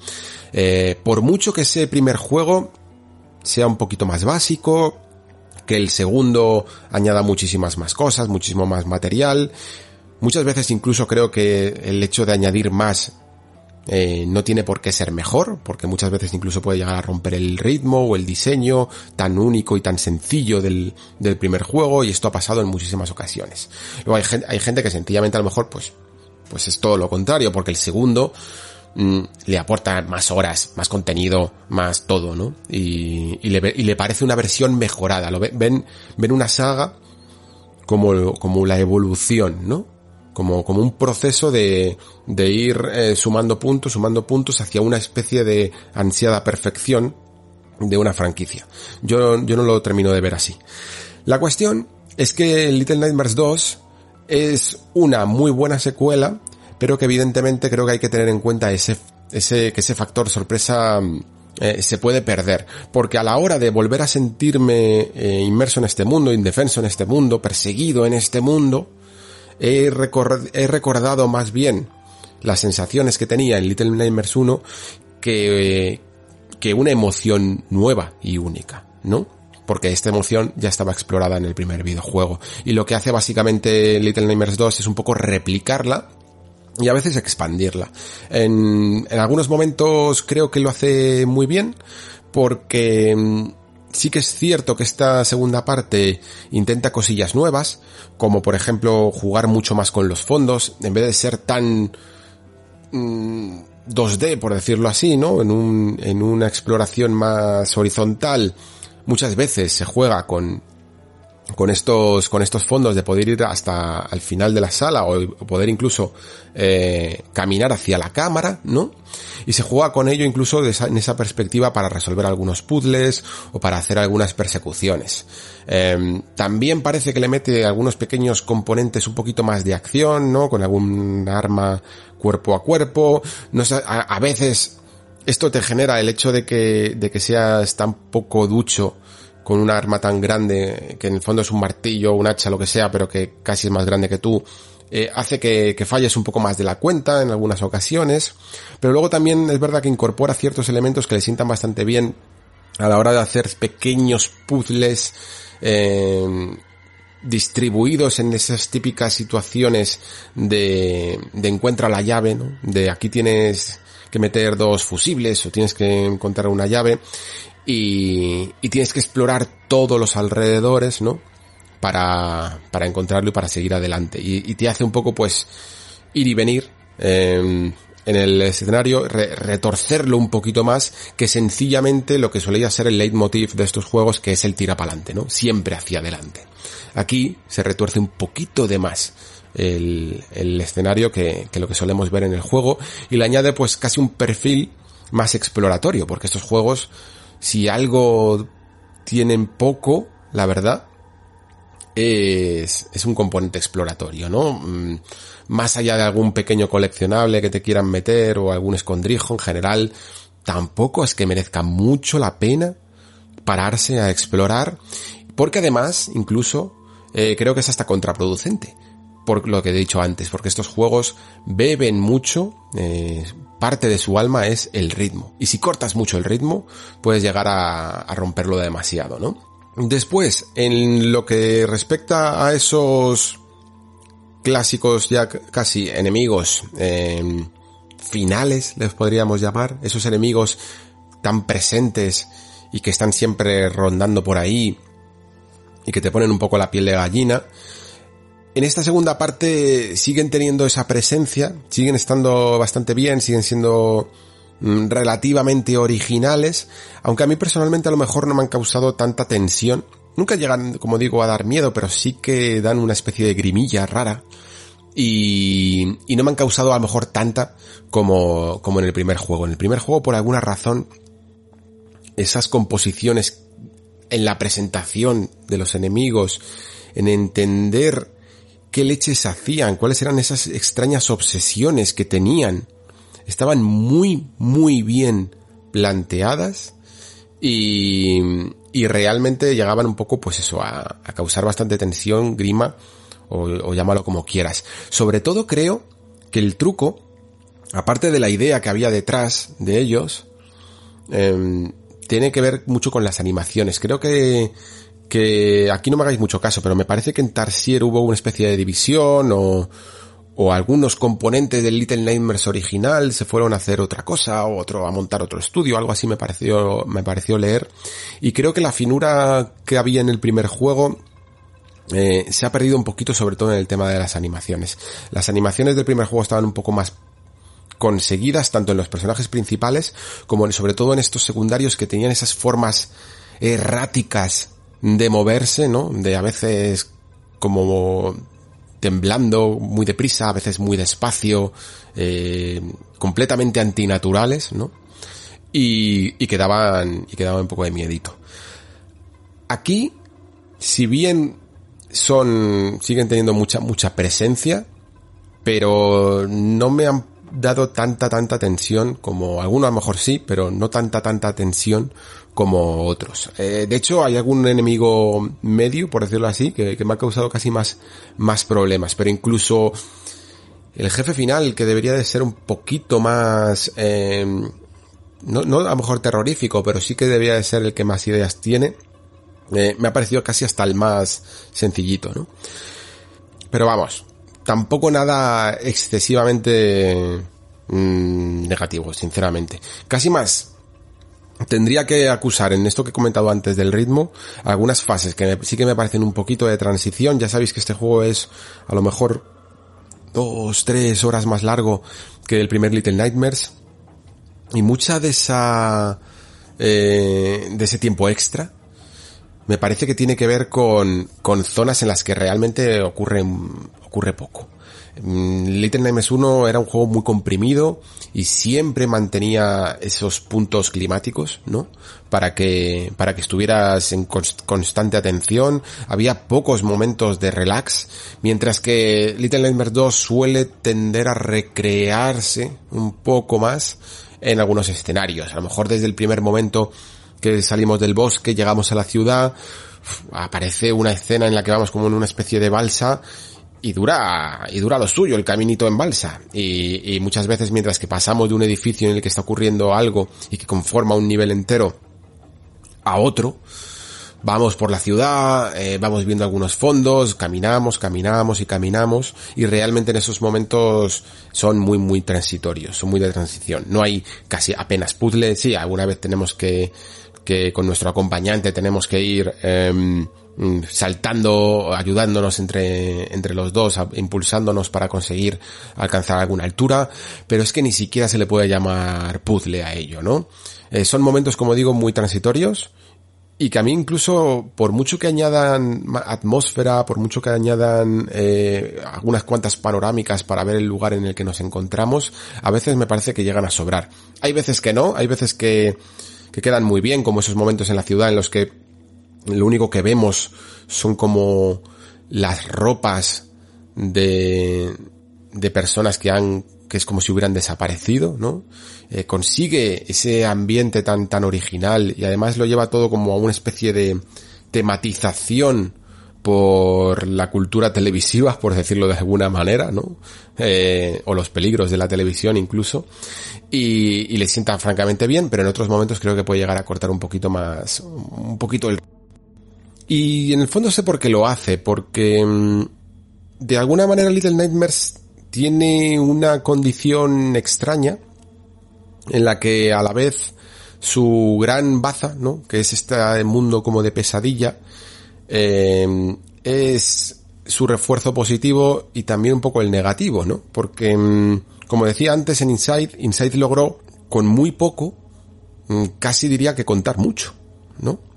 Eh, por mucho que ese primer juego sea un poquito más básico, que el segundo añada muchísimas más cosas, muchísimo más material, Muchas veces incluso creo que el hecho de añadir más eh, no tiene por qué ser mejor, porque muchas veces incluso puede llegar a romper el ritmo o el diseño tan único y tan sencillo del, del primer juego, y esto ha pasado en muchísimas ocasiones. Luego hay gente, hay gente que sencillamente a lo mejor pues, pues es todo lo contrario, porque el segundo mmm, le aporta más horas, más contenido, más todo, ¿no? Y, y, le, y le parece una versión mejorada, lo ven, ven, una saga como, como la evolución, ¿no? Como, como un proceso de, de ir eh, sumando puntos, sumando puntos hacia una especie de ansiada perfección de una franquicia. Yo, yo no lo termino de ver así. La cuestión es que Little Nightmares 2 es una muy buena secuela, pero que evidentemente creo que hay que tener en cuenta ese, ese, que ese factor sorpresa eh, se puede perder. Porque a la hora de volver a sentirme eh, inmerso en este mundo, indefenso en este mundo, perseguido en este mundo, he, recordado más bien las sensaciones que tenía en Little Nightmares 1 que, que una emoción nueva y única, ¿no? Porque esta emoción ya estaba explorada en el primer videojuego. Y lo que hace básicamente Little Nightmares 2 es un poco replicarla y a veces expandirla. En, algunos momentos creo que lo hace muy bien porque mm, sí que es cierto que esta segunda parte intenta cosillas nuevas, como por ejemplo jugar mucho más con los fondos, en vez de ser tan 2D, mm, por decirlo así, ¿no? En, un, en una exploración más horizontal, muchas veces se juega con con estos, con estos fondos de poder ir hasta al final de la sala o poder incluso eh, caminar hacia la cámara, ¿no? Y se juega con ello incluso en esa perspectiva para resolver algunos puzzles o para hacer algunas persecuciones. Em, también parece que le mete algunos pequeños componentes un poquito más de acción, ¿no? Con algún arma cuerpo a cuerpo. A, a veces esto te genera el hecho de que, de que seas tan poco ducho con una arma tan grande, que en el fondo es un martillo, un hacha, lo que sea, pero que casi es más grande que tú, eh, hace que, que, falles un poco más de la cuenta en algunas ocasiones, pero luego también es verdad que incorpora ciertos elementos que le sientan bastante bien a la hora de hacer pequeños puzzles eh, distribuidos en esas típicas situaciones de, de encuentra la llave, ¿no? De aquí tienes que meter dos fusibles o tienes que encontrar una llave y, y tienes que explorar todos los alrededores, ¿no? Para, para encontrarlo y para seguir adelante. Y, te hace un poco, pues, ir y venir em, en el escenario, retorcerlo un poquito más que sencillamente lo que solía ser el leitmotiv de estos juegos, que es el tira adelante, ¿no? Siempre hacia adelante. Aquí se retuerce un poquito de más el, el escenario que, que lo que solemos ver en el juego y le añade pues casi un perfil más exploratorio, porque estos juegos si algo tienen poco, la verdad, es, es un componente exploratorio, ¿no? Mm, más allá de algún pequeño coleccionable que te quieran meter o algún escondrijo en general, tampoco es que merezca mucho la pena pararse a explorar, porque además, incluso, eh, creo que es hasta contraproducente por lo que he dicho antes, porque estos juegos beben mucho, eh, parte de su alma es el ritmo. Y si cortas mucho el ritmo, puedes llegar a, romperlo demasiado, ¿no? Después, en lo que respecta a esos clásicos ya casi enemigos em, finales, les podríamos llamar, esos enemigos tan presentes y que están siempre rondando por ahí y que te ponen un poco la piel de gallina, en esta segunda parte siguen teniendo esa presencia, siguen estando bastante bien, siguen siendo mm, relativamente originales, aunque a mí personalmente a lo mejor no me han causado tanta tensión. Nunca llegan, como digo, a dar miedo, pero sí que dan una especie de grimilla rara. Y, y no me han causado a lo mejor tanta como, como en el primer juego. En el primer juego, por alguna razón, esas composiciones en la presentación de los enemigos, en entender qué leches hacían, cuáles eran esas extrañas obsesiones que tenían. Estaban muy, muy bien planteadas y, y realmente llegaban un poco, pues eso, a, causar bastante tensión, grima o, llámalo como quieras. Sobre todo creo que el truco, aparte de la idea que había detrás de ellos, em, tiene que ver mucho con las animaciones. Creo que que aquí no me hagáis mucho caso, pero me parece que en Tarsier hubo una especie de división o, algunos componentes del Little Nightmares original se fueron a hacer otra cosa o otro a montar otro estudio, algo así me pareció me pareció leer y creo que la finura que había en el primer juego eh, se ha perdido un poquito sobre todo en el tema de las animaciones. Las animaciones del primer juego estaban un poco más conseguidas tanto en los personajes principales como sobre todo en estos secundarios que tenían esas formas erráticas de moverse, ¿no? De a veces como temblando muy deprisa, a veces muy despacio, eh, completamente antinaturales, ¿no? Y, y quedaban, y quedaban un poco de miedito. Aquí, si bien son, siguen teniendo mucha, mucha presencia, pero no me han dado tanta, tanta tensión como algunos a lo mejor sí, pero no tanta, tanta tensión como otros. Eh, de hecho, hay algún enemigo medio, por decirlo así, que, me ha causado casi más, más problemas, pero incluso el jefe final, que debería de ser un poquito más, eh, no, no a lo mejor terrorífico, pero sí que debería de ser el que más ideas tiene, eh, me ha parecido casi hasta el más sencillito, ¿no? Pero vamos, tampoco nada excesivamente mm, negativo, sinceramente. Casi más. Tendría que acusar en esto que he comentado antes del ritmo algunas fases que sí que me parecen un poquito de transición. Ya sabéis que este juego es a lo mejor dos, tres horas más largo que el primer Little Nightmares. Y mucha de esa, eh, de ese tiempo extra me parece que tiene que ver con, con zonas en las que realmente ocurre, ocurre poco. Mm, Little Nightmares 1 era un juego muy comprimido y siempre mantenía esos puntos climáticos, ¿no? Para que, para que estuvieras en constante atención. Había pocos momentos de relax, mientras que Little Nightmares 2 suele tender a recrearse un poco más en algunos escenarios. A lo mejor desde el primer momento que salimos del bosque, llegamos a la ciudad, aparece una escena en la que vamos como en una especie de balsa y dura, y dura lo suyo el caminito en balsa. Y, y, muchas veces mientras que pasamos de un edificio en el que está ocurriendo algo y que conforma un nivel entero a otro, vamos por la ciudad, eh, vamos viendo algunos fondos, caminamos, caminamos y caminamos y realmente en esos momentos son muy muy transitorios, son muy de transición. No hay casi apenas puzzles, sí, alguna vez tenemos que que con nuestro acompañante tenemos que ir eh, saltando, ayudándonos entre, entre los dos, impulsándonos para conseguir alcanzar alguna altura, pero es que ni siquiera se le puede llamar puzzle a ello, ¿no? Eh, son momentos, como digo, muy transitorios y que a mí incluso, por mucho que añadan atmósfera, por mucho que añadan eh, algunas cuantas panorámicas para ver el lugar en el que nos encontramos, a veces me parece que llegan a sobrar. Hay veces que no, hay veces que que quedan muy bien, como esos momentos en la ciudad en los que lo único que vemos son como las ropas de, de personas que han, que es como si hubieran desaparecido, ¿no? Eh, consigue ese ambiente tan, tan original y además lo lleva todo como a una especie de tematización por la cultura televisiva, por decirlo de alguna manera, ¿no? Eh, o los peligros de la televisión incluso. Y, y, le sienta francamente bien, pero en otros momentos creo que puede llegar a cortar un poquito más, un poquito el... Y en el fondo sé por qué lo hace, porque mm, de alguna manera Little Nightmares tiene una condición extraña en la que a la vez su gran baza, ¿no? Que es este mundo como de pesadilla, eh, es su refuerzo positivo y también un poco el negativo, ¿no? Porque, mm, como decía antes en Inside, Inside logró con muy poco, mm, casi diría que contar mucho, ¿no?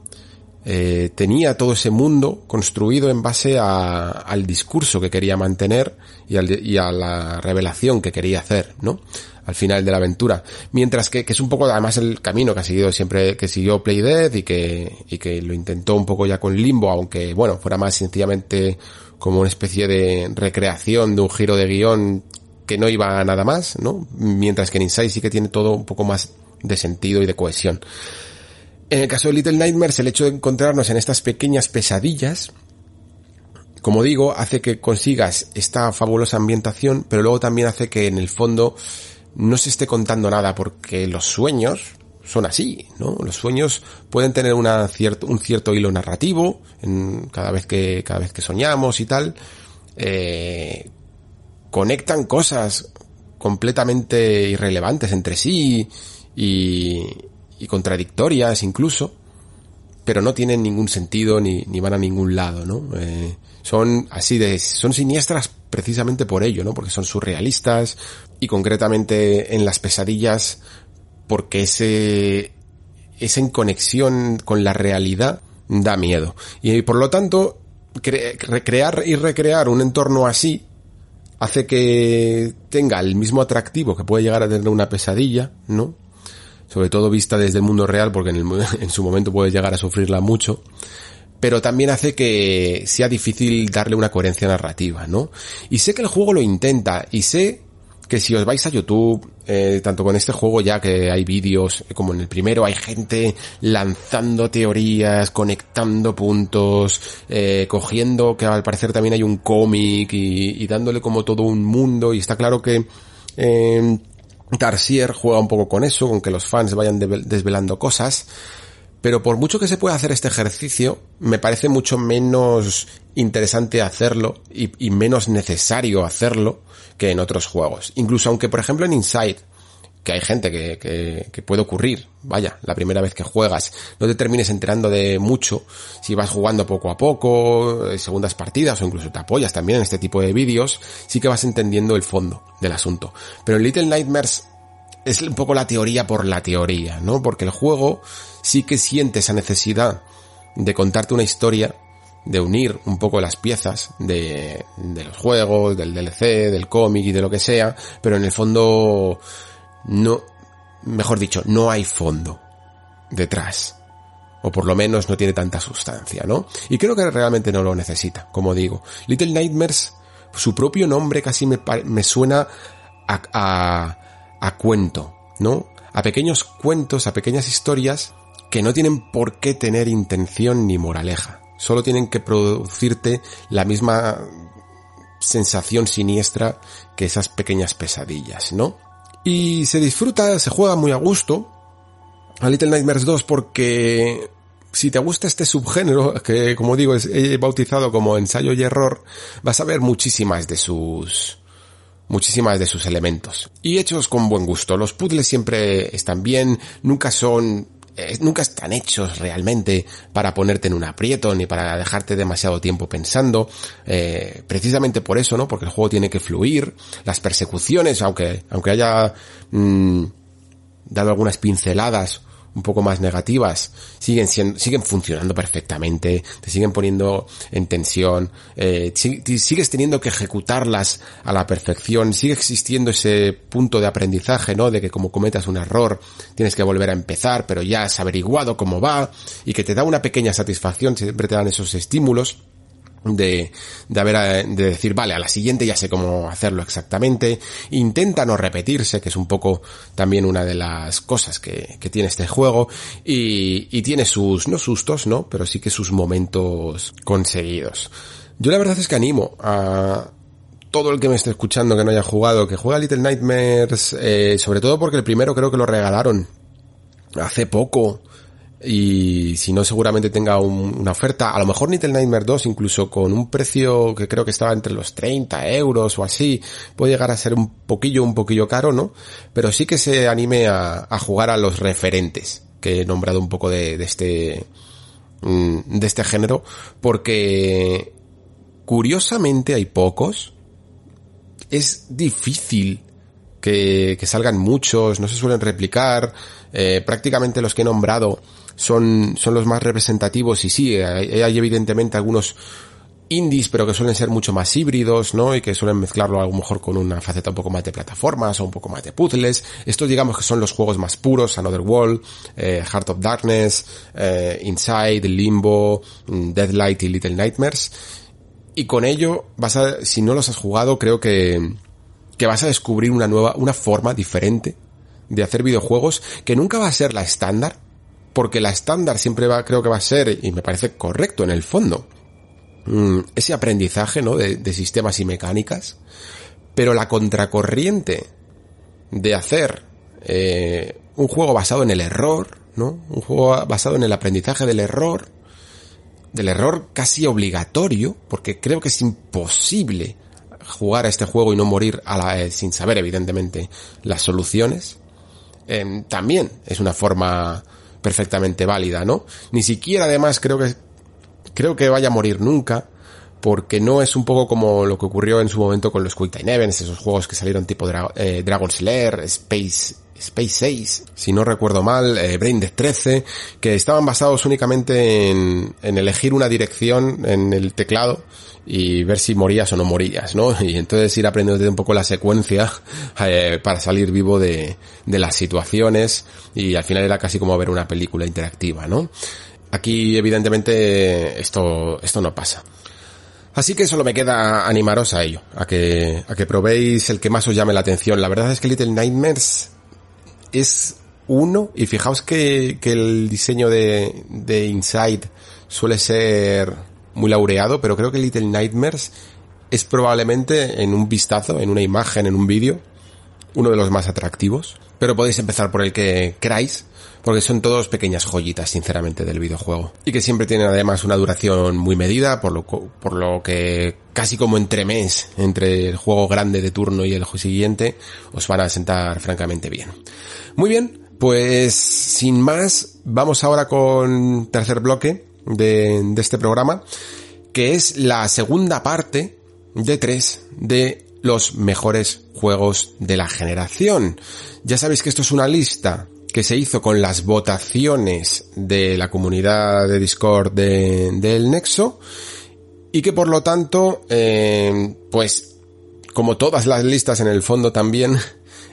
Eh, tenía todo ese mundo construido en base a, al discurso que quería mantener y, y a la revelación que quería hacer, ¿no? al final de la aventura. Mientras que, que es un poco además el camino que ha seguido siempre, que siguió Play Dead y que, y que lo intentó un poco ya con Limbo, aunque bueno, fuera más sencillamente como una especie de recreación de un giro de guion que no iba a nada más, ¿no? Mientras que en Inside sí que tiene todo un poco más de sentido y de cohesión. En el caso de Little Nightmares, el hecho de encontrarnos en estas pequeñas pesadillas, como digo, hace que consigas esta fabulosa ambientación, pero luego también hace que en el fondo no se esté contando nada porque los sueños son así, ¿no? Los sueños pueden tener cierto, un cierto hilo narrativo cada vez que, cada vez que soñamos y tal, eh, conectan cosas completamente irrelevantes entre sí y, y contradictorias incluso, pero no tienen ningún sentido ni, van a ningún lado, ¿no? Eh, son así de, son siniestras precisamente por ello, ¿no? Porque son surrealistas y concretamente en las pesadillas porque ese, esa en conexión con la realidad da miedo. Y por lo tanto, recrear y recrear un entorno así hace que tenga el mismo atractivo que puede llegar a tener una pesadilla, ¿no? Sobre todo vista desde el mundo real, porque en, el, <laughs> en su momento puede llegar a sufrirla mucho pero también hace que sea difícil darle una coherencia narrativa, ¿no? Y sé que el juego lo intenta y sé que si os vais a YouTube, eh, tanto con este juego ya que hay vídeos, como en el primero hay gente lanzando teorías, conectando puntos, eh, cogiendo que al parecer también hay un cómic y, dándole como todo un mundo y está claro que eh, Tarsier juega un poco con eso, con que los fans vayan desvelando cosas, pero por mucho que se pueda hacer este ejercicio, me parece mucho menos interesante hacerlo y, menos necesario hacerlo que en otros juegos. Incluso aunque, por ejemplo, en Inside, que hay gente que, que, puede ocurrir, vaya, la primera vez que juegas, no te termines enterando de mucho si vas jugando poco a poco, eh, segundas partidas o incluso te apoyas también en este tipo de vídeos, sí que vas entendiendo el fondo del asunto. Pero en Little Nightmares es un poco la teoría por la teoría, ¿no? Porque el juego sí que siente esa necesidad de contarte una historia, de unir un poco las piezas de, de los juegos, del DLC, del cómic y de lo que sea, pero en el fondo no, mejor dicho, no hay fondo detrás. O por lo menos no tiene tanta sustancia, ¿no? Y creo que realmente no lo necesita, como digo. Little Nightmares, su propio nombre casi me, me suena a, a, a cuento, ¿no? A pequeños cuentos, a pequeñas historias que no tienen por qué tener intención ni moraleja. Solo tienen que producirte la misma sensación siniestra que esas pequeñas pesadillas, ¿no? Y se disfruta, se juega muy a gusto a Little Nightmares 2 porque si te gusta este subgénero, que como digo es bautizado como ensayo y error, vas a ver muchísimas de sus muchísimas de sus elementos. Y hechos con buen gusto. Los puzzles siempre están bien, nunca son eh, nunca están hechos realmente para ponerte en un aprieto ni para dejarte demasiado tiempo pensando. Eh, precisamente por eso, ¿no? Porque el juego tiene que fluir. Las persecuciones, aunque, aunque haya mm, dado algunas pinceladas un poco más negativas siguen siendo, siguen funcionando perfectamente, te siguen poniendo en tensión, eh, sigues teniendo que ejecutarlas a la perfección, sigue existiendo ese punto de aprendizaje, ¿no? De que como cometas un error tienes que volver a empezar, pero ya has averiguado cómo va y que te da una pequeña satisfacción, siempre te dan esos estímulos de, de haber, eh, de decir, vale, a la siguiente ya sé cómo hacerlo exactamente. Intenta no repetirse, que es un poco también una de las cosas que, que tiene este juego. Y, y tiene sus, no sustos, ¿no? Pero sí que sus momentos conseguidos. Yo la verdad es que animo a todo el que me esté escuchando que no haya jugado, que juega Little Nightmares, eh, sobre todo porque el primero creo que lo regalaron hace poco y si no seguramente tenga una oferta, a lo mejor Little Nightmare 2 incluso con un precio que creo que estaba entre los 30 euros o así, puede llegar a ser un poquillo, un poquillo caro, ¿no? Pero sí que se anime a, jugar a los referentes que he nombrado un poco de, este, mm, de este género, porque curiosamente hay pocos, es difícil que, que salgan muchos, no se suelen replicar, eh, prácticamente los que he nombrado son, son los más representativos y sí, hay, evidentemente algunos indies, pero que suelen ser mucho más híbridos, ¿no? Y que suelen mezclarlo a lo mejor con una faceta un poco más de plataformas o un poco más de puzzles. Estos digamos que son los juegos más puros, Another World, eh, Heart of Darkness, eh, Inside, Limbo, mm, Deadlight y Little Nightmares. Y con ello vas a, si no los has jugado, creo que, que vas a descubrir una nueva, una forma diferente de hacer videojuegos que nunca va a ser la estándar, porque la estándar siempre va, creo que va a ser, y me parece correcto en el fondo, mm, ese aprendizaje, ¿no? De, sistemas y mecánicas, pero la contracorriente de hacer eh, un juego basado en el error, ¿no? Un juego basado en el aprendizaje del error, del error casi obligatorio, porque creo que es imposible jugar a este juego y no morir a la, sin saber evidentemente las soluciones, eh, también es una forma perfectamente válida, ¿no? Ni siquiera además creo que creo que vaya a morir nunca porque no es un poco como lo que ocurrió en su momento con los Quick Time Events, esos juegos que salieron tipo eh, Dragon Slayer, Space Space 6, si no recuerdo mal, eh, Brain Death 13, que estaban basados únicamente en, en elegir una dirección en el teclado y ver si morías o no morías, ¿no? <laughs> Y entonces ir aprendiendo un poco la secuencia <laughs> eh, para salir vivo de, de las situaciones y al final era casi como ver una película interactiva, ¿no? Aquí evidentemente esto, esto no pasa. Así que solo me queda animaros a ello, a que, a que probéis el que más os llame la atención. La verdad es que Little Nightmares es uno, y fijaos que, que el diseño de, de Inside suele ser muy laureado, pero creo que Little Nightmares es probablemente en un vistazo, en una imagen, en un vídeo, uno de los más atractivos. Pero podéis empezar por el que queráis, porque son todos pequeñas joyitas, sinceramente, del videojuego. Y que siempre tienen además una duración muy medida, por lo, por lo que casi como entre mes, entre el juego grande de turno y el siguiente, os van a sentar francamente bien. Muy bien, pues sin más, vamos ahora con tercer bloque de, de este programa, que es la segunda parte de tres de los mejores juegos de la generación. Ya sabéis que esto es una lista que se hizo con las votaciones de la comunidad de Discord del Nexo y que por lo tanto, eh, pues como todas las listas en el fondo también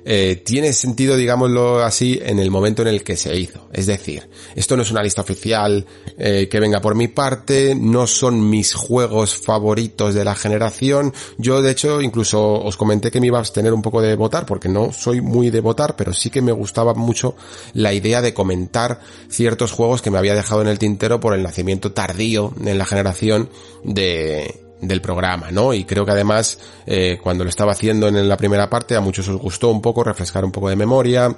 eh, tiene sentido, digámoslo así, en el momento en el que se hizo. Es decir, esto no es una lista oficial eh, que venga por mi parte, no son mis juegos favoritos de la generación. Yo, de hecho, incluso os comenté que me iba a tener un poco de votar, porque no soy muy de votar, pero sí que me gustaba mucho la idea de comentar ciertos juegos que me había dejado en el tintero por el nacimiento tardío en la generación de del programa, ¿no? Y creo que además, eh, cuando lo estaba haciendo en la primera parte, a muchos os gustó un poco refrescar un poco de memoria,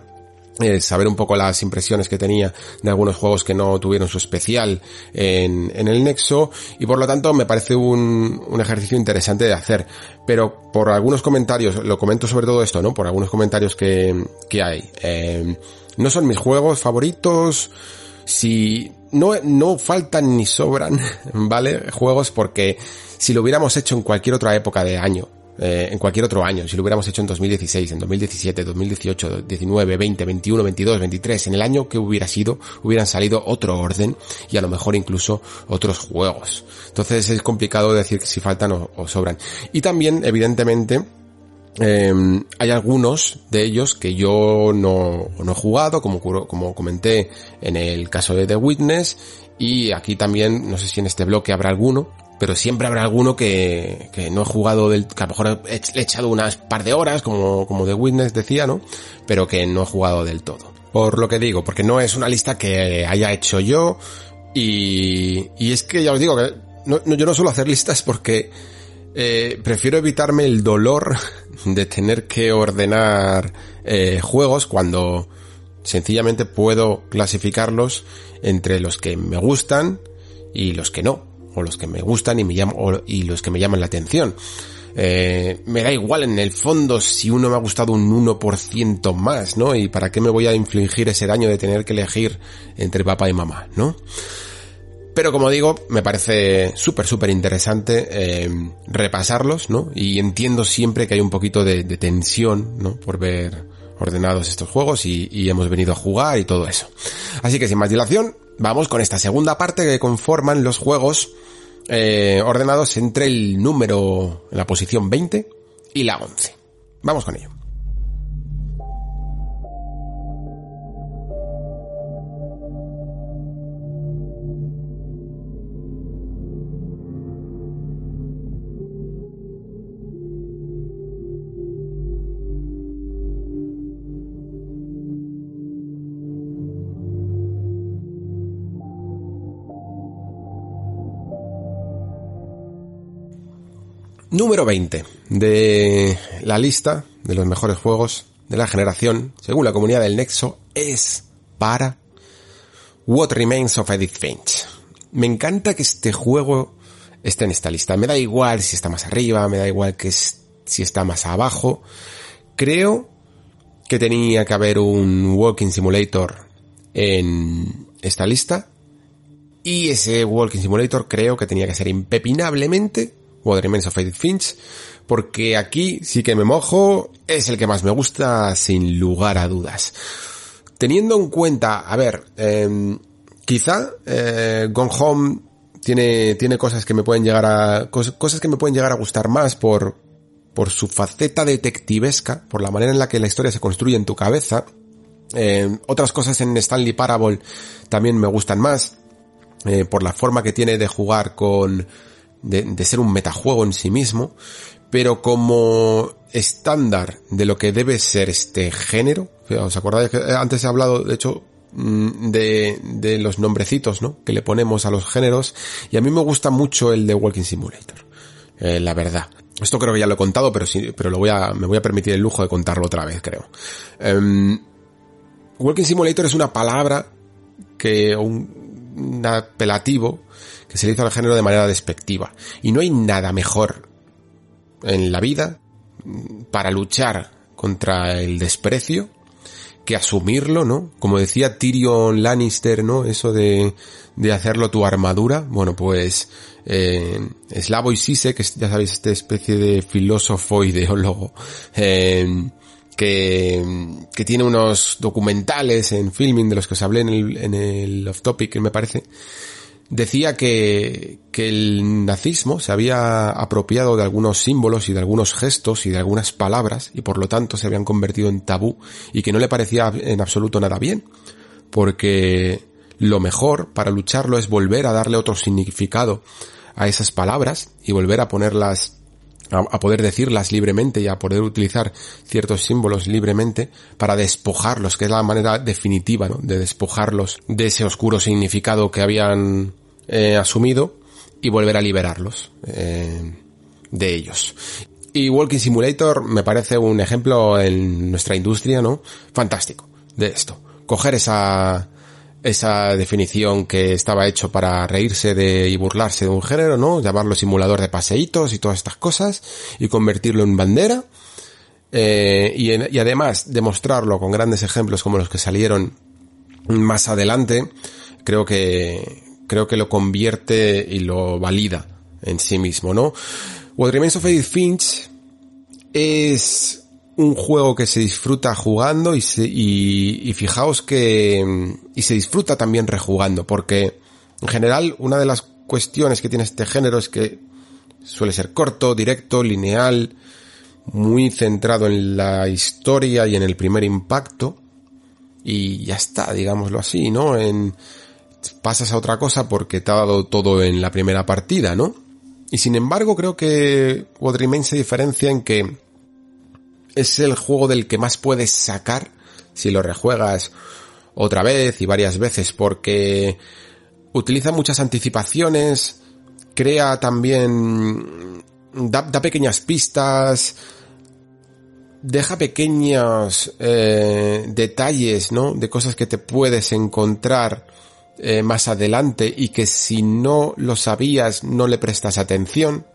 eh, saber un poco las impresiones que tenía de algunos juegos que no tuvieron su especial en, en el Nexo y por lo tanto me parece un, un, ejercicio interesante de hacer. Pero por algunos comentarios, lo comento sobre todo esto, ¿no? Por algunos comentarios que, que hay. Eh, no son mis juegos favoritos. Si no, no faltan ni sobran, <laughs> ¿vale? Juegos porque si lo hubiéramos hecho en cualquier otra época de año, eh, en cualquier otro año, si lo hubiéramos hecho en 2016, en 2017, 2018, 19, 20, 21, 22, 23, en el año que hubiera sido, hubieran salido otro orden y a lo mejor incluso otros juegos. Entonces es complicado decir si faltan o, o sobran. Y también, evidentemente, eh, hay algunos de ellos que yo no, no he jugado, como, como comenté en el caso de The Witness, y aquí también, no sé si en este bloque habrá alguno, pero siempre habrá alguno que, que no he jugado del, que a lo mejor he, he echado unas par de horas, como, como The Witness decía, ¿no? Pero que no he jugado del todo. Por lo que digo, porque no es una lista que haya hecho yo, y, y es que ya os digo que no, no, yo no suelo hacer listas porque eh, prefiero evitarme el dolor <laughs> de tener que ordenar eh, juegos cuando sencillamente puedo clasificarlos entre los que me gustan y los que no o los que me gustan y me llaman, o, y los que me llaman la atención. Eh, me da igual en el fondo si uno me ha gustado un 1% más, ¿no? Y para qué me voy a infligir ese daño de tener que elegir entre papá y mamá, ¿no? Pero como digo, me parece súper, súper interesante eh, repasarlos, ¿no? Y entiendo siempre que hay un poquito de, de tensión, ¿no? Por ver ordenados estos juegos y, hemos venido a jugar y todo eso. Así que sin más dilación, vamos con esta segunda parte que conforman los juegos eh, ordenados entre el número, la posición 20 y la 11. Vamos con ello. Número 20 de la lista de los mejores juegos de la generación, según la comunidad del Nexo, es para What Remains of Edith Finch. Me encanta que este juego esté en esta lista. Me da igual si está más arriba, me da igual que si está más abajo. Creo que tenía que haber un Walking Simulator en esta lista. Y ese Walking Simulator creo que tenía que ser impepinablemente What Remains of Edith Finch, porque aquí sí que me mojo, es el que más me gusta sin lugar a dudas. Teniendo en cuenta, a ver, eh, quizá eh, Gone Home tiene, tiene cosas que me pueden llegar a, cosas que me pueden llegar a gustar más por, por su faceta detectivesca, por la manera en la que la historia se construye en tu cabeza. Eh, otras cosas en Stanley Parable también me gustan más, eh, por la forma que tiene de jugar con, de, ser un metajuego en sí mismo, pero como estándar de lo que debe ser este género, ¿os acordáis que antes he hablado, de hecho, mm, de, de los nombrecitos, ¿no? Que le ponemos a los géneros, y a mí me gusta mucho el de Walking Simulator, eh, la verdad. Esto creo que ya lo he contado, pero sí, pero lo voy a, me voy a permitir el lujo de contarlo otra vez, creo. Em, Walking Simulator es una palabra que, un apelativo que se le hizo al género de manera despectiva. Y no hay nada mejor en la vida para luchar contra el desprecio que asumirlo, ¿no? Como decía Tyrion Lannister, ¿no? Eso de, de hacerlo tu armadura. Bueno, pues eh, Slavoj Zizek, que ya sabéis, esta especie de filósofo ideólogo, eh, que, que tiene unos documentales en filming de los que os hablé en el, en el off topic, me parece, decía que, que el nazismo se había apropiado de algunos símbolos y de algunos gestos y de algunas palabras y por lo tanto se habían convertido en tabú y que no le parecía en absoluto nada bien, porque lo mejor para lucharlo es volver a darle otro significado a esas palabras y volver a ponerlas a, poder decirlas libremente y a poder utilizar ciertos símbolos libremente para despojarlos, que es la manera definitiva ¿no? de despojarlos de ese oscuro significado que habían eh, asumido y volver a liberarlos eh, de ellos. Y Walking Simulator me parece un ejemplo en nuestra industria, ¿no? Fantástico de esto. Coger esa, esa definición que estaba hecho para reírse de y burlarse de un género, ¿no? Llamarlo simulador de paseitos y todas estas cosas y convertirlo en bandera. Eh, y, además demostrarlo con grandes ejemplos como los que salieron más adelante, creo que, creo que lo convierte y lo valida en sí mismo, ¿no? What Remains of Edith Finch es un juego que se disfruta jugando y, se, y, fijaos que y se disfruta también rejugando porque en general una de las cuestiones que tiene este género es que suele ser corto, directo, lineal, muy centrado en la historia y en el primer impacto y ya está, digámoslo así, ¿no? En pasas a otra cosa porque te ha dado todo en la primera partida, ¿no? Y sin embargo creo que What Remains se diferencia en que es el juego del que más puedes sacar si lo rejuegas otra vez y varias veces porque utiliza muchas anticipaciones, crea también, da, pequeñas pistas, deja pequeños eh, detalles, ¿no? De cosas que te puedes encontrar eh, más adelante y que si no lo sabías no le prestas atención.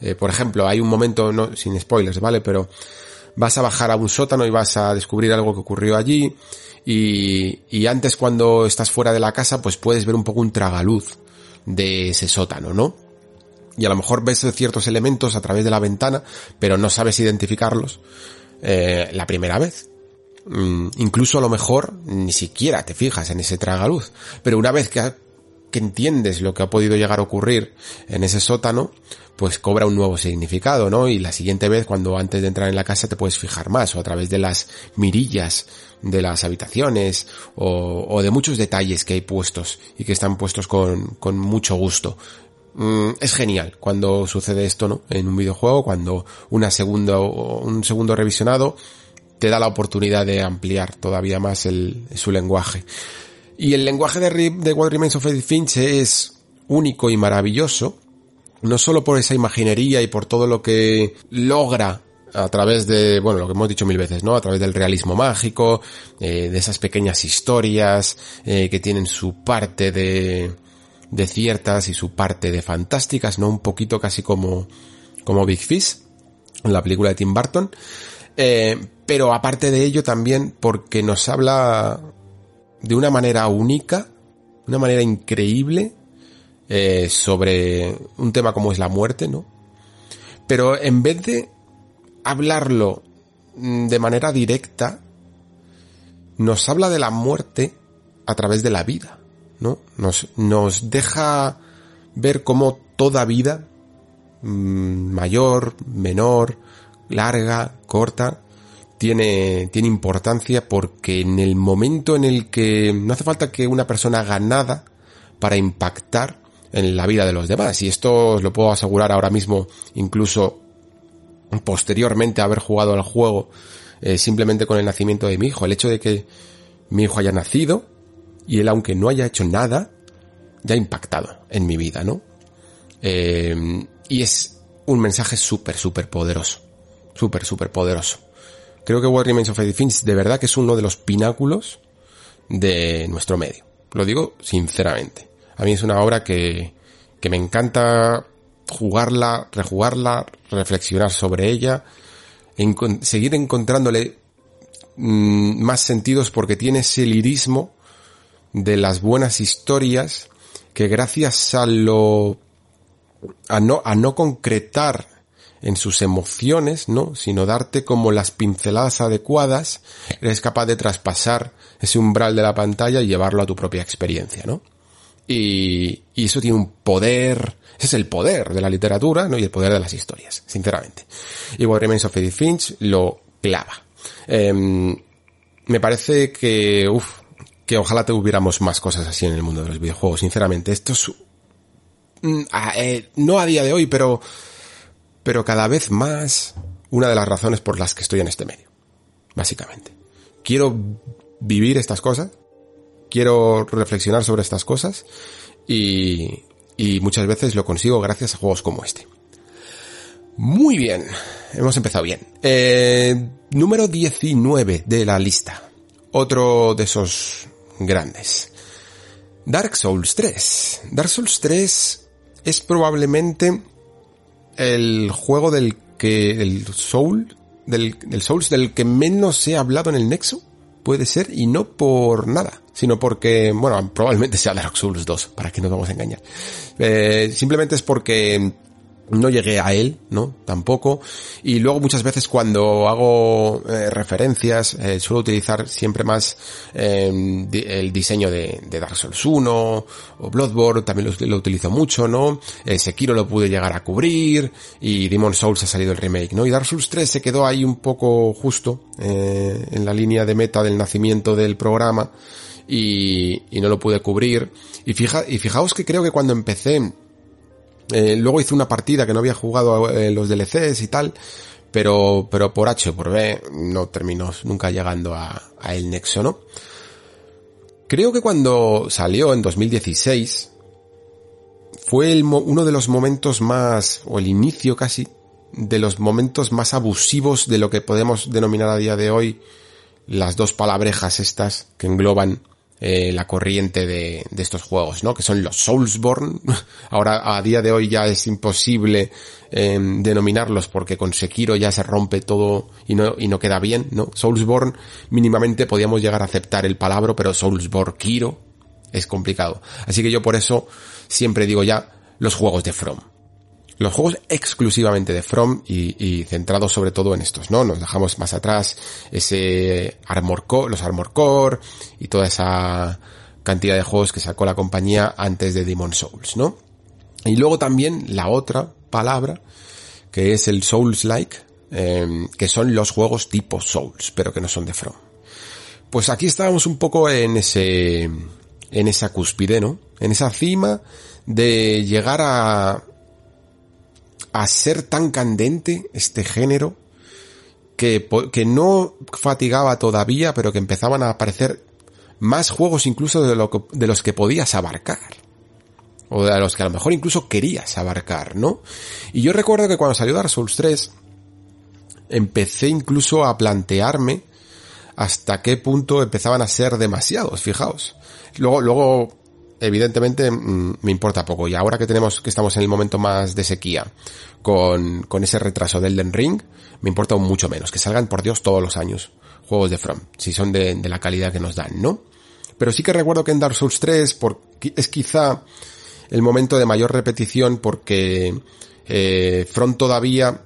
Eh, por ejemplo, hay un momento, no, sin spoilers, ¿vale? Pero vas a bajar a un sótano y vas a descubrir algo que ocurrió allí y, y antes cuando estás fuera de la casa pues puedes ver un poco un tragaluz de ese sótano, ¿no? Y a lo mejor ves ciertos elementos a través de la ventana, pero no sabes identificarlos eh, la primera vez. Mm, incluso a lo mejor ni siquiera te fijas en ese tragaluz. Pero una vez que, que entiendes lo que ha podido llegar a ocurrir en ese sótano, pues cobra un nuevo significado, ¿no? Y la siguiente vez, cuando antes de entrar en la casa te puedes fijar más, o a través de las mirillas de las habitaciones, o, de muchos detalles que hay puestos, y que están puestos con, con mucho gusto. Mm, es genial cuando sucede esto, ¿no? En un videojuego, cuando una segunda, un segundo revisionado te da la oportunidad de ampliar todavía más el, su lenguaje. Y el lenguaje de, de What Remains of Edith Finch es único y maravilloso, no solo por esa imaginería y por todo lo que logra a través de, bueno, lo que hemos dicho mil veces, ¿no? A través del realismo mágico, eh, de esas pequeñas historias eh, que tienen su parte de, de ciertas y su parte de fantásticas, ¿no? Un poquito casi como, como Big Fish, en la película de Tim Burton. Eh, pero aparte de ello también porque nos habla de una manera única, una manera increíble, eh, sobre un tema como es la muerte, ¿no? Pero en vez de hablarlo mm, de manera directa, nos habla de la muerte a través de la vida, ¿no? Nos, nos deja ver cómo toda vida, mm, mayor, menor, larga, corta, tiene, tiene importancia porque en el momento en el que no hace falta que una persona haga nada para impactar en la vida de los demás. Y esto os lo puedo asegurar ahora mismo, incluso posteriormente a haber jugado al juego, eh, simplemente con el nacimiento de mi hijo. El hecho de que mi hijo haya nacido y él, aunque no haya hecho nada, ya ha impactado en mi vida, ¿no? Eh, y es un mensaje súper, súper poderoso. Súper, súper poderoso. Creo que What Remains of Edith Finch de verdad que es uno de los pináculos de nuestro medio. Lo digo sinceramente. A mí es una obra que, que me encanta jugarla, rejugarla, reflexionar sobre ella, seguir encontrándole mm, más sentidos porque tiene ese lirismo de las buenas historias que gracias a lo a no a no concretar en sus emociones, ¿no? Sino darte como las pinceladas adecuadas, eres capaz de traspasar ese umbral de la pantalla y llevarlo a tu propia experiencia, ¿no? Y, y eso tiene un poder, ese es el poder de la literatura, ¿no? Y el poder de las historias, sinceramente. Y What Remains of Edith Finch lo clava. Em, me parece que, uff, que ojalá tuviéramos más cosas así en el mundo de los videojuegos, sinceramente. Esto es, mm, eh, no a día de hoy, pero, pero cada vez más una de las razones por las que estoy en este medio. Básicamente. Quiero vivir estas cosas, quiero reflexionar sobre estas cosas y, y muchas veces lo consigo gracias a juegos como este. Muy bien, hemos empezado bien. Eh, número 19 de la lista. Otro de esos grandes. Dark Souls 3. Dark Souls 3 es probablemente el juego del que el Soul del, del Souls del que menos he hablado en el Nexo puede ser y no por nada, sino porque, bueno, probablemente sea Dark Souls 2, para que no nos vamos a engañar. Eh, simplemente es porque no llegué a él, ¿no? Tampoco. Y luego muchas veces cuando hago eh, referencias, eh, suelo utilizar siempre más em, el diseño de, Dark Souls 1 o Bloodborne, también lo, utilizo mucho, ¿no? Eh, Sekiro lo pude llegar a cubrir y Demon Souls ha salido el remake, ¿no? Y Dark Souls 3 se quedó ahí un poco justo en la línea de meta del nacimiento del programa y, y no lo pude cubrir. Y, fija, y fijaos que creo que cuando empecé eh, luego hice una partida que no había jugado eh, los DLCs y tal, pero, pero por H o por B no terminó nunca llegando a, el Nexo, ¿no? Creo que cuando salió en 2016 fue uno de los momentos más, o el inicio casi, de los momentos más abusivos de lo que podemos denominar a día de hoy las dos palabrejas estas que engloban eh, la corriente de, estos juegos, ¿no? Que son los Soulsborne. <laughs> Ahora, a día de hoy ya es imposible eh, denominarlos porque con Sekiro ya se rompe todo y no, y no queda bien, ¿no? Soulsborne mínimamente podíamos llegar a aceptar el palabra, pero Soulsborne Kiro es complicado. Así que yo por eso siempre digo ya los juegos de From los juegos exclusivamente de From y, centrados sobre todo en estos, ¿no? Nos dejamos más atrás ese Armor Core, los Armor Core y toda esa cantidad de juegos que sacó la compañía antes de Demon Souls, ¿no? Y luego también la otra palabra, que es el Souls-like, em, que son los juegos tipo Souls, pero que no son de From. Pues aquí estábamos un poco en ese, en esa cúspide, ¿no? En esa cima de llegar a, a ser tan candente este género que, que no fatigaba todavía, pero que empezaban a aparecer más juegos incluso de, lo de los que podías abarcar. O de los que a lo mejor incluso querías abarcar, ¿no? Y yo recuerdo que cuando salió Dark Souls 3, empecé incluso a plantearme hasta qué punto empezaban a ser demasiados, fijaos. Luego, luego evidentemente mm, me importa poco. Y ahora que tenemos, que estamos en el momento más de sequía, con, con ese retraso del Elden Ring, me importa mucho menos. Que salgan, por Dios, todos los años juegos de From, si son de, la calidad que nos dan, ¿no? Pero sí que recuerdo que en Dark Souls 3 por, es quizá el momento de mayor repetición porque eh, From todavía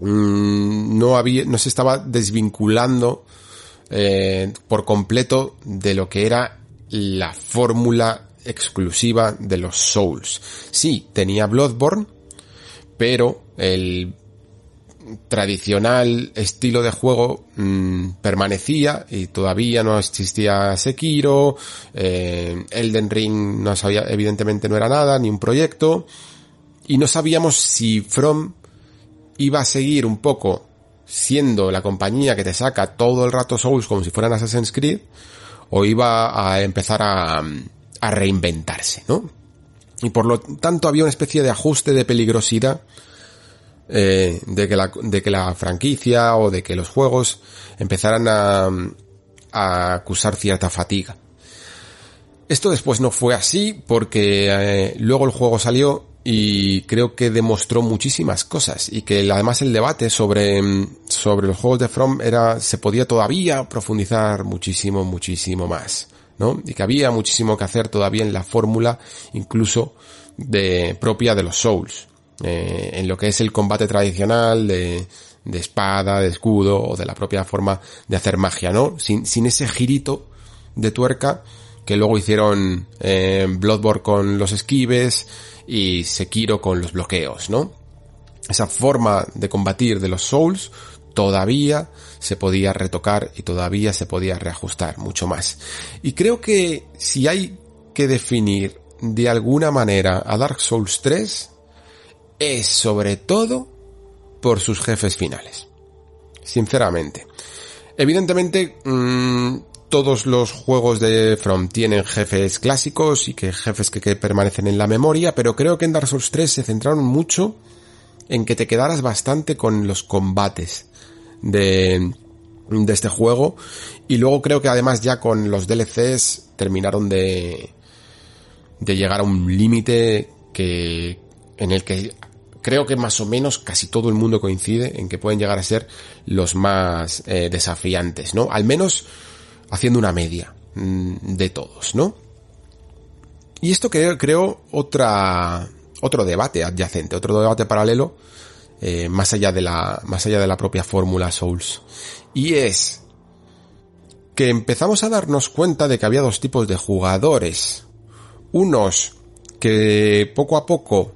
mm, no había, no se estaba desvinculando eh, por completo de lo que era la fórmula exclusiva de los Souls. Sí, tenía Bloodborne, pero el tradicional estilo de juego mm, permanecía y todavía no existía Sekiro, eh, Elden Ring no sabía, evidentemente no era nada, ni un proyecto, y no sabíamos si From iba a seguir un poco siendo la compañía que te saca todo el rato Souls como si fueran Assassin's Creed, o iba a empezar a, a reinventarse, ¿no? Y por lo tanto había una especie de ajuste de peligrosidad eh, de, que la, de que la franquicia o de que los juegos empezaran a, a acusar cierta fatiga. Esto después no fue así porque eh, luego el juego salió y creo que demostró muchísimas cosas y que además el debate sobre, sobre los juegos de From era, se podía todavía profundizar muchísimo, muchísimo más, Y que había muchísimo que hacer todavía en la fórmula incluso de, propia de los Souls. Eh, en lo que es el combate tradicional de, de, espada, de escudo o de la propia forma de hacer magia, ¿no? Sin, sin ese girito de tuerca que luego hicieron eh, Bloodborne con los esquives y Sekiro con los bloqueos, ¿no? Esa forma de combatir de los Souls todavía se podía retocar y todavía se podía reajustar mucho más. Y creo que si hay que definir de alguna manera a Dark Souls 3 es sobre todo por sus jefes finales. Sinceramente. Evidentemente, mmm, todos los juegos de From tienen jefes clásicos y que jefes que, que, permanecen en la memoria, pero creo que en Dark Souls 3 se centraron mucho en que te quedaras bastante con los combates de, de este juego y luego creo que además ya con los DLCs terminaron de de llegar a un límite que en el que creo que más o menos casi todo el mundo coincide en que pueden llegar a ser los más eh, desafiantes, ¿no? Al menos haciendo una media mmm, de todos, ¿no? Y esto creo, creo otra, otro debate adyacente, otro debate paralelo, eh, más allá de la, más allá de la propia fórmula Souls. Y es que empezamos a darnos cuenta de que había dos tipos de jugadores. Unos que poco a poco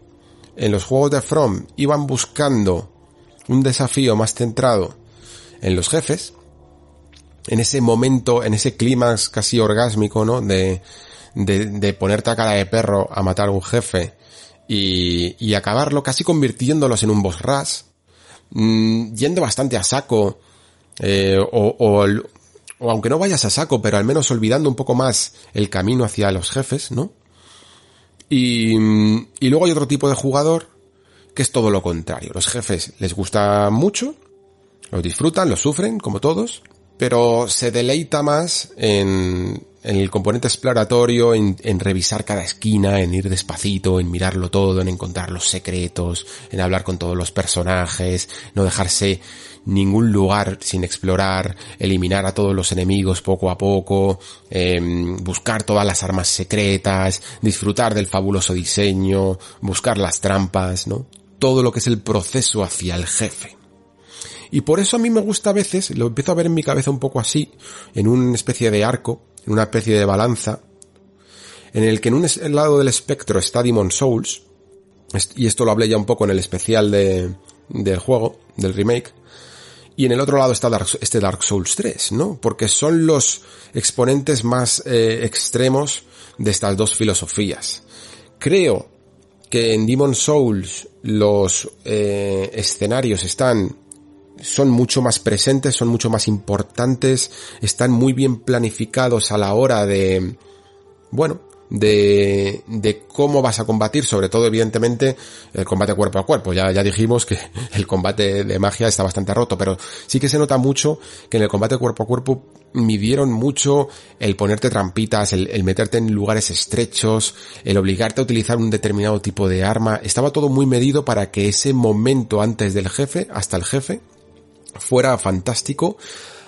en los juegos de From iban buscando un desafío más centrado en los jefes, en ese momento, en ese clímax casi orgásmico, ¿no? De, de, de, ponerte a cara de perro a matar a un jefe y, y acabarlo casi convirtiéndolos en un boss rush, mmm, yendo bastante a saco, eh, o, o, o aunque no vayas a saco, pero al menos olvidando un poco más el camino hacia los jefes, ¿no? Y, y luego hay otro tipo de jugador que es todo lo contrario. Los jefes les gusta mucho, los disfrutan, los sufren, como todos, pero se deleita más en, en el componente exploratorio, en, revisar cada esquina, en ir despacito, en mirarlo todo, en encontrar los secretos, en hablar con todos los personajes, no dejarse ningún lugar sin explorar, eliminar a todos los enemigos poco a poco, eh, buscar todas las armas secretas, disfrutar del fabuloso diseño, buscar las trampas, ¿no? Todo lo que es el proceso hacia el jefe. Y por eso a mí me gusta a veces, lo empiezo a ver en mi cabeza un poco así, en una especie de arco, en una especie de balanza, en el que en un lado del espectro está Demon Souls, y esto lo hablé ya un poco en el especial de, del juego, del remake, y en el otro lado está Dark, este Dark Souls 3, ¿no? Porque son los exponentes más eh, extremos de estas dos filosofías. Creo que en Demon Souls los eh, escenarios están son mucho más presentes, son mucho más importantes, están muy bien planificados a la hora de, bueno, de, de cómo vas a combatir, sobre todo evidentemente el combate cuerpo a cuerpo. Ya, ya dijimos que <laughs> el combate de magia está bastante roto, pero sí que se nota mucho que en el combate cuerpo a cuerpo midieron mucho el ponerte trampitas, el, el meterte en lugares estrechos, el obligarte a utilizar un determinado tipo de arma. Estaba todo muy medido para que ese momento antes del jefe, hasta el jefe, fuera fantástico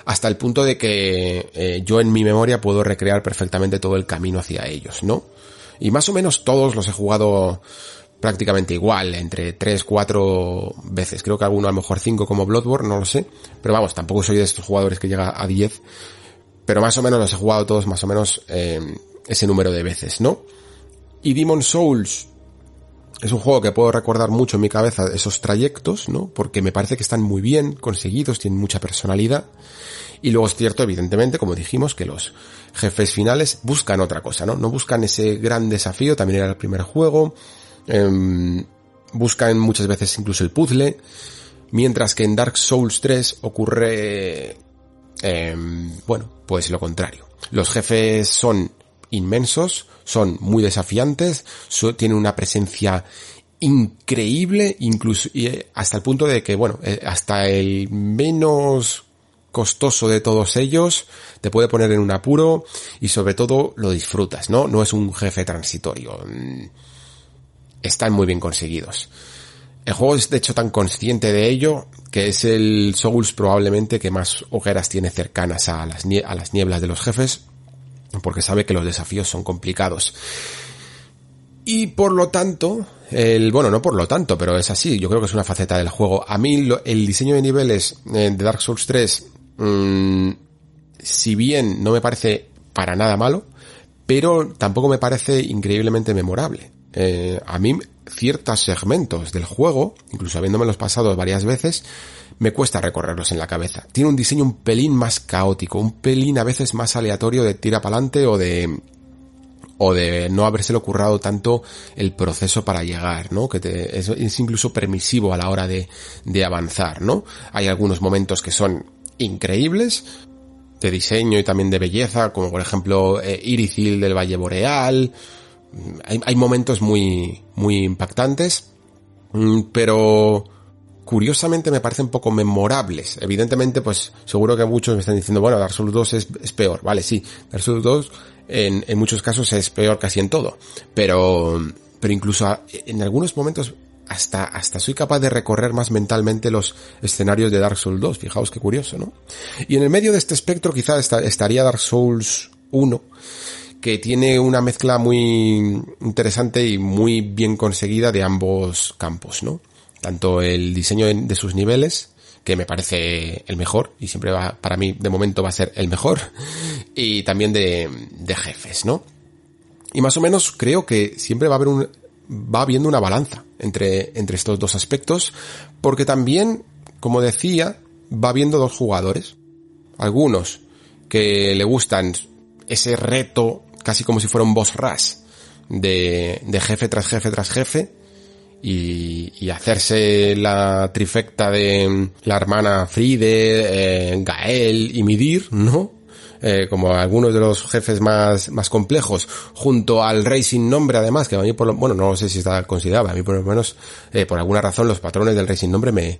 hasta el punto de que eh, yo en mi memoria puedo recrear perfectamente todo el camino hacia ellos, ¿no? Y más o menos todos los he jugado prácticamente igual, entre 3, 4 veces. Creo que alguno a lo mejor 5 como Bloodborne, no lo sé. Pero vamos, tampoco soy de estos jugadores que llega a 10. Pero más o menos los he jugado todos más o menos eh, ese número de veces, ¿no? Y Demon Souls es un juego que puedo recordar mucho en mi cabeza esos trayectos, ¿no? Porque me parece que están muy bien conseguidos, tienen mucha personalidad. Y luego es cierto, evidentemente, como dijimos, que los jefes finales buscan otra cosa, ¿no? No buscan ese gran desafío, también era el primer juego. Em, buscan muchas veces incluso el puzzle. Mientras que en Dark Souls 3 ocurre, em, bueno, pues lo contrario. Los jefes son inmensos, son muy desafiantes, tienen una presencia increíble, incluso eh, hasta el punto de que, bueno, eh, hasta el menos costoso de todos ellos te puede poner en un apuro y sobre todo lo disfrutas, ¿no? No es un jefe transitorio. Mm, están muy bien conseguidos. El juego es de hecho tan consciente de ello que es el Souls probablemente que más hogueras tiene cercanas a las, a las nieblas de los jefes porque sabe que los desafíos son complicados. Y por lo tanto, el, bueno, no por lo tanto, pero es así, yo creo que es una faceta del juego. A mí el diseño de niveles eh, de Dark Souls 3, mm, si bien no me parece para nada malo, pero tampoco me parece increíblemente memorable. Eh, a mí ciertos segmentos del juego, incluso habiéndome los pasado varias veces, me cuesta recorrerlos en la cabeza. Tiene un diseño un pelín más caótico, un pelín a veces más aleatorio de tira para adelante o de o de no habérselo currado tanto el proceso para llegar, ¿no? Que es, incluso permisivo a la hora de, avanzar, ¿no? Hay algunos momentos que son increíbles, de diseño y también de belleza, como por ejemplo eh, del Valle Boreal. Hay, momentos muy, muy impactantes, mm, pero curiosamente me parecen poco memorables. Evidentemente, pues seguro que muchos me están diciendo, bueno, Dark Souls 2 es, peor. Vale, sí, Dark Souls 2 en, en, muchos casos es peor casi en todo. Pero, pero incluso en algunos momentos hasta, hasta soy capaz de recorrer más mentalmente los escenarios de Dark Souls 2. Fijaos qué curioso, ¿no? Y en el medio de este espectro quizá estaría Dark Souls 1 que tiene una mezcla muy interesante y muy bien conseguida de ambos campos, ¿no? tanto el diseño de sus niveles, que me parece el mejor, y siempre va, para mí de momento va a ser el mejor, <laughs> y también de, de jefes, ¿no? Y más o menos creo que siempre va a haber un, va habiendo una balanza entre, entre estos dos aspectos, porque también, como decía, va habiendo dos jugadores. Algunos que le gustan ese reto, casi como si fuera un boss rush, de, de jefe tras jefe tras jefe, y, hacerse la trifecta de la hermana Fride, eh, Gael y Midir, ¿no? Eh, como algunos de los jefes más, más complejos, junto al rey sin nombre además, que a mí por lo, bueno, no sé si está considerado, a mí por lo menos, eh, por alguna razón los patrones del rey sin nombre me,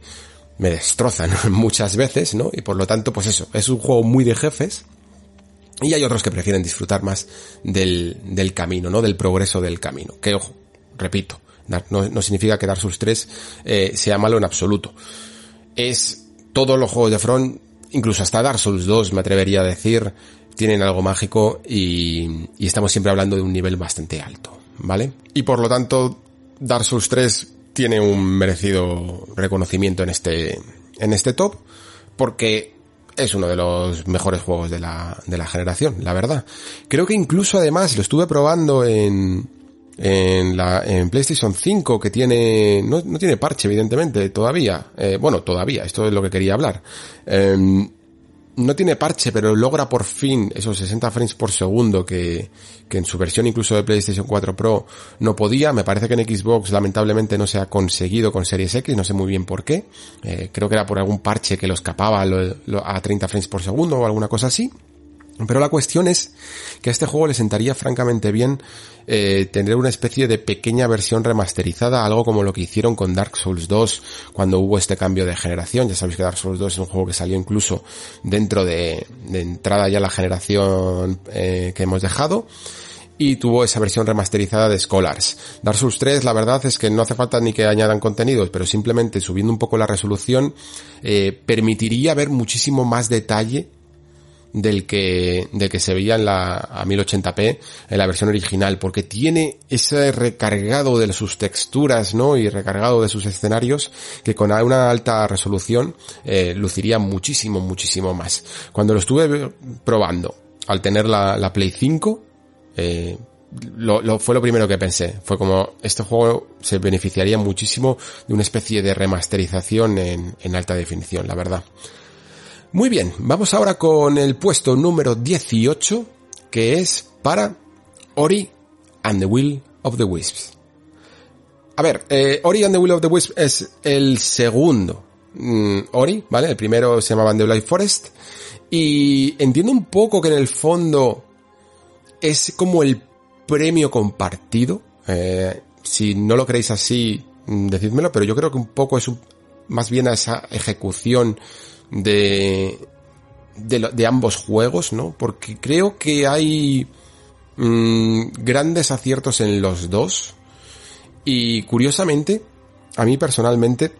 me destrozan <laughs> muchas veces, ¿no? Y por lo tanto, pues eso, es un juego muy de jefes, y hay otros que prefieren disfrutar más del, del camino, ¿no? Del progreso del camino. Que ojo, repito, no, significa que Dark Souls 3 eh, sea malo en absoluto. Es todos los juegos de Front, incluso hasta Dark Souls 2 me atrevería a decir, tienen algo mágico y, y estamos siempre hablando de un nivel bastante alto, ¿vale? Y por lo tanto, Dark Souls 3 tiene un merecido reconocimiento en este, en este top, porque es uno de los mejores juegos de la, de la generación, la verdad. Creo que incluso además lo estuve probando en, en la en PlayStation 5 que tiene no, no tiene parche evidentemente todavía eh, bueno todavía esto es lo que quería hablar eh, no tiene parche pero logra por fin esos 60 frames por segundo que, que en su versión incluso de PlayStation 4 Pro no podía. Me parece que en Xbox lamentablemente no se ha conseguido con Series X no sé muy bien por qué. Eh, creo que era por algún parche que lo escapaba a 30 frames por segundo o alguna cosa así pero la cuestión es que a este juego le sentaría francamente bien eh, tener una especie de pequeña versión remasterizada, algo como lo que hicieron con Dark Souls 2 cuando hubo este cambio de generación. Ya sabéis que Dark Souls 2 es un juego que salió incluso dentro de, de entrada ya la generación eh, que hemos dejado y tuvo esa versión remasterizada de Scholars. Dark Souls 3, la verdad es que no hace falta ni que añadan contenidos, pero simplemente subiendo un poco la resolución eh, permitiría ver muchísimo más detalle del que, del que se veía en la, a 1080p en la versión original, porque tiene ese recargado de sus texturas, ¿no? Y recargado de sus escenarios, que con una alta resolución, eh, luciría muchísimo, muchísimo más. Cuando lo estuve probando, al tener la, la Play 5, eh, lo, fue lo primero que pensé. Fue como, este juego se beneficiaría muchísimo de una especie de remasterización en, en alta definición, la verdad. Muy bien, vamos ahora con el puesto número 18, que es para Ori and the Will of the Wisps. A ver, eh, Ori and the Will of the Wisps es el segundo mm, Ori, ¿vale? El primero se llamaba The Life Forest. Y entiendo un poco que en el fondo es como el premio compartido. Eh, si no lo creéis así, mm, decídmelo, pero yo creo que un poco es más bien a esa ejecución de, de, ambos juegos, ¿no? Porque creo que hay mm, grandes aciertos en los dos. Y curiosamente, a mí personalmente,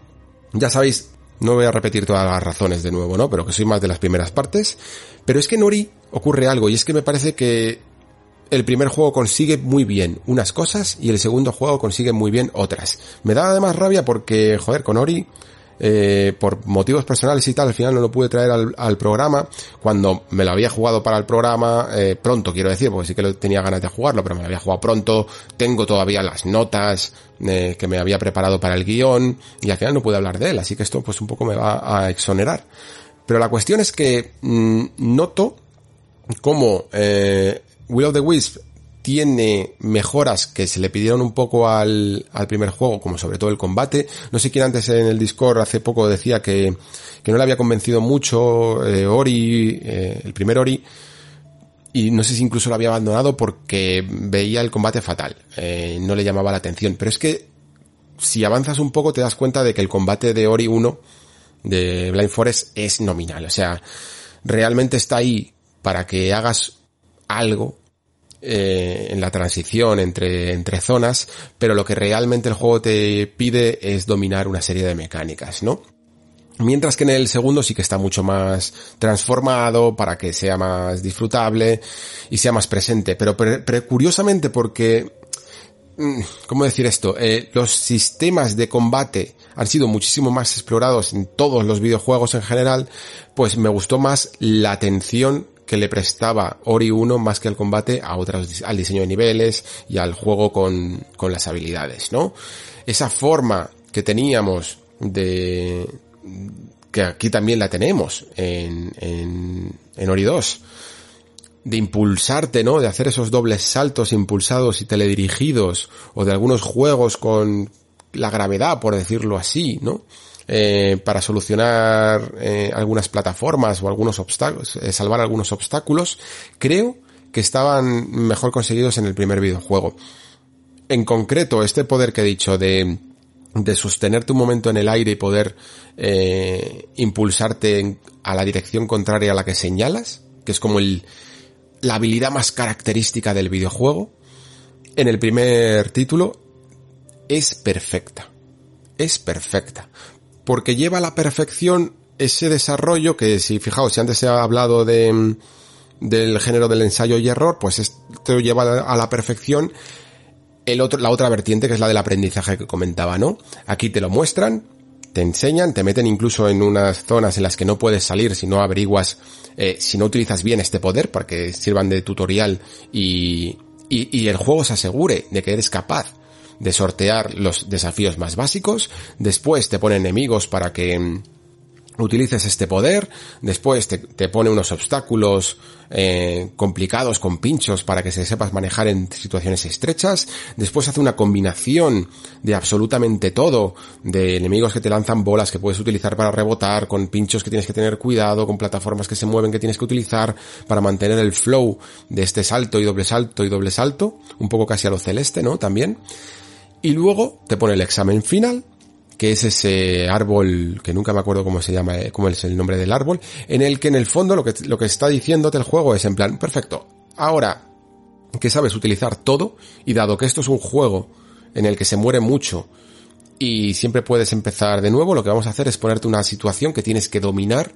ya sabéis, no voy a repetir todas las razones de nuevo, ¿no? Pero que soy más de las primeras partes. Pero es que en Ori ocurre algo y es que me parece que el primer juego consigue muy bien unas cosas y el segundo juego consigue muy bien otras. Me da además rabia porque, joder, con Ori, eh, por motivos personales y tal, al final no lo pude traer al, programa cuando me lo había jugado para el programa eh, pronto, quiero decir, porque sí que tenía ganas de jugarlo, pero me lo había jugado pronto, tengo todavía las notas eh, que me había preparado para el guion y al final no pude hablar de él, así que esto pues un poco me va a exonerar. Pero la cuestión es que mm, noto como eh, Will of the Wisp tiene mejoras que se le pidieron un poco al, al primer juego, como sobre todo el combate. No sé quién antes en el Discord hace poco decía que, que no le había convencido mucho eh, Ori, eh, el primer Ori, y no sé si incluso lo había abandonado porque veía el combate fatal, eh, no le llamaba la atención. Pero es que si avanzas un poco te das cuenta de que el combate de Ori 1 de Blind Forest es nominal, o sea, realmente está ahí para que hagas algo eh, en la transición entre, entre zonas, pero lo que realmente el juego te pide es dominar una serie de mecánicas, ¿no? Mientras que en el segundo sí que está mucho más transformado para que sea más disfrutable y sea más presente. Pero, curiosamente porque, mm, ¿cómo decir esto? Eh, los sistemas de combate han sido muchísimo más explorados en todos los videojuegos en general, pues me gustó más la atención que le prestaba Ori 1 más que al combate a otras, al diseño de niveles y al juego con, con las habilidades, ¿no? Esa forma que teníamos de, que aquí también la tenemos en, en, en Ori 2, de impulsarte, ¿no? De hacer esos dobles saltos impulsados y teledirigidos, o de algunos juegos con la gravedad, por decirlo así, ¿no? Eh, para solucionar eh, algunas plataformas o algunos obstáculos, eh, salvar algunos obstáculos, creo que estaban mejor conseguidos en el primer videojuego. En concreto, este poder que he dicho de, de sostenerte un momento en el aire y poder eh, impulsarte a la dirección contraria a la que señalas, que es como el, la habilidad más característica del videojuego, en el primer título es perfecta. Es perfecta porque lleva a la perfección ese desarrollo que si fijaos, si antes se ha hablado de, del género del ensayo y error, pues esto lleva a la perfección el otro, la otra vertiente que es la del aprendizaje que comentaba, ¿no? Aquí te lo muestran, te enseñan, te meten incluso en unas zonas en las que no puedes salir si no averiguas, eh, si no utilizas bien este poder para que sirvan de tutorial y, y el juego se asegure de que eres capaz de sortear los desafíos más básicos, después te pone enemigos para que mm, utilices este poder, después te, pone unos obstáculos eh, complicados con pinchos para que se sepas manejar en situaciones estrechas, después hace una combinación de absolutamente todo, de enemigos que te lanzan bolas que puedes utilizar para rebotar, con pinchos que tienes que tener cuidado, con plataformas que se mueven que tienes que utilizar para mantener el flow de este salto y doble salto y doble salto, un poco casi a lo celeste, ¿no? También. Y luego te pone el examen final, que es ese árbol, que nunca me acuerdo cómo se llama, eh, cómo es el nombre del árbol, en el que en el fondo lo que, lo que está diciéndote el juego es en plan, perfecto, ahora que sabes utilizar todo, y dado que esto es un juego en el que se muere mucho, y siempre puedes empezar de nuevo, lo que vamos a hacer es ponerte una situación que tienes que dominar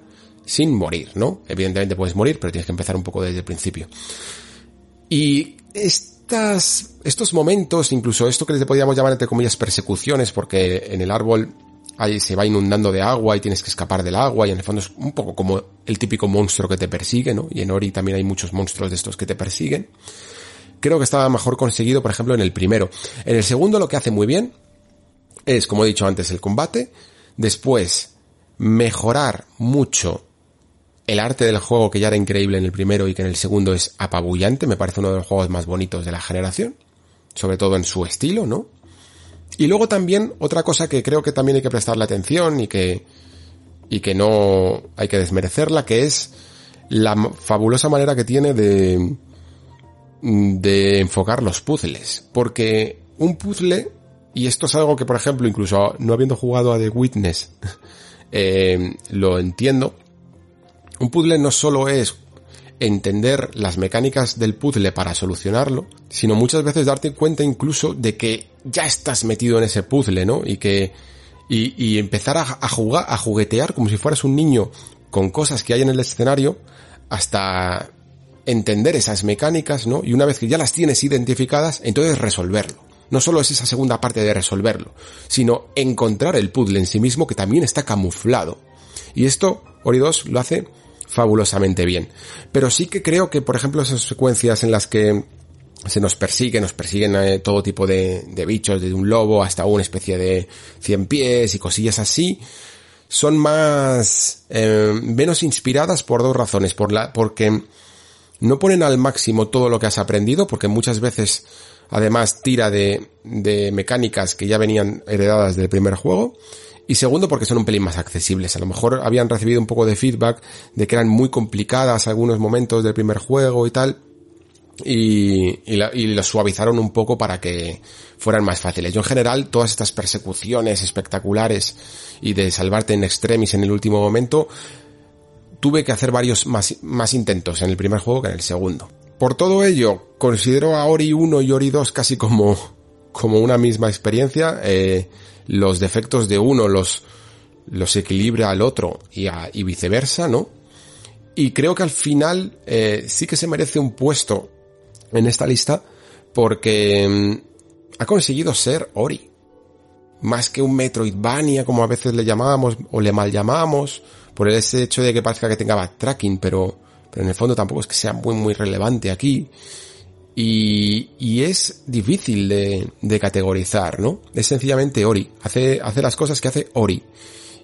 sin morir, ¿no? Evidentemente puedes morir, pero tienes que empezar un poco desde el principio. Y estos momentos, incluso esto que les podríamos llamar entre comillas persecuciones, porque en el árbol ahí se va inundando de agua y tienes que escapar del agua y en el fondo es un poco como el típico monstruo que te persigue, ¿no? Y en Ori también hay muchos monstruos de estos que te persiguen. creo que estaba mejor conseguido, por ejemplo, en el primero. En el segundo lo que hace muy bien es, como he dicho antes, el combate, después mejorar mucho el arte del juego que ya era increíble en el primero y que en el segundo es apabullante, me parece uno de los juegos más bonitos de la generación, sobre todo en su estilo, ¿no? Y luego también otra cosa que creo que también hay que prestarle atención y que y que no hay que desmerecerla, que es la fabulosa manera que tiene de de enfocar los puzzles, porque un puzzle y esto es algo que por ejemplo incluso no habiendo jugado a The Witness <laughs> eh, lo entiendo un puzzle no solo es entender las mecánicas del puzzle para solucionarlo, sino muchas veces darte cuenta incluso de que ya estás metido en ese puzzle, ¿no? Y que, y, empezar a, a, jugar, a juguetear como si fueras un niño con cosas que hay en el escenario hasta entender esas mecánicas, ¿no? Y una vez que ya las tienes identificadas, entonces resolverlo. No solo es esa segunda parte de resolverlo, sino encontrar el puzzle en sí mismo que también está camuflado. Y esto, Ori 2 lo hace fabulosamente bien. Pero sí que creo que, por ejemplo, esas secuencias en las que se nos persigue, nos persiguen eh, todo tipo de, bichos, desde un lobo hasta una especie de cien pies y cosillas así, son más, eh, menos inspiradas por dos razones. Por la, porque no ponen al máximo todo lo que has aprendido, porque muchas veces además tira de, de mecánicas que ya venían heredadas del primer juego. Y segundo, porque son un pelín más accesibles. A lo mejor habían recibido un poco de feedback de que eran muy complicadas algunos momentos del primer juego y tal. Y, y, las suavizaron un poco para que fueran más fáciles. Yo en general, todas estas persecuciones espectaculares y de salvarte en extremis en el último momento, tuve que hacer varios más, más intentos en el primer juego que en el segundo. Por todo ello, considero a Ori 1 y Ori 2 casi como, como una misma experiencia. Eh, los defectos de uno los, los equilibra al otro y, viceversa, ¿no? Y creo que al final eh, sí que se merece un puesto en esta lista porque mm, ha conseguido ser Ori. Más que un Metroidvania, como a veces le llamábamos o le mal llamábamos, por ese hecho de que parezca que tenga backtracking, pero, pero en el fondo tampoco es que sea muy muy relevante aquí. Y, y es difícil de, categorizar, ¿no? Es sencillamente Ori. Hace, hace las cosas que hace Ori.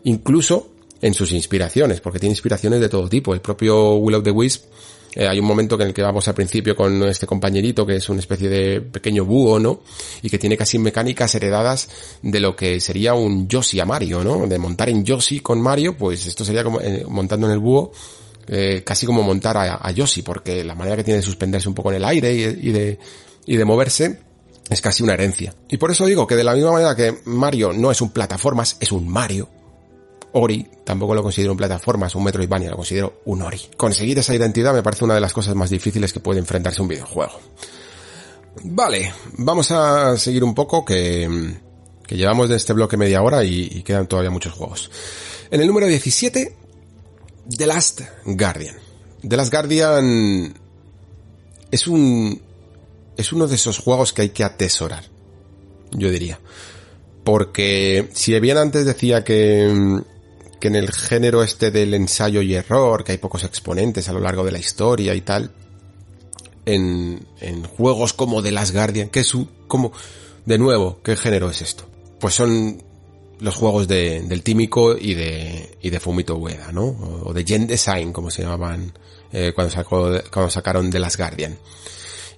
Incluso en sus inspiraciones, porque tiene inspiraciones de todo tipo. El propio Will of the Wisp, eh, hay un momento en el que vamos al principio con este compañerito que es una especie de pequeño búho, ¿no? Y que tiene casi mecánicas heredadas de lo que sería un Yoshi a Mario, ¿no? De montar en Yoshi con Mario, pues esto sería como eh, montando en el búho eh, casi como montar a, Yoshi, porque la manera que tiene de suspenderse un poco en el aire y, de, y de moverse es casi una herencia. Y por eso digo que de la misma manera que Mario no es un plataformas, es un Mario. Ori tampoco lo considero un plataformas, un Metroidvania, lo considero un Ori. Conseguir esa identidad me parece una de las cosas más difíciles que puede enfrentarse un videojuego. Vale, vamos a seguir un poco que, que llevamos de este bloque media hora y, y quedan todavía muchos juegos. En el número 17 The Last Guardian. The Last Guardian es un es uno de esos juegos que hay que atesorar, yo diría. Porque si bien antes decía que, que en el género este del ensayo y error, que hay pocos exponentes a lo largo de la historia y tal, en, en juegos como The Last Guardian, que es un, como, de nuevo, ¿qué género es esto? Pues son los juegos de, del Tímico y de, y de Fumito Ueda, ¿no? O, de Gen Design, como se llamaban eh, cuando, sacó, cuando sacaron de las Guardian.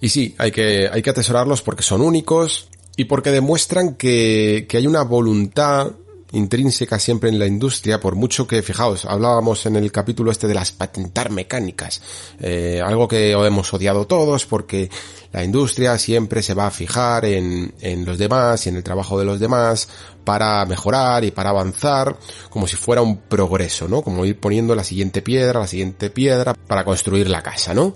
Y sí, hay que, hay que atesorarlos porque son únicos y porque demuestran que, que hay una voluntad intrínseca siempre en la industria, por mucho que, fijaos, hablábamos en el capítulo este de las patentar mecánicas, eh, algo que hemos odiado todos porque la industria siempre se va a fijar en, en los demás y en el trabajo de los demás para mejorar y para avanzar como si fuera un progreso, ¿no? Como ir poniendo la siguiente piedra, la siguiente piedra para construir la casa, ¿no?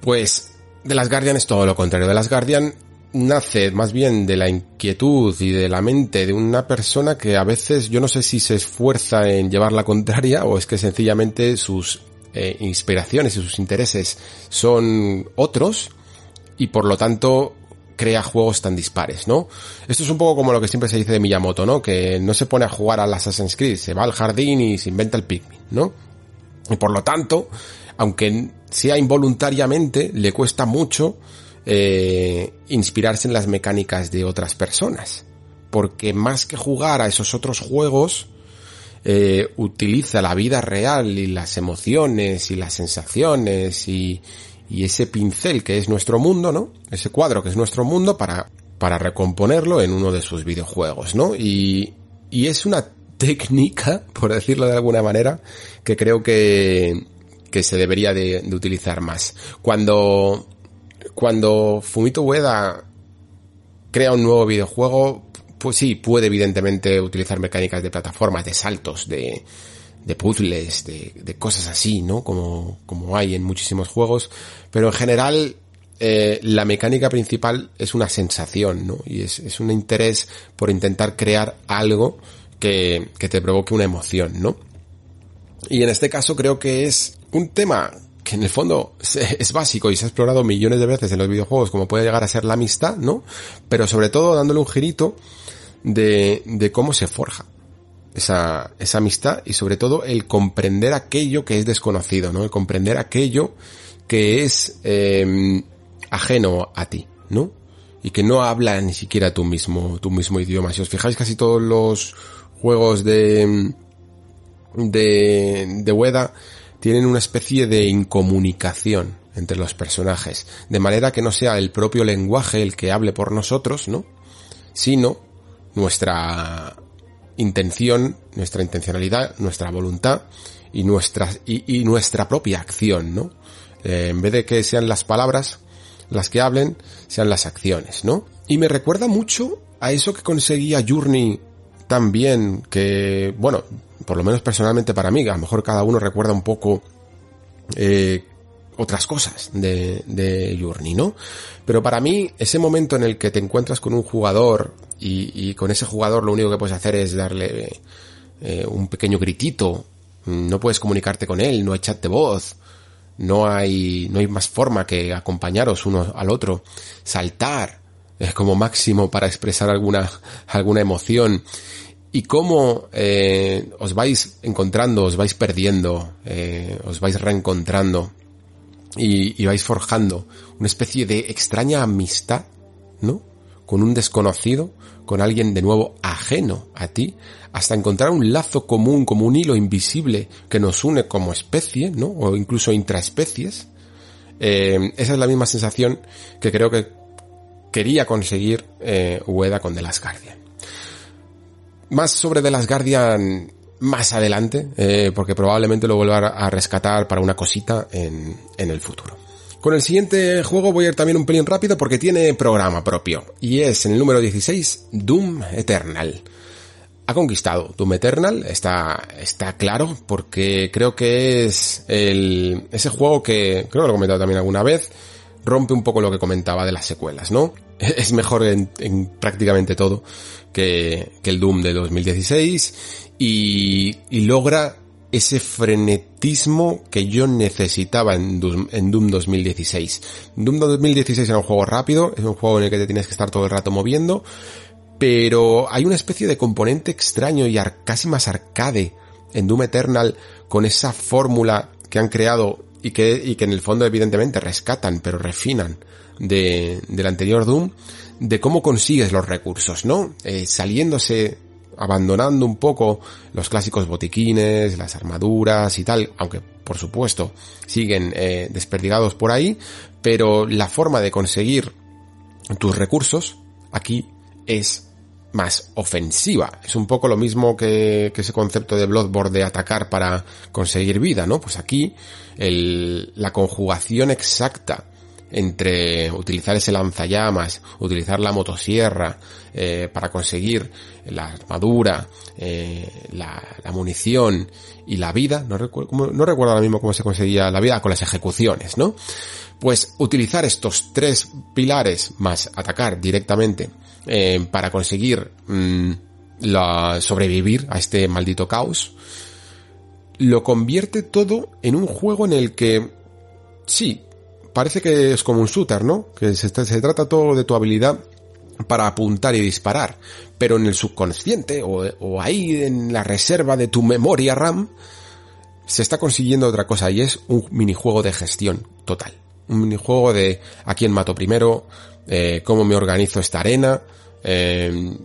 Pues de las Guardian es todo lo contrario. De las Guardian nace más bien de la inquietud y de la mente de una persona que a veces yo no sé si se esfuerza en llevar la contraria o es que sencillamente sus eh, inspiraciones y sus intereses son otros y por lo tanto crea juegos tan dispares, ¿no? Esto es un poco como lo que siempre se dice de Miyamoto, ¿no? Que no se pone a jugar al Assassin's Creed, se va al jardín y se inventa el Pikmin, ¿no? Y por lo tanto, aunque sea involuntariamente, le cuesta mucho eh, inspirarse en las mecánicas de otras personas. Porque más que jugar a esos otros juegos, eh, utiliza la vida real y las emociones y las sensaciones y, ese pincel que es nuestro mundo, ¿no? Ese cuadro que es nuestro mundo para, para recomponerlo en uno de sus videojuegos, ¿no? Y, es una técnica, <laughs> por decirlo de alguna manera, que creo que, que se debería de, de utilizar más. Cuando, cuando Fumito Ueda crea un nuevo videojuego, pues sí, puede evidentemente utilizar mecánicas de plataformas, de saltos, de, puzzles, de, de cosas así, ¿no? Como, como hay en muchísimos juegos, pero en general eh, la mecánica principal es una sensación, ¿no? Y es, es un interés por intentar crear algo que, que te provoque una emoción, ¿no? Y en este caso creo que es un tema en el fondo es básico y se ha explorado millones de veces en los videojuegos como puede llegar a ser la amistad, ¿no? Pero sobre todo dándole un girito de, de cómo se forja esa, esa amistad y sobre todo el comprender aquello que es desconocido, ¿no? El comprender aquello que es eh, ajeno a ti, ¿no? Y que no habla ni siquiera tu mismo, tu mismo idioma. Si os fijáis casi todos los juegos de, de, de Weda tienen una especie de incomunicación entre los personajes, de manera que no sea el propio lenguaje el que hable por nosotros, ¿no? Sino nuestra intención, nuestra intencionalidad, nuestra voluntad y nuestra, y, nuestra propia acción, ¿no? Eh, en vez de que sean las palabras las que hablen, sean las acciones, ¿no? Y me recuerda mucho a eso que conseguía Journey también, que, bueno, por lo menos personalmente para mí, a lo mejor cada uno recuerda un poco eh, otras cosas de, de Journey, ¿no? Pero para mí, ese momento en el que te encuentras con un jugador y, y con ese jugador lo único que puedes hacer es darle eh, un pequeño gritito, no puedes comunicarte con él, no hay chat de voz, no hay, no hay más forma que acompañaros uno al otro, saltar es como máximo para expresar alguna, alguna emoción y cómo eh, os vais encontrando, os vais perdiendo, eh, os vais reencontrando y, y vais forjando una especie de extraña amistad, ¿no? Con un desconocido, con alguien de nuevo ajeno a ti, hasta encontrar un lazo común, como un hilo invisible que nos une como especie, ¿no? O incluso intraespecies. Eh, esa es la misma sensación que creo que quería conseguir eh, Ueda con The Last Guardian. Más sobre The Last Guardian más adelante, eh, porque probablemente lo vuelva a rescatar para una cosita en, en el futuro. Con el siguiente juego voy a ir también un pelín rápido porque tiene programa propio. Y es en el número 16, Doom Eternal. Ha conquistado Doom Eternal, está, está claro, porque creo que es el, ese juego que, creo que lo he comentado también alguna vez, rompe un poco lo que comentaba de las secuelas, ¿no? <laughs> Es mejor en, en prácticamente todo que, que, el Doom de 2016 y, y logra ese frenetismo que yo necesitaba en Doom, en Doom 2016. Doom 2016 era un juego rápido, es un juego en el que te tienes que estar todo el rato moviendo, pero hay una especie de componente extraño y casi más arcade en Doom Eternal con esa fórmula que han creado y que, y que en el fondo evidentemente rescatan, pero refinan de, del anterior Doom, de cómo consigues los recursos, ¿no? Eh, saliéndose abandonando un poco los clásicos botiquines, las armaduras y tal, aunque por supuesto siguen eh, desperdigados por ahí, pero la forma de conseguir tus recursos aquí es más ofensiva. Es un poco lo mismo que, ese concepto de Bloodborne de atacar para conseguir vida, ¿no? Pues aquí el, la conjugación exacta entre utilizar ese lanzallamas, utilizar la motosierra eh, para conseguir la armadura, eh, la, munición y la vida, no recuerdo, no recuerdo ahora mismo cómo se conseguía la vida con las ejecuciones, ¿no? Pues utilizar estos tres pilares más atacar directamente eh, para conseguir mmm, la, sobrevivir a este maldito caos, lo convierte todo en un juego en el que sí, parece que es como un shooter, ¿no? Que se, trata todo de tu habilidad para apuntar y disparar, pero en el subconsciente o, o, ahí en la reserva de tu memoria RAM se está consiguiendo otra cosa y es un minijuego de gestión total. Un minijuego de a quién mato primero, eh, cómo me organizo esta arena, eh,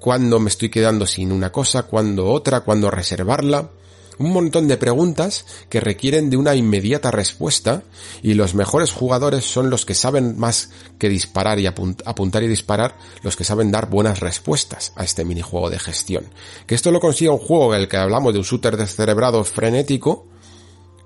cuándo me estoy quedando sin una cosa, cuándo otra, cuándo reservarla. Un montón de preguntas que requieren de una inmediata respuesta y los mejores jugadores son los que saben más que disparar y apuntar y disparar, los que saben dar buenas respuestas a este minijuego de gestión. Que esto lo consiga un juego en el que hablamos de un shooter descerebrado frenético,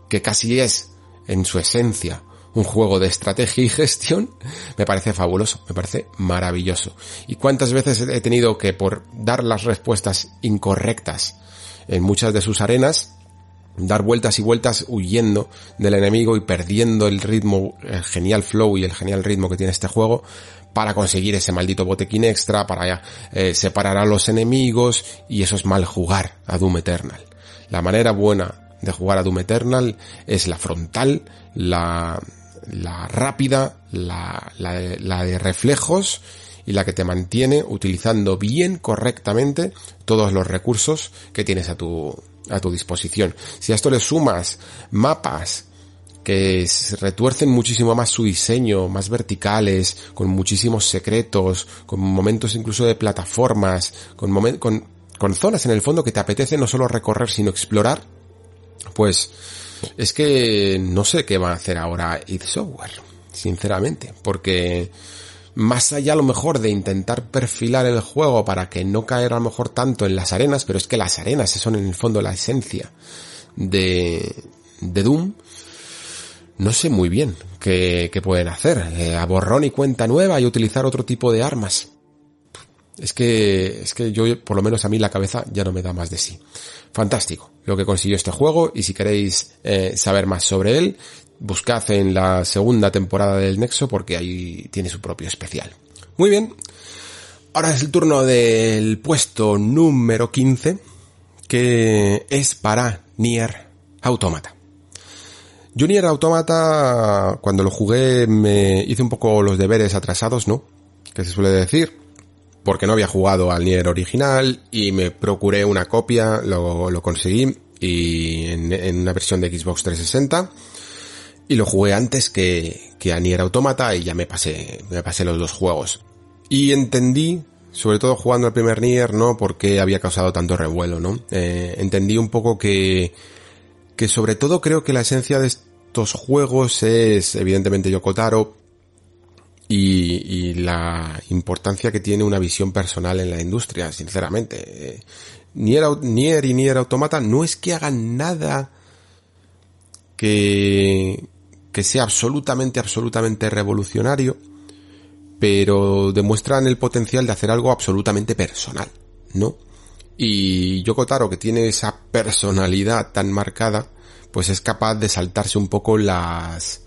que casi es en su esencia un juego de estrategia y gestión, me parece fabuloso, me parece maravilloso. ¿Y cuántas veces he tenido que por dar las respuestas incorrectas en muchas de sus arenas, dar vueltas y vueltas huyendo del enemigo y perdiendo el ritmo, el genial flow y el genial ritmo que tiene este juego para conseguir ese maldito botequín extra, para eh, separar a los enemigos y eso es mal jugar a Doom Eternal. La manera buena de jugar a Doom Eternal es la frontal, la, la rápida, la, la, la de reflejos y la que te mantiene utilizando bien correctamente todos los recursos que tienes a tu, a tu disposición. Si a esto le sumas mapas que retuercen muchísimo más su diseño, más verticales, con muchísimos secretos, con momentos incluso de plataformas, con, con, con zonas en el fondo que te apetece no solo recorrer sino explorar, pues es que no sé qué va a hacer ahora id Software, sinceramente, porque más allá a lo mejor de intentar perfilar el juego para que no caer a lo mejor tanto en las arenas, pero es que las arenas son en el fondo la esencia de, de Doom, no sé muy bien qué, pueden hacer. Eh, a borrón y cuenta nueva y utilizar otro tipo de armas. Es que, es que yo, por lo menos a mí la cabeza ya no me da más de sí. Fantástico lo que consiguió este juego y si queréis eh, saber más sobre él, buscad en la segunda temporada del Nexo porque ahí tiene su propio especial. Muy bien, ahora es el turno del puesto número 15 que es para Nier Automata. Yo Nier Automata cuando lo jugué me hice un poco los deberes atrasados, ¿no? Que se suele decir porque no había jugado al Nier original y me procuré una copia, lo, lo conseguí y en, en, una versión de Xbox 360 y lo jugué antes que, que a Nier Automata y ya me pasé, me pasé los dos juegos. Y entendí, sobre todo jugando al primer Nier, ¿no? Porque había causado tanto revuelo, ¿no? Eh, entendí un poco que, que sobre todo creo que la esencia de estos juegos es evidentemente Yokotaro y, la importancia que tiene una visión personal en la industria, sinceramente. Nier, Nier y Nier Automata no es que hagan nada que, que sea absolutamente, absolutamente revolucionario, pero demuestran el potencial de hacer algo absolutamente personal, ¿no? Y Yoko Taro, que tiene esa personalidad tan marcada, pues es capaz de saltarse un poco las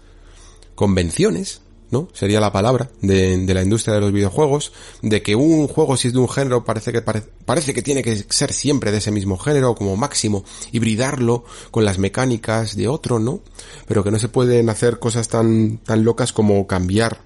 convenciones ¿no? Sería la palabra de, la industria de los videojuegos, de que un juego si es de un género parece que parece que tiene que ser siempre de ese mismo género como máximo, hibridarlo con las mecánicas de otro, ¿no? Pero que no se pueden hacer cosas tan tan locas como cambiar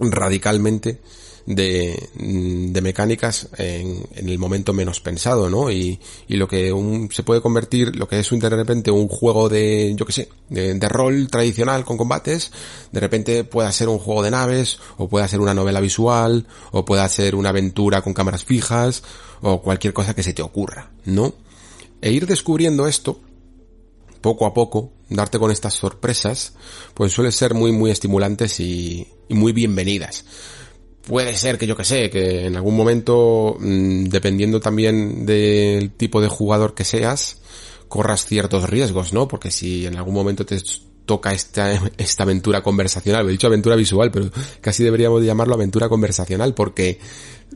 radicalmente de, de mecánicas en, en, el momento menos pensado, ¿no? Y, y lo que un, se puede convertir, lo que es un, de repente un juego de, yo que sé, de, rol tradicional con combates, de repente pueda ser un juego de naves, o pueda ser una novela visual, o pueda ser una aventura con cámaras fijas, o cualquier cosa que se te ocurra, ¿no? E ir descubriendo esto, poco a poco, darte con estas sorpresas, pues suele ser muy, muy estimulantes y, y muy bienvenidas puede ser que yo que sé, que en algún momento, mm, dependiendo también del tipo de jugador que seas, corras ciertos riesgos, ¿no? Porque si en algún momento te toca esta, <laughs> esta aventura conversacional, he dicho aventura visual, pero casi deberíamos llamarlo aventura conversacional, porque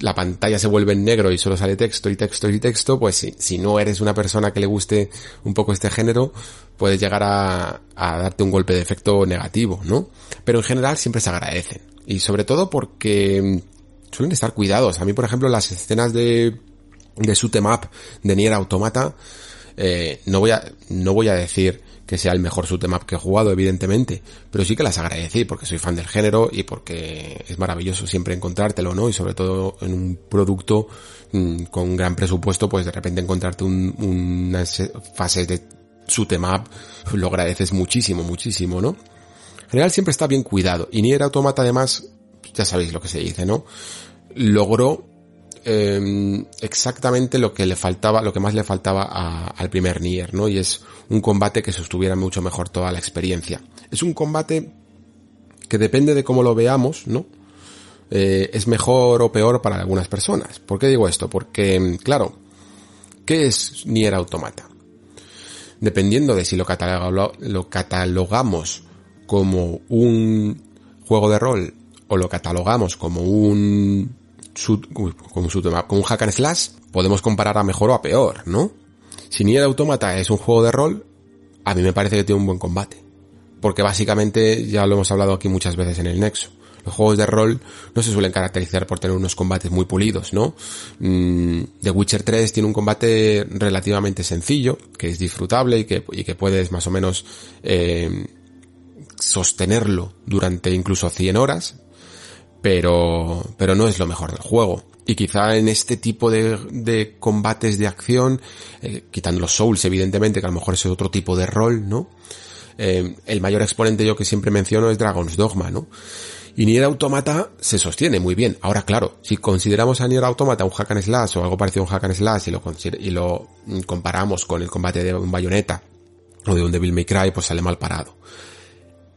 la pantalla se vuelve en negro y solo sale texto y texto y texto, pues si, si no eres una persona que le guste un poco este género, puedes llegar a, a darte un golpe de efecto negativo, ¿no? Pero en general siempre se agradecen. Y sobre todo porque suelen estar cuidados. A mí, por ejemplo, las escenas de, de shoot em up de Nier Automata, eh, no voy a, no voy a decir que sea el mejor shoot em up que he jugado, evidentemente, pero sí que las agradecí porque soy fan del género y porque es maravilloso siempre encontrártelo, ¿no? Y sobre todo en un producto mm, con gran presupuesto, pues de repente encontrarte un, unas fases de shoot em up, lo agradeces muchísimo, muchísimo, ¿no? General siempre está bien cuidado. Y Nier Automata además, ya sabéis lo que se dice, ¿no? Logró eh, exactamente lo que le faltaba, lo que más le faltaba al primer Nier, ¿no? Y es un combate que sostuviera mucho mejor toda la experiencia. Es un combate que depende de cómo lo veamos, ¿no? Eh, es mejor o peor para algunas personas. ¿Por qué digo esto? Porque, claro, ¿qué es Nier Automata? Dependiendo de si lo, lo catalogamos como un juego de rol o lo catalogamos como un como, como un hack and slash, podemos comparar a mejor o a peor, ¿no? Si Nier Automata es un juego de rol, a mí me parece que tiene un buen combate. Porque básicamente, ya lo hemos hablado aquí muchas veces en el Nexo, los juegos de rol no se suelen caracterizar por tener unos combates muy pulidos, ¿no? Mm, The Witcher 3 tiene un combate relativamente sencillo, que es disfrutable y que, y que puedes más o menos eh, sostenerlo durante incluso 100 horas, pero, pero no es lo mejor del juego. Y quizá en este tipo de, de combates de acción, eh, quitando los Souls evidentemente, que a lo mejor es otro tipo de rol, ¿no? Eh, el mayor exponente yo que siempre menciono es Dragon's Dogma, ¿no? Y Nier Automata se sostiene muy bien. Ahora, claro, si consideramos a Nier Automata un hack and slash o algo parecido a un hack and slash y lo, y lo comparamos con el combate de un Bayonetta o de un Devil May Cry, pues sale mal parado.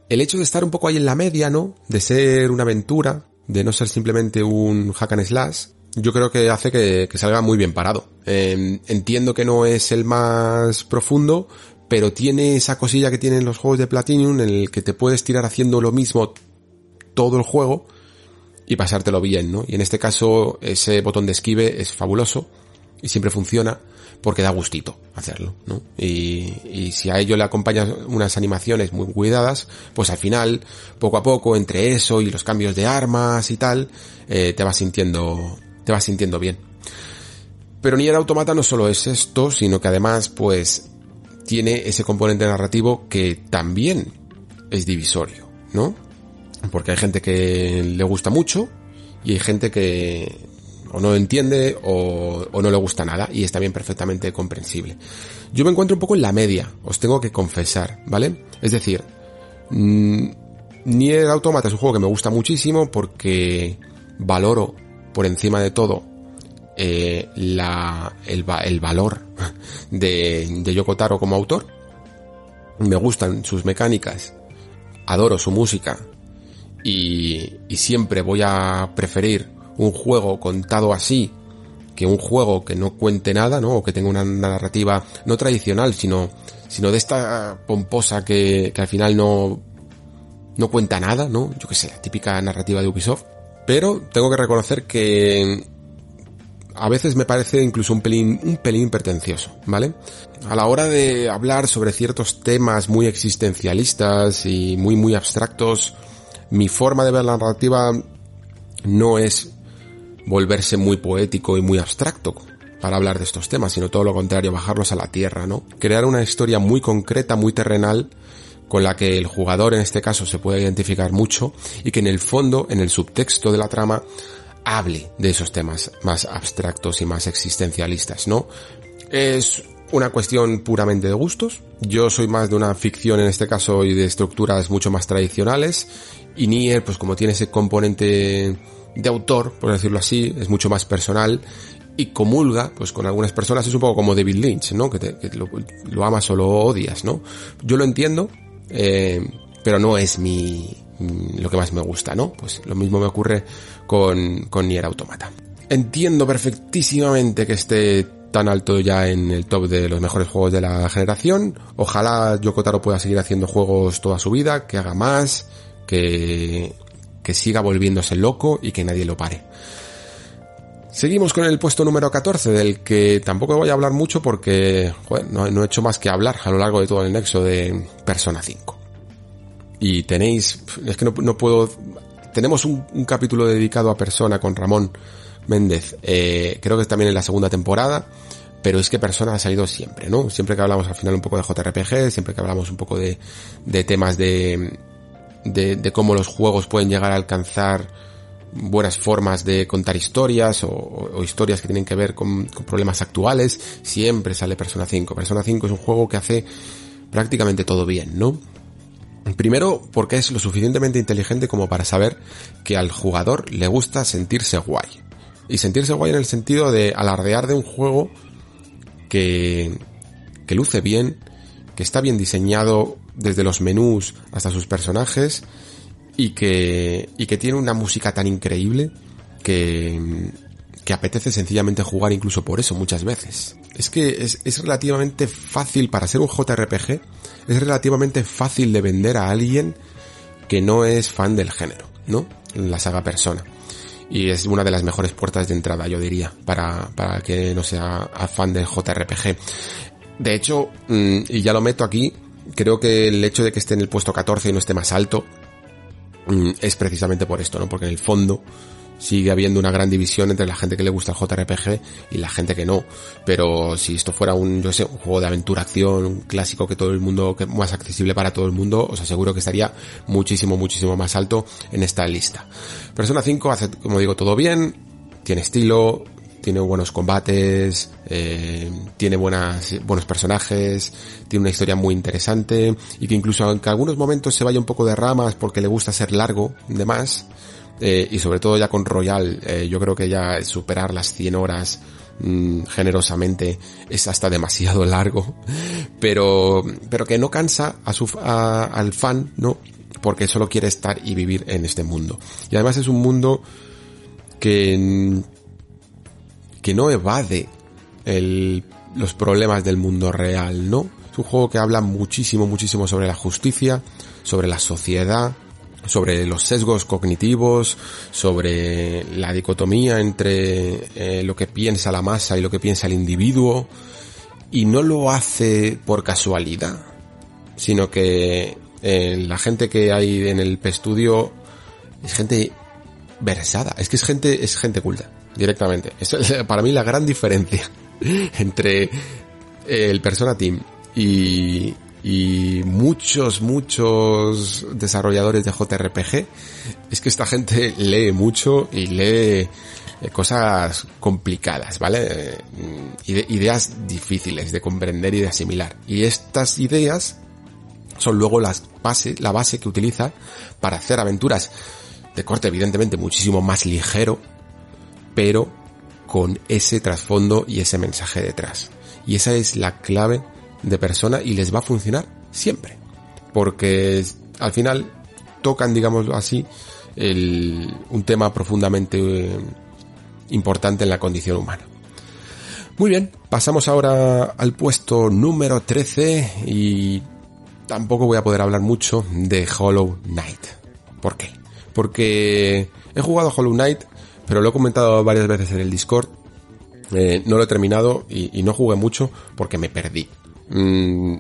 El hecho de estar un poco ahí en la media, ¿no? De ser una aventura, de no ser simplemente un hack and slash, yo creo que hace que, salga muy bien parado. Em, entiendo que no es el más profundo, pero tiene esa cosilla que tienen los juegos de Platinum en el que te puedes tirar haciendo lo mismo todo el juego y pasártelo bien, ¿no? Y en este caso ese botón de esquive es fabuloso y siempre funciona porque da gustito hacerlo, ¿no? Y, y si a ello le acompañas unas animaciones muy cuidadas, pues al final, poco a poco, entre eso y los cambios de armas y tal, eh, te vas sintiendo, te vas sintiendo bien. Pero Nier Automata no solo es esto, sino que además, pues, tiene ese componente narrativo que también es divisorio, ¿no? Porque hay gente que le gusta mucho y hay gente que o no entiende o, no le gusta nada y está bien perfectamente comprensible. Yo me encuentro un poco en la media, os tengo que confesar, ¿vale? Es decir, mmm, Nier Automata es un juego que me gusta muchísimo porque valoro por encima de todo eh, la, el, valor de, de Yoko Taro como autor. Me gustan sus mecánicas, adoro su música y siempre voy a preferir un juego contado así que un juego que no cuente nada, ¿no? O que tenga una narrativa no tradicional, sino, sino de esta pomposa que, que al final no, no cuenta nada, ¿no? Yo que sé, la típica narrativa de Ubisoft. Pero tengo que reconocer que a veces me parece incluso un pelín, un pelín pretencioso, ¿vale? A la hora de hablar sobre ciertos temas muy existencialistas y muy, muy abstractos, mi forma de ver la narrativa no es volverse muy poético y muy abstracto para hablar de estos temas, sino todo lo contrario, bajarlos a la tierra, ¿no? Crear una historia muy concreta, muy terrenal, con la que el jugador en este caso se puede identificar mucho y que en el fondo, en el subtexto de la trama, hable de esos temas más abstractos y más existencialistas, ¿no? Es una cuestión puramente de gustos. Yo soy más de una ficción en este caso y de estructuras mucho más tradicionales. Y Nier, pues como tiene ese componente de autor, por decirlo así, es mucho más personal y comulga, pues con algunas personas es un poco como David Lynch, ¿no? Que, te, lo, amas o lo odias, ¿no? Yo lo entiendo, eh, pero no es mi, lo que más me gusta, ¿no? Pues lo mismo me ocurre con, con Nier Automata. Entiendo perfectísimamente que esté tan alto ya en el top de los mejores juegos de la generación. Ojalá Yoko Taro pueda seguir haciendo juegos toda su vida, que haga más, que que siga volviéndose loco y que nadie lo pare. Seguimos con el puesto número 14, del que tampoco voy a hablar mucho porque no, he hecho más que hablar a lo largo de todo el nexo de Persona 5. Y tenéis, es que no, puedo, tenemos un, capítulo dedicado a Persona con Ramón Méndez, eh, creo que también en la segunda temporada, pero es que Persona ha salido siempre, ¿no? Siempre que hablamos al final un poco de JRPG, siempre que hablamos un poco de, de temas de, de, cómo los juegos pueden llegar a alcanzar buenas formas de contar historias o, historias que tienen que ver con, problemas actuales, siempre sale Persona 5. Persona 5 es un juego que hace prácticamente todo bien, ¿no? Primero, porque es lo suficientemente inteligente como para saber que al jugador le gusta sentirse guay. Y sentirse guay en el sentido de alardear de un juego que, que luce bien, que está bien diseñado desde los menús hasta sus personajes y que, y que tiene una música tan increíble que, que apetece sencillamente jugar incluso por eso muchas veces. Es que es, es relativamente fácil para ser un JRPG, es relativamente fácil de vender a alguien que no es fan del género, ¿no? La saga Persona. Y es una de las mejores puertas de entrada, yo diría, para, para que no sea fan del JRPG. De hecho, mm, y ya lo meto aquí, creo que el hecho de que esté en el puesto 14 y no esté más alto, mm, es precisamente por esto, ¿no? Porque en el fondo sigue habiendo una gran división entre la gente que le gusta el JRPG y la gente que no. Pero si esto fuera un, yo sé, un juego de aventura acción, un clásico que todo el mundo, que más accesible para todo el mundo, os aseguro que estaría muchísimo, muchísimo más alto en esta lista. Persona 5 hace, como digo, todo bien, tiene estilo, tiene buenos combates, eh, tiene buenas, buenos personajes, tiene una historia muy interesante y que incluso aunque algunos momentos se vaya un poco de ramas porque le gusta ser largo, de más, eh, y sobre todo ya con Royal, eh, yo creo que ya superar las 100 horas mm, generosamente es hasta demasiado <laughs> largo, pero, pero que no cansa a su, al fan, ¿no? Porque solo quiere estar y vivir en este mundo. Y además es un mundo que que no evade los problemas del mundo real, ¿no? Es un juego que habla muchísimo, muchísimo sobre la justicia, sobre la sociedad, sobre los sesgos cognitivos, sobre la dicotomía entre eh, lo que piensa la masa y lo que piensa el individuo, y no lo hace por casualidad, sino que eh, la gente que hay en el estudio es gente versada, es que es gente, es gente culta directamente. Eso es para mí la gran diferencia <laughs> entre el Persona Team y, y muchos, muchos desarrolladores de JRPG es que esta gente lee mucho y lee eh, cosas complicadas, ¿vale? Ideas difíciles de comprender y de asimilar. Y estas ideas son luego las base, la base que utiliza para hacer aventuras de corte evidentemente muchísimo más ligero pero con ese trasfondo y ese mensaje detrás. Y esa es la clave de persona y les va a funcionar siempre. Porque al final tocan, digámoslo así, un tema profundamente eh, importante en la condición humana. Muy bien, pasamos ahora al puesto número 13 y tampoco voy a poder hablar mucho de Hollow Knight. ¿Por qué? Porque he jugado Hollow Knight pero lo he comentado varias veces en el Discord. Eh, no lo he terminado y, no jugué mucho porque me perdí. Mm,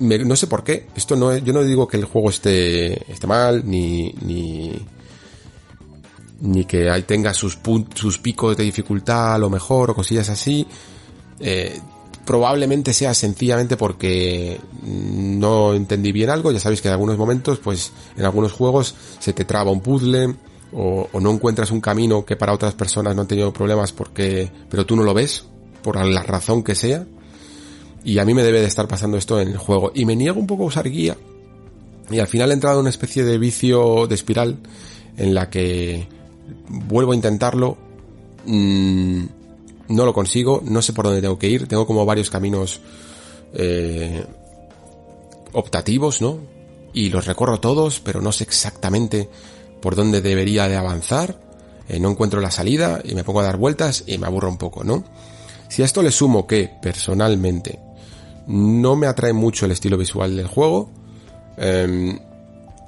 no sé por qué. Esto no yo no digo que el juego esté, esté mal, ni, ni, ni que ahí tenga sus, sus picos de dificultad a lo mejor o cosillas así. Eh, probablemente sea sencillamente porque no entendí bien algo. Ya sabéis que en algunos momentos, pues en algunos juegos se te traba un puzzle o, no encuentras un camino que para otras personas no han tenido problemas porque, pero tú no lo ves, por la razón que sea. Y a mí me debe de estar pasando esto en el juego. Y me niego un poco a usar guía. Y al final he entrado en una especie de vicio de espiral en la que vuelvo a intentarlo. Mm, no lo consigo, no sé por dónde tengo que ir. Tengo como varios caminos eh, optativos, ¿no? Y los recorro todos, pero no sé exactamente por dónde debería de avanzar, eh, no encuentro la salida y me pongo a dar vueltas y me aburro un poco, ¿no? Si a esto le sumo que, personalmente, no me atrae mucho el estilo visual del juego, em,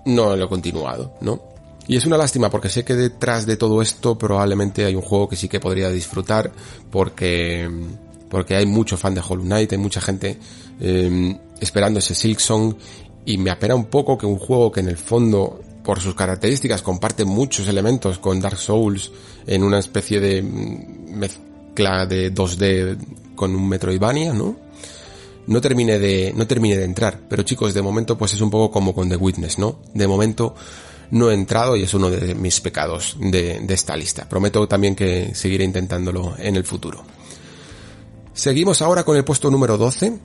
no lo he continuado, ¿no? Y es una lástima porque sé que detrás de todo esto probablemente hay un juego que sí que podría disfrutar porque, porque hay mucho fan de Hollow Knight, hay mucha gente em, esperando ese Silksong y me apena un poco que un juego que en el fondo por sus características comparte muchos elementos con Dark Souls en una especie de mezcla de 2D con un Metroidvania, ¿no? No termine de, no termine de entrar. Pero chicos, de momento pues es un poco como con The Witness, ¿no? De momento no he entrado y es uno de mis pecados de, de esta lista. Prometo también que seguiré intentándolo en el futuro. Seguimos ahora con el puesto número 12,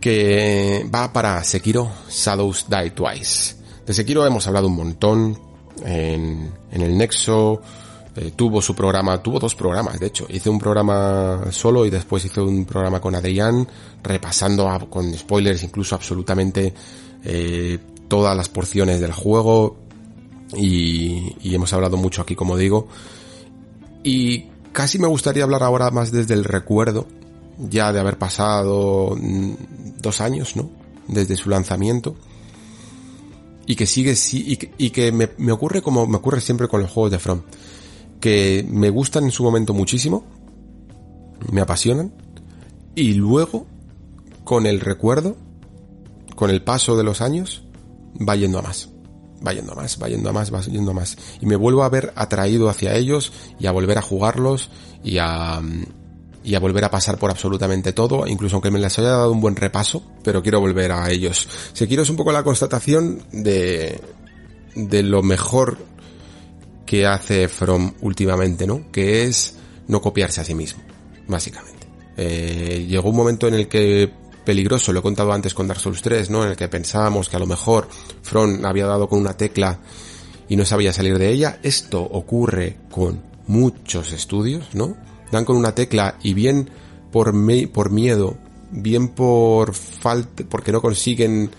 que va para Sekiro Shadows Die Twice. De Sekiro hemos hablado un montón en, el Nexo, eh, tuvo su programa, tuvo dos programas, de hecho. Hice un programa solo y después hice un programa con Adrián, repasando con spoilers incluso absolutamente eh, todas las porciones del juego. Y, y hemos hablado mucho aquí, como digo. Y casi me gustaría hablar ahora más desde el recuerdo, ya de haber pasado mm, dos años, ¿no? Desde su lanzamiento y que sigue y que, y que me, me, ocurre como me ocurre siempre con los juegos de From que me gustan en su momento muchísimo, me apasionan, y luego, con el recuerdo, con el paso de los años, va yendo a más. Va yendo a más, va yendo a más, va yendo a más. Y me vuelvo a ver atraído hacia ellos y a volver a jugarlos y a, y a volver a pasar por absolutamente todo, incluso aunque me les haya dado un buen repaso, pero quiero volver a ellos. Si quiero es un poco la constatación de, de lo mejor que hace From últimamente, ¿no? Que es no copiarse a sí mismo, básicamente. Eh, llegó un momento en el que peligroso, lo he contado antes con Dark Souls 3, ¿no? En el que pensábamos que a lo mejor From había dado con una tecla y no sabía salir de ella. Esto ocurre con muchos estudios, ¿no? Dan con una tecla y bien por, por miedo, bien por falta, porque no consiguen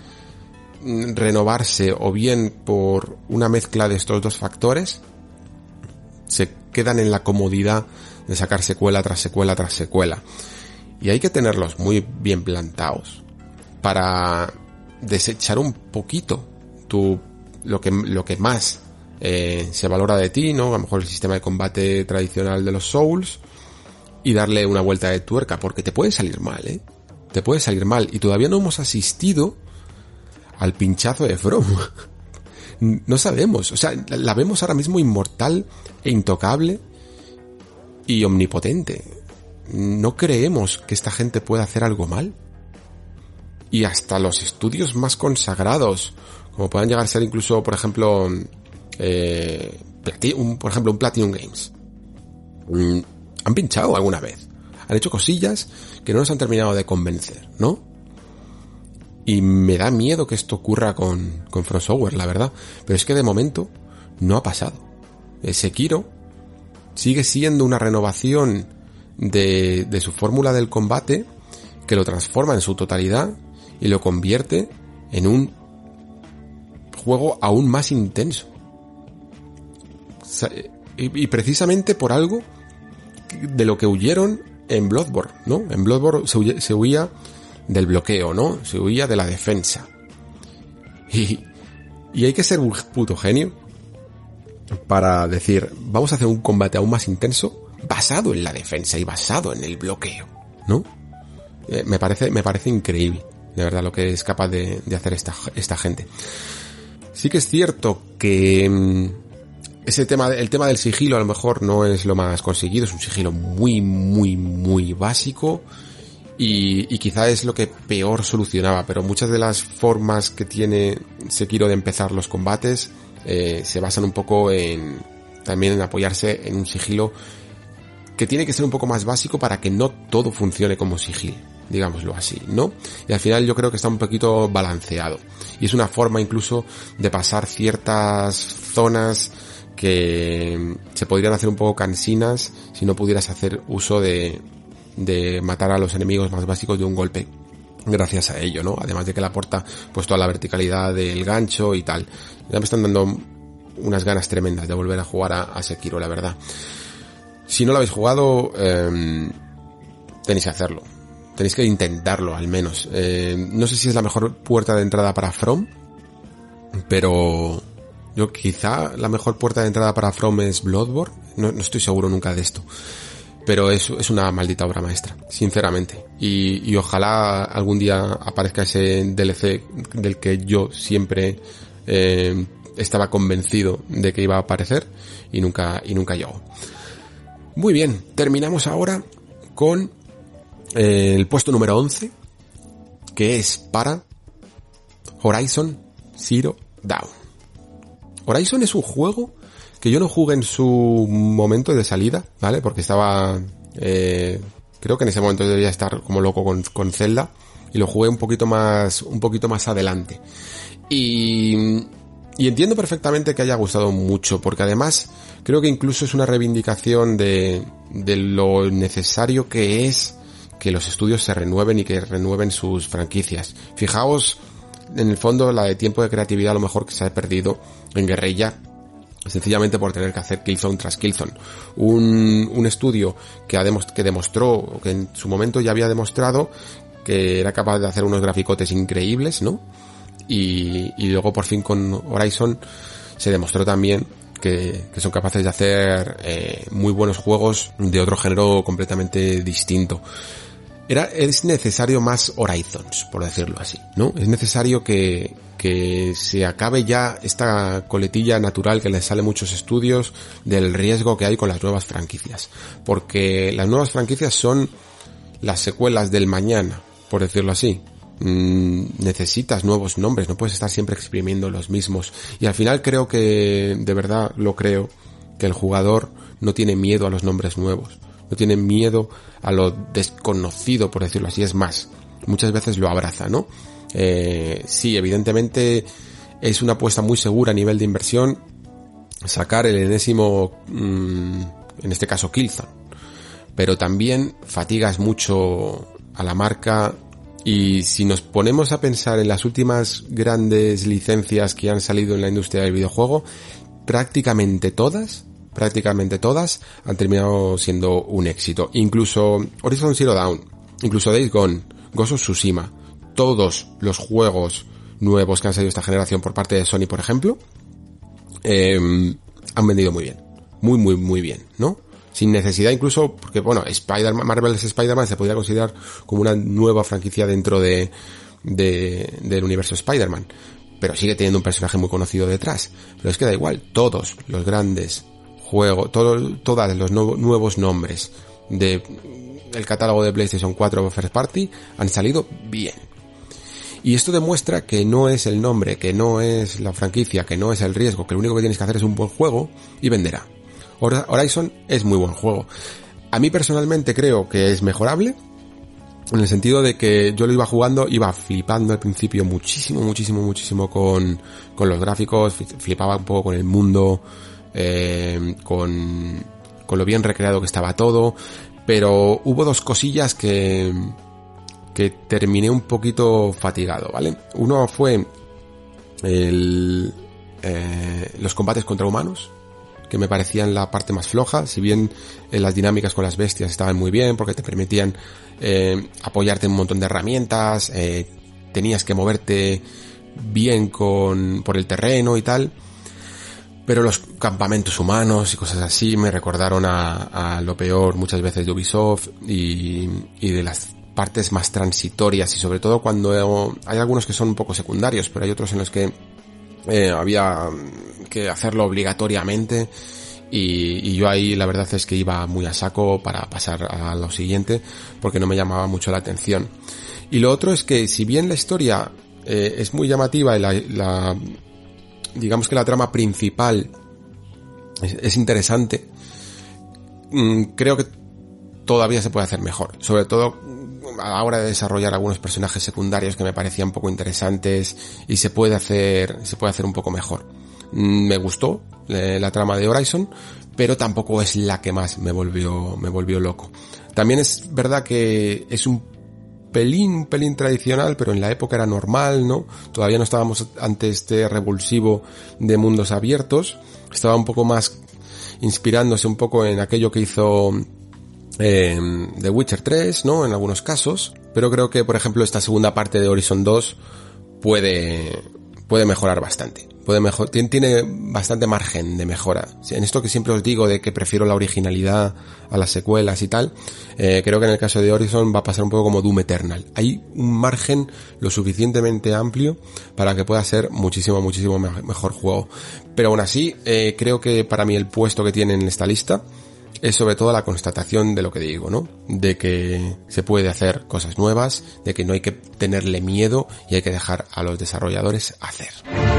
renovarse o bien por una mezcla de estos dos factores, se quedan en la comodidad de sacar secuela tras secuela tras secuela. Y hay que tenerlos muy bien plantados para desechar un poquito tu, lo que, lo que más eh, se valora de ti, ¿no? A lo mejor el sistema de combate tradicional de los Souls y darle una vuelta de tuerca, porque te puede salir mal, ¿eh? Te puede salir mal. Y todavía no hemos asistido al pinchazo de From. <laughs> no sabemos. O sea, la vemos ahora mismo inmortal e intocable y omnipotente. No creemos que esta gente pueda hacer algo mal. Y hasta los estudios más consagrados, como puedan llegar a ser incluso, por ejemplo, eh, por ejemplo, un Platinum Games, han pinchado alguna vez. Han hecho cosillas que no nos han terminado de convencer, ¿no? Y me da miedo que esto ocurra con, con From la verdad. Pero es que de momento no ha pasado. Sekiro sigue siendo una renovación de, de su fórmula del combate que lo transforma en su totalidad y lo convierte en un juego aún más intenso. Y, y precisamente por algo de lo que huyeron en Bloodborne, ¿no? En Bloodborne se, huía del bloqueo, ¿no? Se huía de la defensa. Y, y hay que ser un puto genio para decir, vamos a hacer un combate aún más intenso basado en la defensa y basado en el bloqueo, ¿no? Eh, me parece, me parece increíble, de verdad, lo que es capaz de, de hacer esta, esta gente. Sí que es cierto que mm, ese tema, el tema del sigilo a lo mejor no es lo más conseguido, es un sigilo muy, muy, muy básico y, y, quizá es lo que peor solucionaba, pero muchas de las formas que tiene Sekiro de empezar los combates eh, se basan un poco en también en apoyarse en un sigilo que tiene que ser un poco más básico para que no todo funcione como sigil, digámoslo así, ¿no? Y al final yo creo que está un poquito balanceado. Y es una forma incluso de pasar ciertas zonas que se podrían hacer un poco cansinas si no pudieras hacer uso de, de matar a los enemigos más básicos de un golpe gracias a ello, ¿no? Además de que le aporta pues toda la verticalidad del gancho y tal. Ya me están dando unas ganas tremendas de volver a jugar a, Sekiro, la verdad. Si no lo habéis jugado, eh, tenéis que hacerlo. Tenéis que intentarlo, al menos. Eh, no sé si es la mejor puerta de entrada para From, pero yo quizá la mejor puerta de entrada para From es Bloodborne. No, no estoy seguro nunca de esto pero es, es una maldita obra maestra, sinceramente. Y, y ojalá algún día aparezca ese DLC del que yo siempre eh, estaba convencido de que iba a aparecer y nunca, y nunca llegó. Muy bien, terminamos ahora con eh, el puesto número 11, que es para Horizon Zero Dawn. Horizon es un juego que yo no jugué en su momento de salida, ¿vale? Porque estaba, eh, creo que en ese momento debía estar como loco con, con Zelda, y lo jugué un poquito más, un poquito más adelante. Y, y entiendo perfectamente que haya gustado mucho, porque además creo que incluso es una reivindicación de, de lo necesario que es que los estudios se renueven y que renueven sus franquicias. Fijaos, en el fondo, la de tiempo de creatividad a lo mejor que se ha perdido en Guerrilla sencillamente por tener que hacer Killzone tras Killzone. Un, un estudio que, ha que demostró, que en su momento ya había demostrado que era capaz de hacer unos graficotes increíbles, ¿no? Y, y luego por fin con Horizon se demostró también que, que son capaces de hacer eh, muy buenos juegos de otro género completamente distinto. Era, es necesario más Horizons, por decirlo así, ¿no? Es necesario que, que se acabe ya esta coletilla natural que les sale muchos estudios del riesgo que hay con las nuevas franquicias. Porque las nuevas franquicias son las secuelas del mañana, por decirlo así. Mm, necesitas nuevos nombres, no puedes estar siempre exprimiendo los mismos. Y al final creo que, de verdad lo creo, que el jugador no tiene miedo a los nombres nuevos no tiene miedo a lo desconocido, por decirlo así, es más, muchas veces lo abraza, ¿no? Eh, sí, evidentemente es una apuesta muy segura a nivel de inversión sacar el enésimo, mm, en este caso Killzone, pero también fatigas mucho a la marca y si nos ponemos a pensar en las últimas grandes licencias que han salido en la industria del videojuego, prácticamente todas prácticamente todas han terminado siendo un éxito. Incluso Horizon Zero Dawn, incluso Days Gone, Ghost of Tsushima, todos los juegos nuevos que han salido esta generación por parte de Sony, por ejemplo, em, han vendido muy bien. Muy, muy, muy bien, ¿no? Sin necesidad incluso, porque bueno, Spider-Man, Marvel's Spider-Man se podría considerar como una nueva franquicia dentro de, de del universo Spider-Man. Pero sigue teniendo un personaje muy conocido detrás. Pero es que da igual, todos los grandes juego, todo, todos los nuevos nombres de el catálogo de PlayStation 4 First Party han salido bien. Y esto demuestra que no es el nombre, que no es la franquicia, que no es el riesgo, que lo único que tienes que hacer es un buen juego y venderá. Horizon es muy buen juego. A mí personalmente creo que es mejorable, en el sentido de que yo lo iba jugando, iba flipando al principio muchísimo, muchísimo, muchísimo con, con los gráficos, flipaba un poco con el mundo, eh, con, con lo bien recreado que estaba todo, pero hubo dos cosillas que, que terminé un poquito fatigado, ¿vale? Uno fue el, eh, los combates contra humanos, que me parecían la parte más floja, si bien eh, las dinámicas con las bestias estaban muy bien porque te permitían apoyarte en un montón de herramientas, tenías que moverte bien con, por el terreno y tal, pero los campamentos humanos y cosas así me recordaron a, lo peor muchas veces de Ubisoft y, y, de las partes más transitorias y sobre todo cuando hay algunos que son un poco secundarios, pero hay otros en los que eh, había que hacerlo obligatoriamente y, y, yo ahí la verdad es que iba muy a saco para pasar a lo siguiente porque no me llamaba mucho la atención. Y lo otro es que si bien la historia eh, es muy llamativa y la, la digamos que la trama principal es, interesante, mm, creo que todavía se puede hacer mejor. Sobre todo a la hora de desarrollar algunos personajes secundarios que me parecían poco interesantes y se puede hacer, se puede hacer un poco mejor. Mm, me gustó eh, la trama de Horizon, pero tampoco es la que más me volvió, me volvió loco. También es verdad que es un pelín, un pelín tradicional, pero en la época era normal, ¿no? Todavía no estábamos ante este revulsivo de mundos abiertos. Estaba un poco más inspirándose un poco en aquello que hizo eh, The Witcher 3, ¿no? En algunos casos. Pero creo que, por ejemplo, esta segunda parte de Horizon 2 puede, puede mejorar bastante puede tiene, bastante margen de mejora. En esto que siempre os digo de que prefiero la originalidad a las secuelas y tal, eh, creo que en el caso de Horizon va a pasar un poco como Doom Eternal. Hay un margen lo suficientemente amplio para que pueda ser muchísimo, muchísimo mejor juego. Pero aún así, eh, creo que para mí el puesto que tiene en esta lista es sobre todo la constatación de lo que digo, ¿no? De que se puede hacer cosas nuevas, de que no hay que tenerle miedo y hay que dejar a los desarrolladores hacer.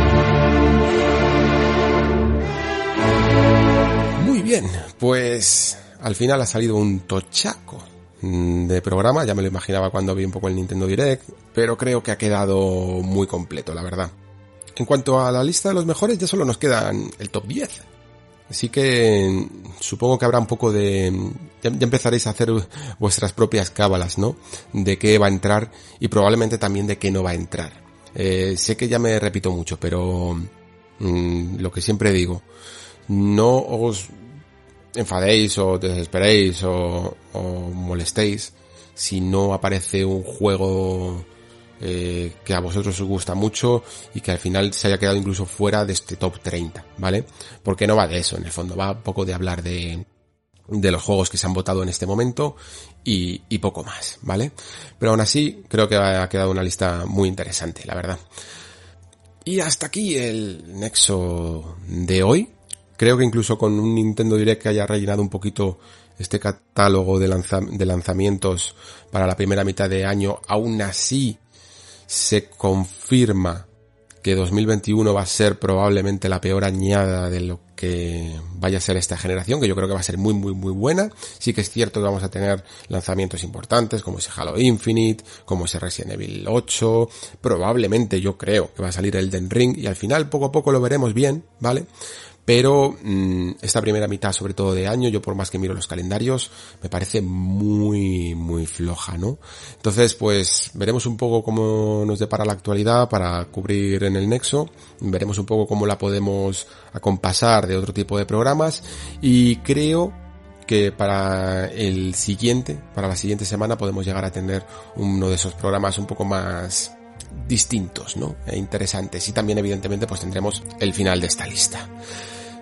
Bien, pues al final ha salido un tochaco mm, de programa, ya me lo imaginaba cuando vi un poco el Nintendo Direct, pero creo que ha quedado muy completo, la verdad. En cuanto a la lista de los mejores, ya solo nos quedan el top 10. Así que supongo que habrá un poco de... Ya, empezaréis a hacer vuestras propias cábalas, ¿no? De qué va a entrar y probablemente también de qué no va a entrar. Eh, sé que ya me repito mucho, pero mm, lo que siempre digo, no os enfadéis o desesperéis o, molestéis si no aparece un juego eh, que a vosotros os gusta mucho y que al final se haya quedado incluso fuera de este top 30, ¿vale? Porque no va de eso, en el fondo va poco de hablar de, de los juegos que se han votado en este momento y, y poco más, ¿vale? Pero aún así creo que ha quedado una lista muy interesante, la verdad. Y hasta aquí el nexo de hoy. Creo que incluso con un Nintendo Direct que haya rellenado un poquito este catálogo de, lanzamientos para la primera mitad de año, aún así se confirma que 2021 va a ser probablemente la peor añada de lo que vaya a ser esta generación, que yo creo que va a ser muy, muy, muy buena. Sí que es cierto que vamos a tener lanzamientos importantes, como ese Halo Infinite, como ese Resident Evil 8, probablemente yo creo que va a salir el Den Ring, y al final poco a poco lo veremos bien, ¿vale? Pero mmm, esta primera mitad, sobre todo de año, yo por más que miro los calendarios, me parece muy, muy floja, ¿no? Entonces, pues, veremos un poco cómo nos depara la actualidad para cubrir en el nexo, veremos un poco cómo la podemos acompasar de otro tipo de programas, y creo que para el siguiente, para la siguiente semana podemos llegar a tener uno de esos programas un poco más distintos, ¿no? E interesantes. Y también, evidentemente, pues tendremos el final de esta lista.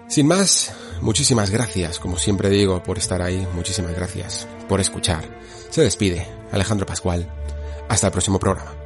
Sin más, muchísimas gracias, como siempre digo, por estar ahí, muchísimas gracias por escuchar. Se despide Alejandro Pascual. Hasta el próximo programa.